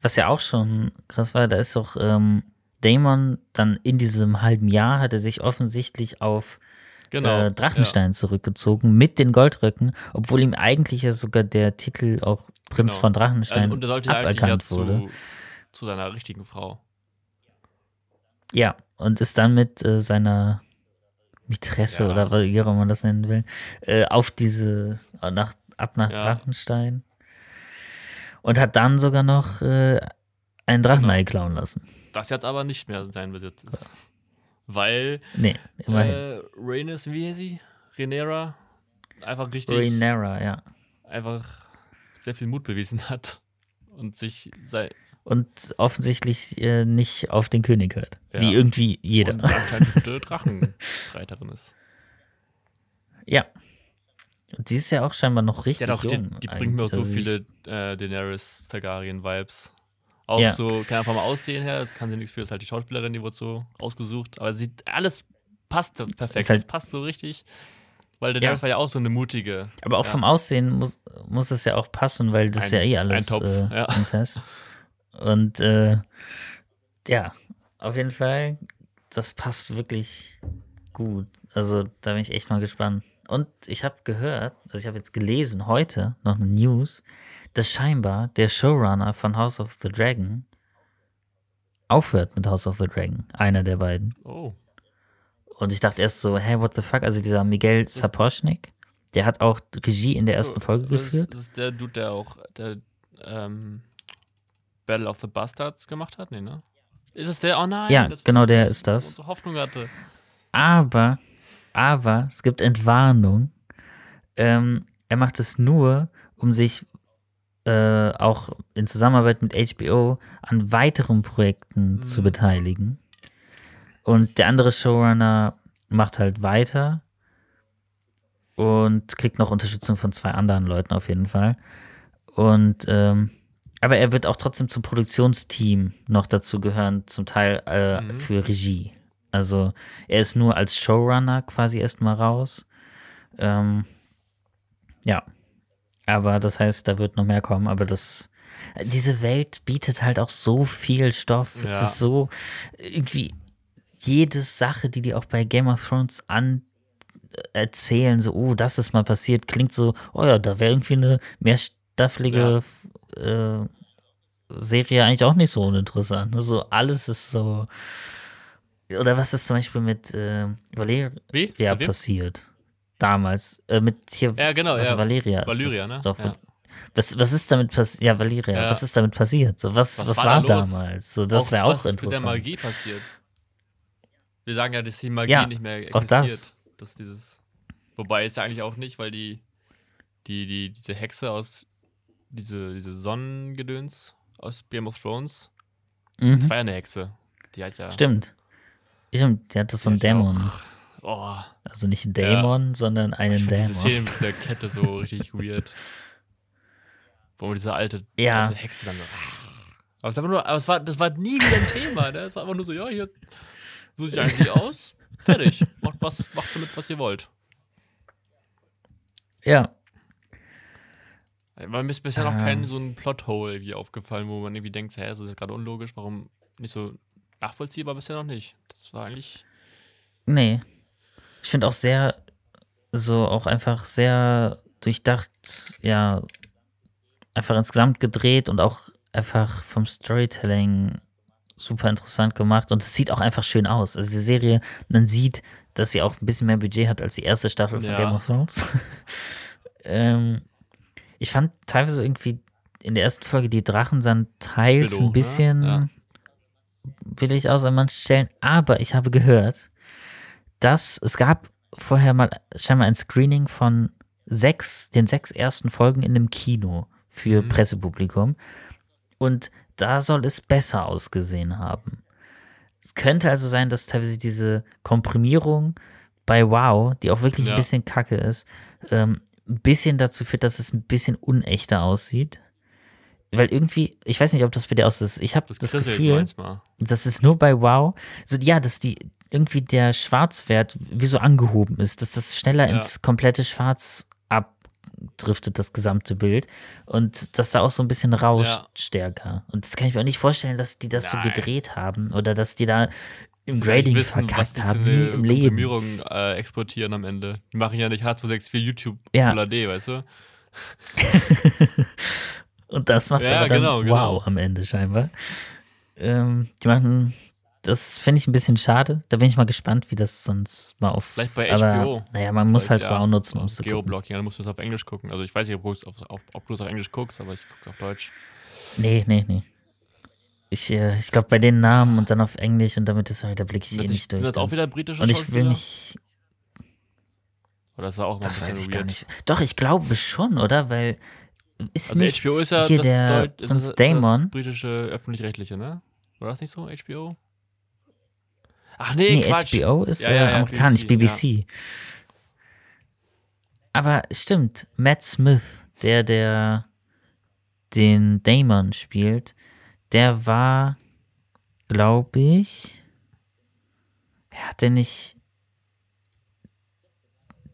was ja auch schon krass war, da ist doch ähm, Damon dann in diesem halben Jahr hat er sich offensichtlich auf Genau. äh, Drachenstein zurückgezogen mit den Goldröcken, obwohl ihm eigentlich ja sogar der Titel auch Prinz Genau. von Ja. Drachenstein Also, und er sollte ja eigentlich ja aberkannt wurde. zu, seiner richtigen Frau. Ja, und ist dann mit äh, seiner Mätresse Ja. oder wie auch immer man das nennen will, äh, auf diese, nach, ab nach Ja. Drachenstein. Und hat dann sogar noch äh, einen Genau. Drachenei klauen lassen. Das jetzt aber nicht mehr sein Besitz ist. Weil Nee, immerhin. äh, Rhaenys, wie heißt sie? Rhaenyra einfach richtig, Rhaenyra, ja. einfach sehr viel Mut bewiesen hat und sich sei, Und offensichtlich äh, nicht auf den König hört. Ja. Wie irgendwie jeder. und gute Drachenreiterin ist. ja. Und sie ist ja auch scheinbar noch Die, richtig auch, die, jung. die bringt mir auch so viele äh, Daenerys Targaryen-Vibes. Auch Ja. so, keine Ahnung, vom Aussehen her, das kann sie nichts für, ist halt die Schauspielerin, die wurde so ausgesucht. Aber sie, alles passt perfekt, halt- das passt so richtig. Weil Daenerys Ja. war ja auch so eine mutige. Aber auch ja. vom Aussehen muss, muss es ja auch passen, weil das Ein- ja eh alles ein Topf, äh, ja. Inzest. Und äh, ja, auf jeden Fall, das passt wirklich gut. Also da bin ich echt mal gespannt, und ich habe gehört, also ich habe jetzt gelesen, heute noch eine News, dass scheinbar der Showrunner von House of the Dragon aufhört mit House of the Dragon. Einer der beiden. Oh. Und ich dachte erst so, hä, what the fuck? Also dieser Miguel Sapochnik, der hat auch Regie in der ersten So, Folge das geführt. Ist, das ist der Dude, der auch der, ähm, Battle of the Bastards gemacht hat? Nee, ne? Ist es der? Oh nein. Ja, genau der ist das. Hoffnung hatte. Aber, aber es gibt Entwarnung. Ähm, er macht es nur, um sich äh, auch in Zusammenarbeit mit HBO an weiteren Projekten zu Mhm. beteiligen. Und der andere Showrunner macht halt weiter und kriegt noch Unterstützung von zwei anderen Leuten auf jeden Fall. Und ähm, aber er wird auch trotzdem zum Produktionsteam noch dazu gehören, zum Teil äh, Mhm. für Regie. Also er ist nur als Showrunner quasi erstmal raus. Ähm, ja. Aber das heißt, da wird noch mehr kommen. Aber das, diese Welt bietet halt auch so viel Stoff. Es Ja. ist so irgendwie jede Sache, die die auch bei Game of Thrones an erzählen, so, oh, das ist mal passiert, klingt so, oh ja, da wäre irgendwie eine mehrstaffelige äh, Serie eigentlich auch nicht so uninteressant. So alles ist so. Oder was ist zum Beispiel mit äh, Valeria Wie? Passiert? Damals. Äh, mit hier Ja, genau, also ja. Valeria. ist Valyria, es ne? Doch, Ja. was, was ist damit passiert? Ja, Valeria, Ja. was ist damit passiert? So, was, was, Was war, da damals? So, das wäre auch was interessant. mit der Magie passiert. Wir sagen ja, dass die Magie Ja, nicht mehr existiert. auch das. Dass dieses, wobei ist ja eigentlich auch nicht, weil die, die, die, diese Hexe aus, diese, diese Sonnengedöns aus Game of Thrones, das Mhm. war ja eine Hexe. Die hat ja. Stimmt. Stimmt, der hat das so ein Die hat ja Dämon. Oh, Also nicht ein Dämon, sondern einen ich finde diese Szene Dämon. mit dieser Kette so richtig weird. Wo diese alte, Ja. alte Hexe dann so. Aber es, war nur, aber es war, das war nie wieder ein Thema, ne? Es war einfach nur so, ja, hier, so sieht eigentlich aus. Fertig. Macht, was, macht damit, was ihr wollt. Ja, Weil mir ist bisher noch Ähm. kein so ein Plothole irgendwie aufgefallen, wo man irgendwie denkt, hä, das ist jetzt gerade unlogisch, warum nicht so nachvollziehbar bisher noch nicht. Das war eigentlich. nee. Ich finde auch sehr, so auch einfach sehr durchdacht, ja, einfach insgesamt gedreht und auch einfach vom Storytelling super interessant gemacht und es sieht auch einfach schön aus. Also die Serie, man sieht, dass sie auch ein bisschen mehr Budget hat als die erste Staffel von Ja. Game of Thrones. ähm, ich fand teilweise irgendwie in der ersten Folge die Drachen sahen teils Billo, ein ne? bisschen Ja. willig aus an manchen Stellen, aber ich habe gehört, dass es gab vorher mal scheinbar ein Screening von sechs, den sechs ersten Folgen in einem Kino für Mhm. Pressepublikum und da soll es besser ausgesehen haben. Es könnte also sein, dass teilweise diese Komprimierung bei Wow, die auch wirklich Ja. ein bisschen kacke ist, ähm, ein bisschen dazu führt, dass es ein bisschen unechter aussieht. Weil irgendwie, ich weiß nicht, ob das bei dir aus ist. Ich habe Das, das, Gefühl, das ist nur bei Wow, so ja, dass die irgendwie der Schwarzwert wie so angehoben ist, dass das schneller Ja. ins komplette Schwarz abdriftet, das gesamte Bild. Und dass da auch so ein bisschen rauscht Ja. stärker. Und das kann ich mir auch nicht vorstellen, dass die das Nein. so gedreht haben oder dass die da im Grading wissen, verkackt haben, nie eine im Leben. Äh, exportieren am Ende. Die machen ja nicht H264 YouTube Ja. Full HD, weißt du? Und das macht Ja, aber dann genau, wow genau. am Ende scheinbar. Ähm, die machen, das finde ich ein bisschen schade. Da bin ich mal gespannt, wie das sonst mal auf. Vielleicht bei aber, HBO. Naja, man muss halt ja, Wow nutzen, um es zu gucken. Geoblocking, dann musst du es auf Englisch gucken. Also ich weiß nicht, ob, du es auf, auf, ob du es auf Englisch guckst, aber ich gucke auf Deutsch. Nee, nee, nee. Ich, äh, ich glaube, bei den Namen und dann auf Englisch und damit ist halt, da blicke ich eh nicht durch. das auch wieder britische Und ich will mich, Oder ist das auch mal das ein weiß ich gar weird? nicht. Doch, ich glaube schon, oder? Weil ist Also nicht HBO ist ja hier das, der Deut- ist Prinz das, ist das britische öffentlich-rechtliche, ne? War das nicht so, HBO? Ach nee, Nee, Quatsch. HBO ist Ja, äh, ja, ja, amerikanisch, BBC, BBC. Aber stimmt, Matt Smith, der, der den Damon spielt, der war, glaube ich, wer hat denn nicht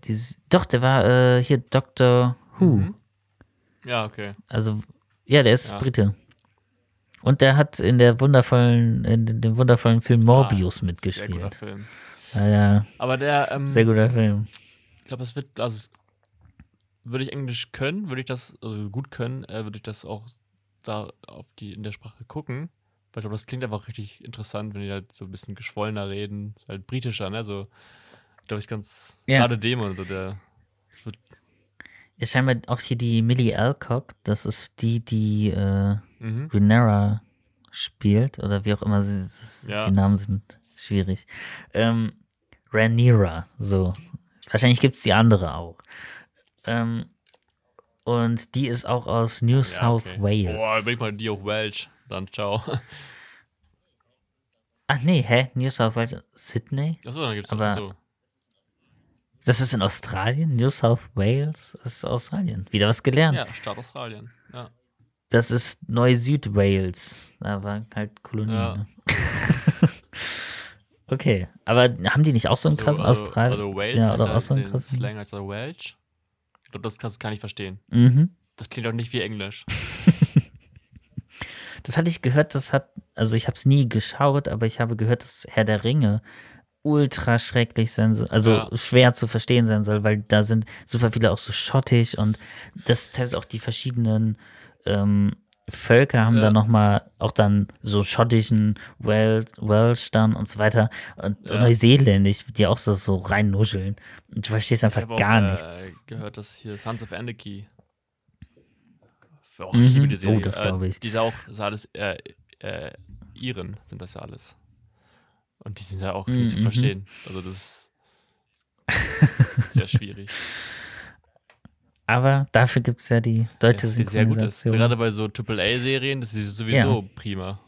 dieses, doch, der war äh, hier Doctor Who. Mhm. Ja, okay. Also, ja, der ist Ja. Brite. Und der hat in der wundervollen, in dem wundervollen Film Morbius Ah, Sehr guter mitgespielt. Film. Ja, ja, Aber der, ähm, sehr guter Film. glaube, es wird, also würde ich Englisch können, würde ich das, also gut können, äh, würde ich das auch da auf die in der Sprache gucken. Weil ich glaube, das klingt einfach richtig interessant, wenn die halt so ein bisschen geschwollener reden. Ist halt britischer, ne? So, glaube ich, ganz Ja. gerade dem so, der. wird- Ja, scheinbar auch hier die Millie Alcock, das ist die, die äh, Mhm. Renera spielt, oder wie auch immer sie, Ja. die Namen sind schwierig. Ähm, Rhaenyra, so. Wahrscheinlich gibt es die andere auch. Ähm, und die ist auch aus New Ja, South okay. Wales. Boah, bin ich mal die auch Welsh. Dann ciao. Ach nee, hä? New South Wales? Sydney? Achso, dann gibt's Aber- so. Das ist in Australien? New South Wales? Das ist Australien. Wieder was gelernt. Ja, Staat Australien. Das ist Neu-Süd-Wales. Da war halt Kolonie. Ja. Ne? okay, aber haben die nicht auch so einen krassen also, Australien? Also Wales ja, oder auch so einen krassen. Slang als Welsh. Ich glaube, das kannst du gar nicht verstehen. Mhm. Das klingt auch nicht wie Englisch. Das hatte ich gehört, das hat, also ich habe es nie geschaut, aber ich habe gehört, dass Herr der Ringe ultra schrecklich sein soll, also Ja. schwer zu verstehen sein soll, weil da sind super viele auch so schottisch und das teilweise auch die verschiedenen ähm, Völker haben Ja. da nochmal auch dann so schottischen Wel Welsh dann und so weiter und Ja. Neuseeländisch, die auch so, so reinnuscheln und du verstehst Ich einfach habe gar auch, nichts. Äh, gehört, dass hier Sons of Anarchy. Oh, Mhm. ich liebe die Oh, Serie. das Äh, glaub ich. Die ist auch, ist alles, äh, äh, Iren sind das ja alles. Und die sind ja auch nicht zu Mhm. verstehen. Also das ist sehr schwierig. Aber dafür gibt es ja die deutsche Ja, die sehr gut ist. Synchronisation. Gerade bei so AAA-Serien, das ist sowieso prima.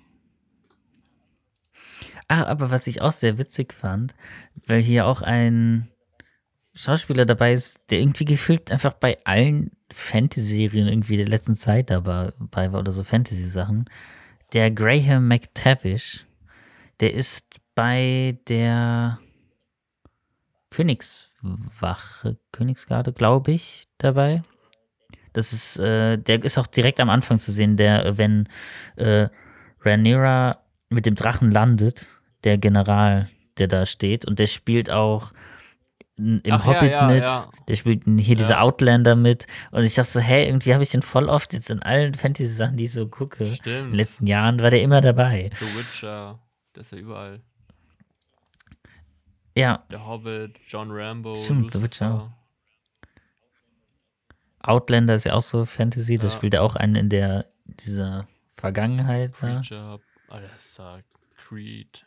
Ah, aber was ich auch sehr witzig fand, weil hier auch ein Schauspieler dabei ist, der irgendwie gefühlt einfach bei allen Fantasy-Serien irgendwie der letzten Zeit dabei war oder so Fantasy-Sachen. Der Graham McTavish, der ist bei der Königswache, Königsgarde, glaube ich, dabei. Das ist, äh, der ist auch direkt am Anfang zu sehen, der, wenn äh, Rhaenyra mit dem Drachen landet, der General, der da steht, und der spielt auch im Ach ja, Hobbit ja, mit, ja. der spielt hier diese Ja. Outlander mit, und ich dachte so, hä, irgendwie habe ich den voll oft jetzt in allen Fantasy-Sachen, die ich so gucke. In den Stimmt. letzten Jahren war der immer dabei. The Witcher, das ist ja überall. Ja, Der Hobbit, John Rambo, Stimmt, The Lucifer. Witcher. Outlander ist ja auch so Fantasy, da Ja. spielt er auch einen in der, dieser Vergangenheit. Da. Preacher, Alter, Creed.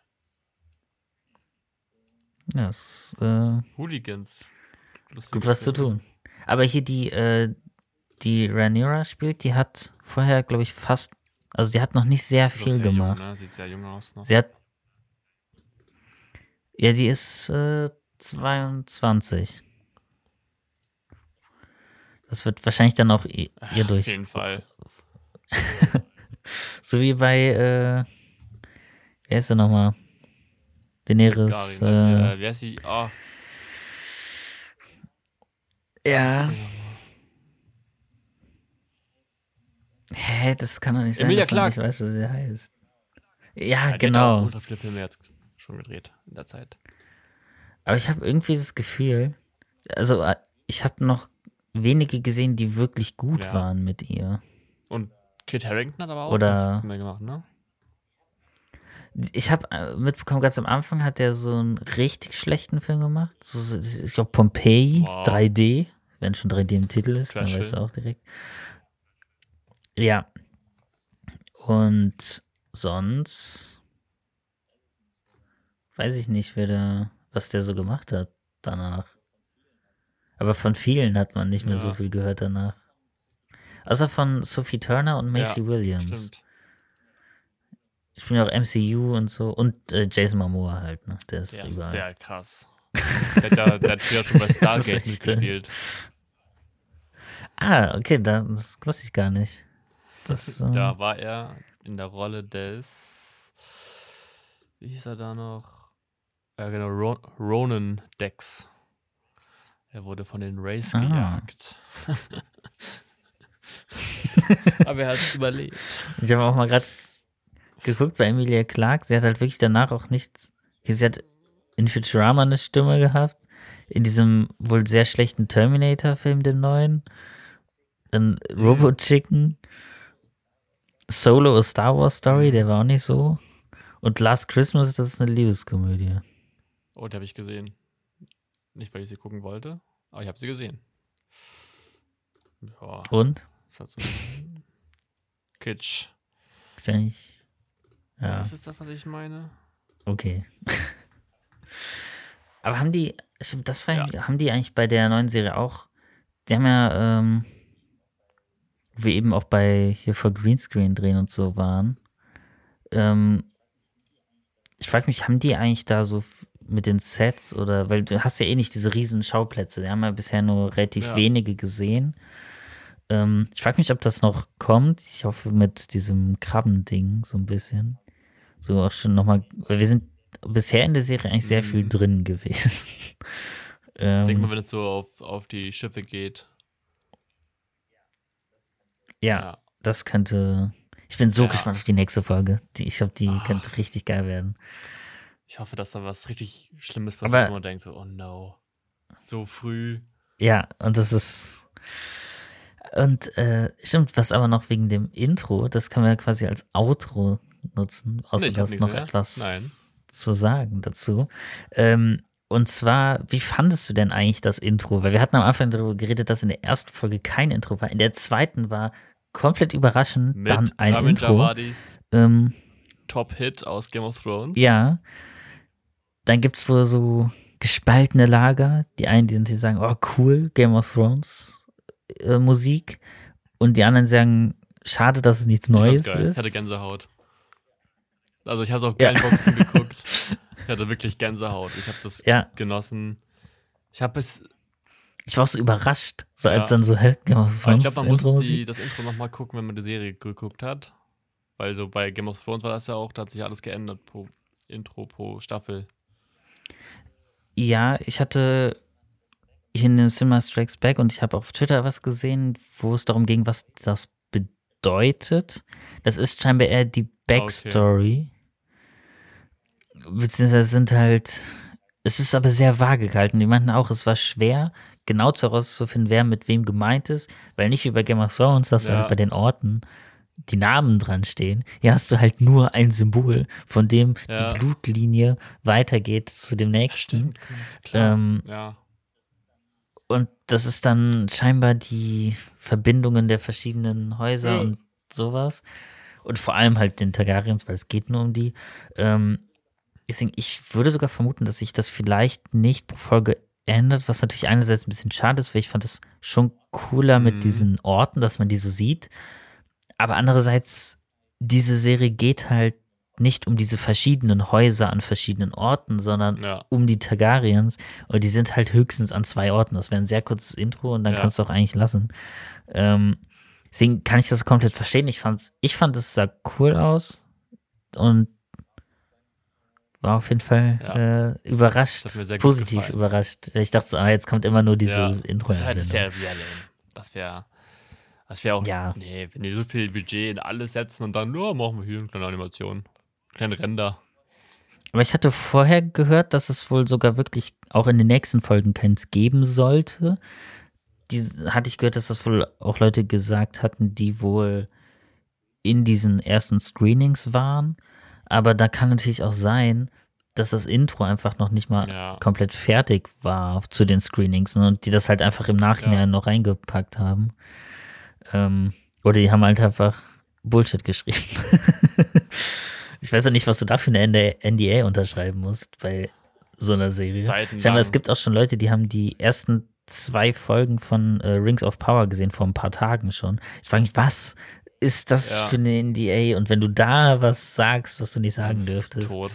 Ja, ist äh, Hooligans. Lustige gut was zu tun. Aber hier die, äh, die Rhaenyra spielt, die hat vorher, glaube ich, fast, also die hat noch nicht sehr viel gemacht. Jung, ne? Sieht sehr jung aus noch. Sie hat, ja, die ist äh, 22. Das wird wahrscheinlich dann auch ihr, ihr durch. Auf jeden Fall. So wie bei, äh, wer ist der nochmal? Daenerys. Also, Äh, äh, wie heißt sie? Oh, ja. Hä, das kann doch nicht sein, dass man Clarke. nicht weiß, wie sie heißt. Ja, ja, genau. ultra viele Filme jetzt schon gedreht in der Zeit. Aber ich habe irgendwie das Gefühl, also äh, ich habe noch wenige gesehen, die wirklich gut Ja. waren mit ihr. Und Kit Harrington hat aber auch Oder- nichts mehr gemacht, ne? Ich habe äh, mitbekommen, ganz am Anfang hat er so einen richtig schlechten Film gemacht. So, ich glaube Pompeii Wow. 3D. Wenn schon 3D im Titel ist, dann weißt du auch direkt. Ja. Und sonst weiß ich nicht, wer da, was der so gemacht hat danach. Aber von vielen hat man nicht mehr so Ja. viel gehört danach. Außer von Sophie Turner und Macy Ja, Williams. Stimmt. Ich bin ja auch MCU und so. Und äh, Jason Momoa halt, ne? Der ist Der ist überall. sehr krass. der, hat ja, der hat früher schon bei Stargate mitgespielt. ah, okay, das, das wusste ich gar nicht. Das, Da war er in der Rolle des. Wie hieß er da noch? Ja, genau, Ro Ronan Dex. Er wurde von den Rays Ah. gejagt. Aber er hat überlebt. Ich habe auch mal gerade geguckt bei Emilia Clarke. Sie hat halt wirklich danach auch nichts. Sie hat in Futurama eine Stimme gehabt. in diesem wohl sehr schlechten Terminator-Film, dem neuen. Dann Robo Chicken. Solo, a Star Wars Story, der war auch nicht so. Und Last Christmas, das ist eine Liebeskomödie. Oh, die habe ich gesehen. Nicht, weil ich sie gucken wollte, aber ich habe sie gesehen. Ja, Und? das hat so Kitsch. Wahrscheinlich. Ja. Ja, Das ist das, was ich meine. okay. Aber haben die, stimmt, das war, haben die eigentlich bei der neuen Serie auch, die haben ja, ähm, wir eben auch bei hier vor Greenscreen drehen und so waren, ähm, ich frage mich, haben die eigentlich da so mit den Sets oder, weil du hast ja eh nicht diese riesen Schauplätze, die haben ja bisher nur relativ Ja. wenige gesehen. Ähm, ich frage mich, ob das noch kommt. Ich hoffe mit diesem Krabbending so ein bisschen. So auch schon nochmal, weil wir sind bisher in der Serie eigentlich sehr viel Mhm. drin gewesen. ähm, Denk mal, wenn es so auf, auf die Schiffe geht. ja, das könnte. Ich bin so Ja. gespannt auf die nächste Folge. Die, ich glaube, die Ah. könnte richtig geil werden. Ich hoffe, dass da was richtig Schlimmes Aber- passiert, wo man denkt so, oh no. So früh. Ja, und das ist. Und äh, stimmt, was aber noch wegen dem Intro, das können wir quasi als Outro nutzen, außer Nee, du hast noch mehr. etwas Nein. zu sagen dazu. Ähm, und zwar, wie fandest du denn eigentlich das Intro? Weil wir hatten am Anfang darüber geredet, dass in der ersten Folge kein Intro war. In der zweiten war komplett überraschend Mit dann ein Ramin Intro. Ähm, Top-Hit aus Game of Thrones. ja. Dann gibt es wohl so gespaltene Lager. Die einen, die sagen, oh cool, Game of Thrones äh, Musik. Und die anderen sagen, schade, dass es nichts Ich Neues geil. ist. Ich hatte Gänsehaut. Also ich habe es auf Ja. Geilboxen geguckt. Ich hatte wirklich Gänsehaut. Ich habe das Ja, genossen. Ich habe es, ich war so überrascht, so als Ja. dann so, hä, Game of aber Thrones ich glaube, man muss die, das Intro nochmal gucken, wenn man die Serie geguckt hat. Weil so bei Game of Thrones war das ja auch, da hat sich alles geändert pro Intro, pro Staffel. Ja, ich hatte hier in dem Cinema Strikes Back und ich habe auf Twitter was gesehen, wo es darum ging, was das bedeutet. Das ist scheinbar eher die Backstory. Beziehungsweise sind halt, es ist aber sehr vage gehalten. Die meinten auch, es war schwer, genau herauszufinden, wer mit wem gemeint ist, weil nicht wie bei Game of Thrones, dass da Ja. halt bei den Orten die Namen dran stehen. Hier hast du halt nur ein Symbol, von dem Ja. die Blutlinie weitergeht zu dem nächsten. Klar. Ähm, ja. und das ist dann scheinbar die Verbindungen der verschiedenen Häuser Ja. und sowas. Und vor allem halt den Targaryens, weil es geht nur um die. Ähm, deswegen, ich würde sogar vermuten, dass sich das vielleicht nicht pro Folge ändert, was natürlich einerseits ein bisschen schade ist, weil ich fand es schon cooler Mhm. mit diesen Orten, dass man die so sieht. Aber andererseits, diese Serie geht halt nicht um diese verschiedenen Häuser an verschiedenen Orten, sondern Ja. um die Targaryens. Und die sind halt höchstens an zwei Orten. Das wäre ein sehr kurzes Intro und dann Ja. kannst du auch eigentlich lassen. Ähm, deswegen kann ich das komplett verstehen. Ich, fand's, ich fand, es sah cool aus und war auf jeden Fall Ja. äh, überrascht, positiv gefallen. überrascht. Ich dachte so, ah, jetzt kommt immer nur dieses. Intro. Das, wär- das wäre. Das wäre. Das wäre auch. Ja. Nee, wenn die so viel Budget in alles setzen und dann nur machen wir hier eine kleine Animation. Kleine Ränder. Aber ich hatte vorher gehört, dass es wohl sogar wirklich auch in den nächsten Folgen keins geben sollte. Die hatte ich gehört, dass das wohl auch Leute gesagt hatten, die wohl in diesen ersten Screenings waren. Aber da kann natürlich auch sein, dass das Intro einfach noch nicht mal Ja. komplett fertig war zu den Screenings ne, und die das halt einfach im Nachhinein Ja. noch reingepackt haben. Ähm, oder die haben halt einfach Bullshit geschrieben. ich weiß ja nicht, was du da für eine NDA unterschreiben musst bei so einer Serie. Seitenlang. Scheinbar, es gibt auch schon Leute, die haben die ersten zwei Folgen von äh, Rings of Power gesehen, vor ein paar Tagen schon. Ich frage mich, was ist das Ja. für eine NDA? Und wenn du da was sagst, was du nicht sagen dürftest, Tot.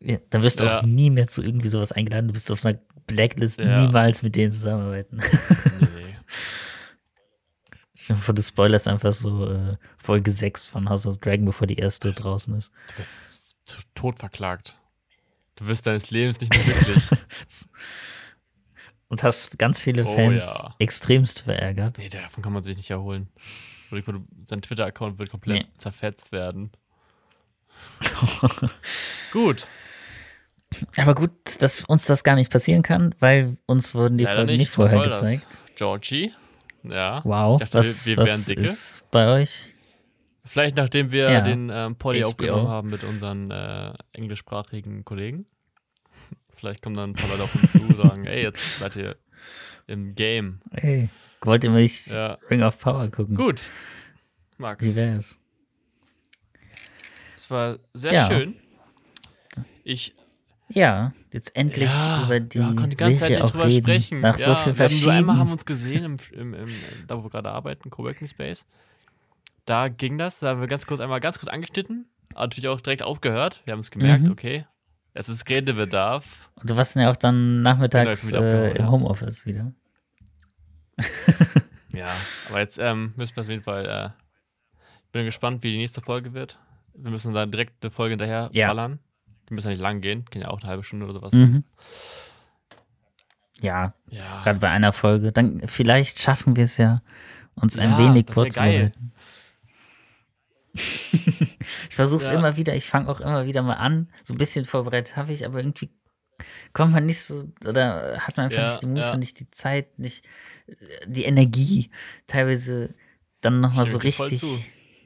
ja, dann wirst du Ja. auch nie mehr zu irgendwie sowas eingeladen. Du bist auf einer Blacklist, niemals mit denen zusammenarbeiten. Vor, du spoilerst einfach so äh, Folge 6 von House of Dragon, bevor die erste draußen ist. Du wirst tot verklagt. Du wirst deines Lebens nicht mehr glücklich. Und hast ganz viele Oh, Fans ja. extremst verärgert. nee, davon kann man sich nicht erholen. Sein Twitter-Account wird komplett Nee. zerfetzt werden. Gut. Aber gut, dass uns das gar nicht passieren kann, weil uns wurden die Leider Folgen nicht, nicht. Vorher soll das? gezeigt. Georgie. Ja. Wow, Ich dachte, was, wir, wir wären was dicke. ist bei euch? Vielleicht nachdem wir Ja. den ähm, Poddy aufgenommen haben mit unseren äh, englischsprachigen Kollegen. Vielleicht kommen dann ein paar Leute auf uns zu und sagen, ey, jetzt seid ihr im Game. Ey, wollt ihr mich Ja. Ring of Power gucken? Gut. Max, Wie wär's? es war sehr Ja. schön. Ich Ja, jetzt endlich ja, über die ja, konnte die ganze Zeit Serie nicht auch drüber reden. sprechen. Nach ja, so viel wir haben einmal haben wir verschiedenen. uns gesehen, im, im, im, da wo wir gerade arbeiten, Coworking Space. Da ging das, da haben wir ganz kurz einmal ganz kurz angeschnitten, natürlich auch direkt aufgehört. Wir haben es gemerkt, Mhm. okay, es ist Redebedarf. Und du warst ja auch dann nachmittags äh, im. Homeoffice wieder. Ja, aber jetzt ähm, müssen wir auf jeden Fall. Äh, ich bin gespannt, wie die nächste Folge wird. Wir müssen dann direkt eine Folge hinterher Ja. ballern. Die müssen ja nicht lang gehen, gehen ja auch eine halbe Stunde oder sowas. Mhm. Ja, Ja, gerade bei einer Folge. Dann vielleicht schaffen wir es ja, uns ein Ja, wenig das wär geil. vorzubereiten. ich versuche es Ja. immer wieder, ich fange auch immer wieder mal an. So ein bisschen vorbereitet habe ich, aber irgendwie kommt man nicht so, oder hat man einfach nicht die Muße, nicht die Zeit, nicht die Energie, teilweise dann nochmal so richtig. zu.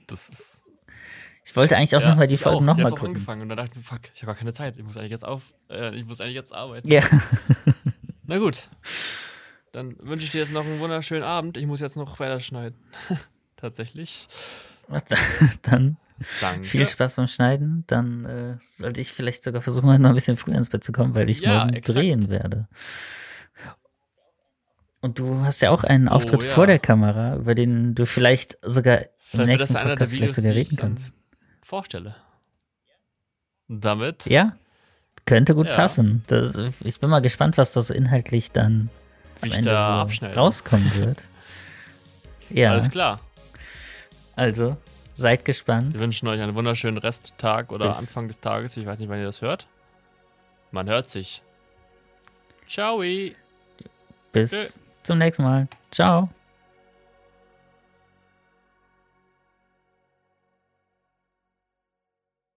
Das ist. Ich wollte eigentlich auch ja, nochmal die ich Folgen. Ich nochmal gucken. angefangen und dann dachte ich, fuck, ich habe gar keine Zeit. Ich muss eigentlich jetzt auf. Äh, ich muss eigentlich jetzt arbeiten. Ja, Na gut. Dann wünsche ich dir jetzt noch einen wunderschönen Abend. Ich muss jetzt noch weiterschneiden. Tatsächlich. dann Danke. viel Spaß beim Schneiden. Dann äh, sollte ich vielleicht sogar versuchen, mal ein bisschen früher ins Bett zu kommen, weil ich Ja, morgen exakt. drehen werde. Und du hast ja auch einen Auftritt Oh, ja. vor der Kamera, über den du vielleicht sogar im Vielleicht das nächsten Podcast vielleicht sogar ich reden kannst. Vorstelle. Damit. Ja, könnte gut Ja. passen. Das, ich bin mal gespannt, was da so inhaltlich dann Wie am Ende da so rauskommen wird. Ja, Alles klar. also seid gespannt. Wir wünschen euch einen wunderschönen Resttag oder Bis- Anfang des Tages. Ich weiß nicht, wann ihr das hört. Man hört sich. Ciao. Bis zum nächsten Mal. Ciao.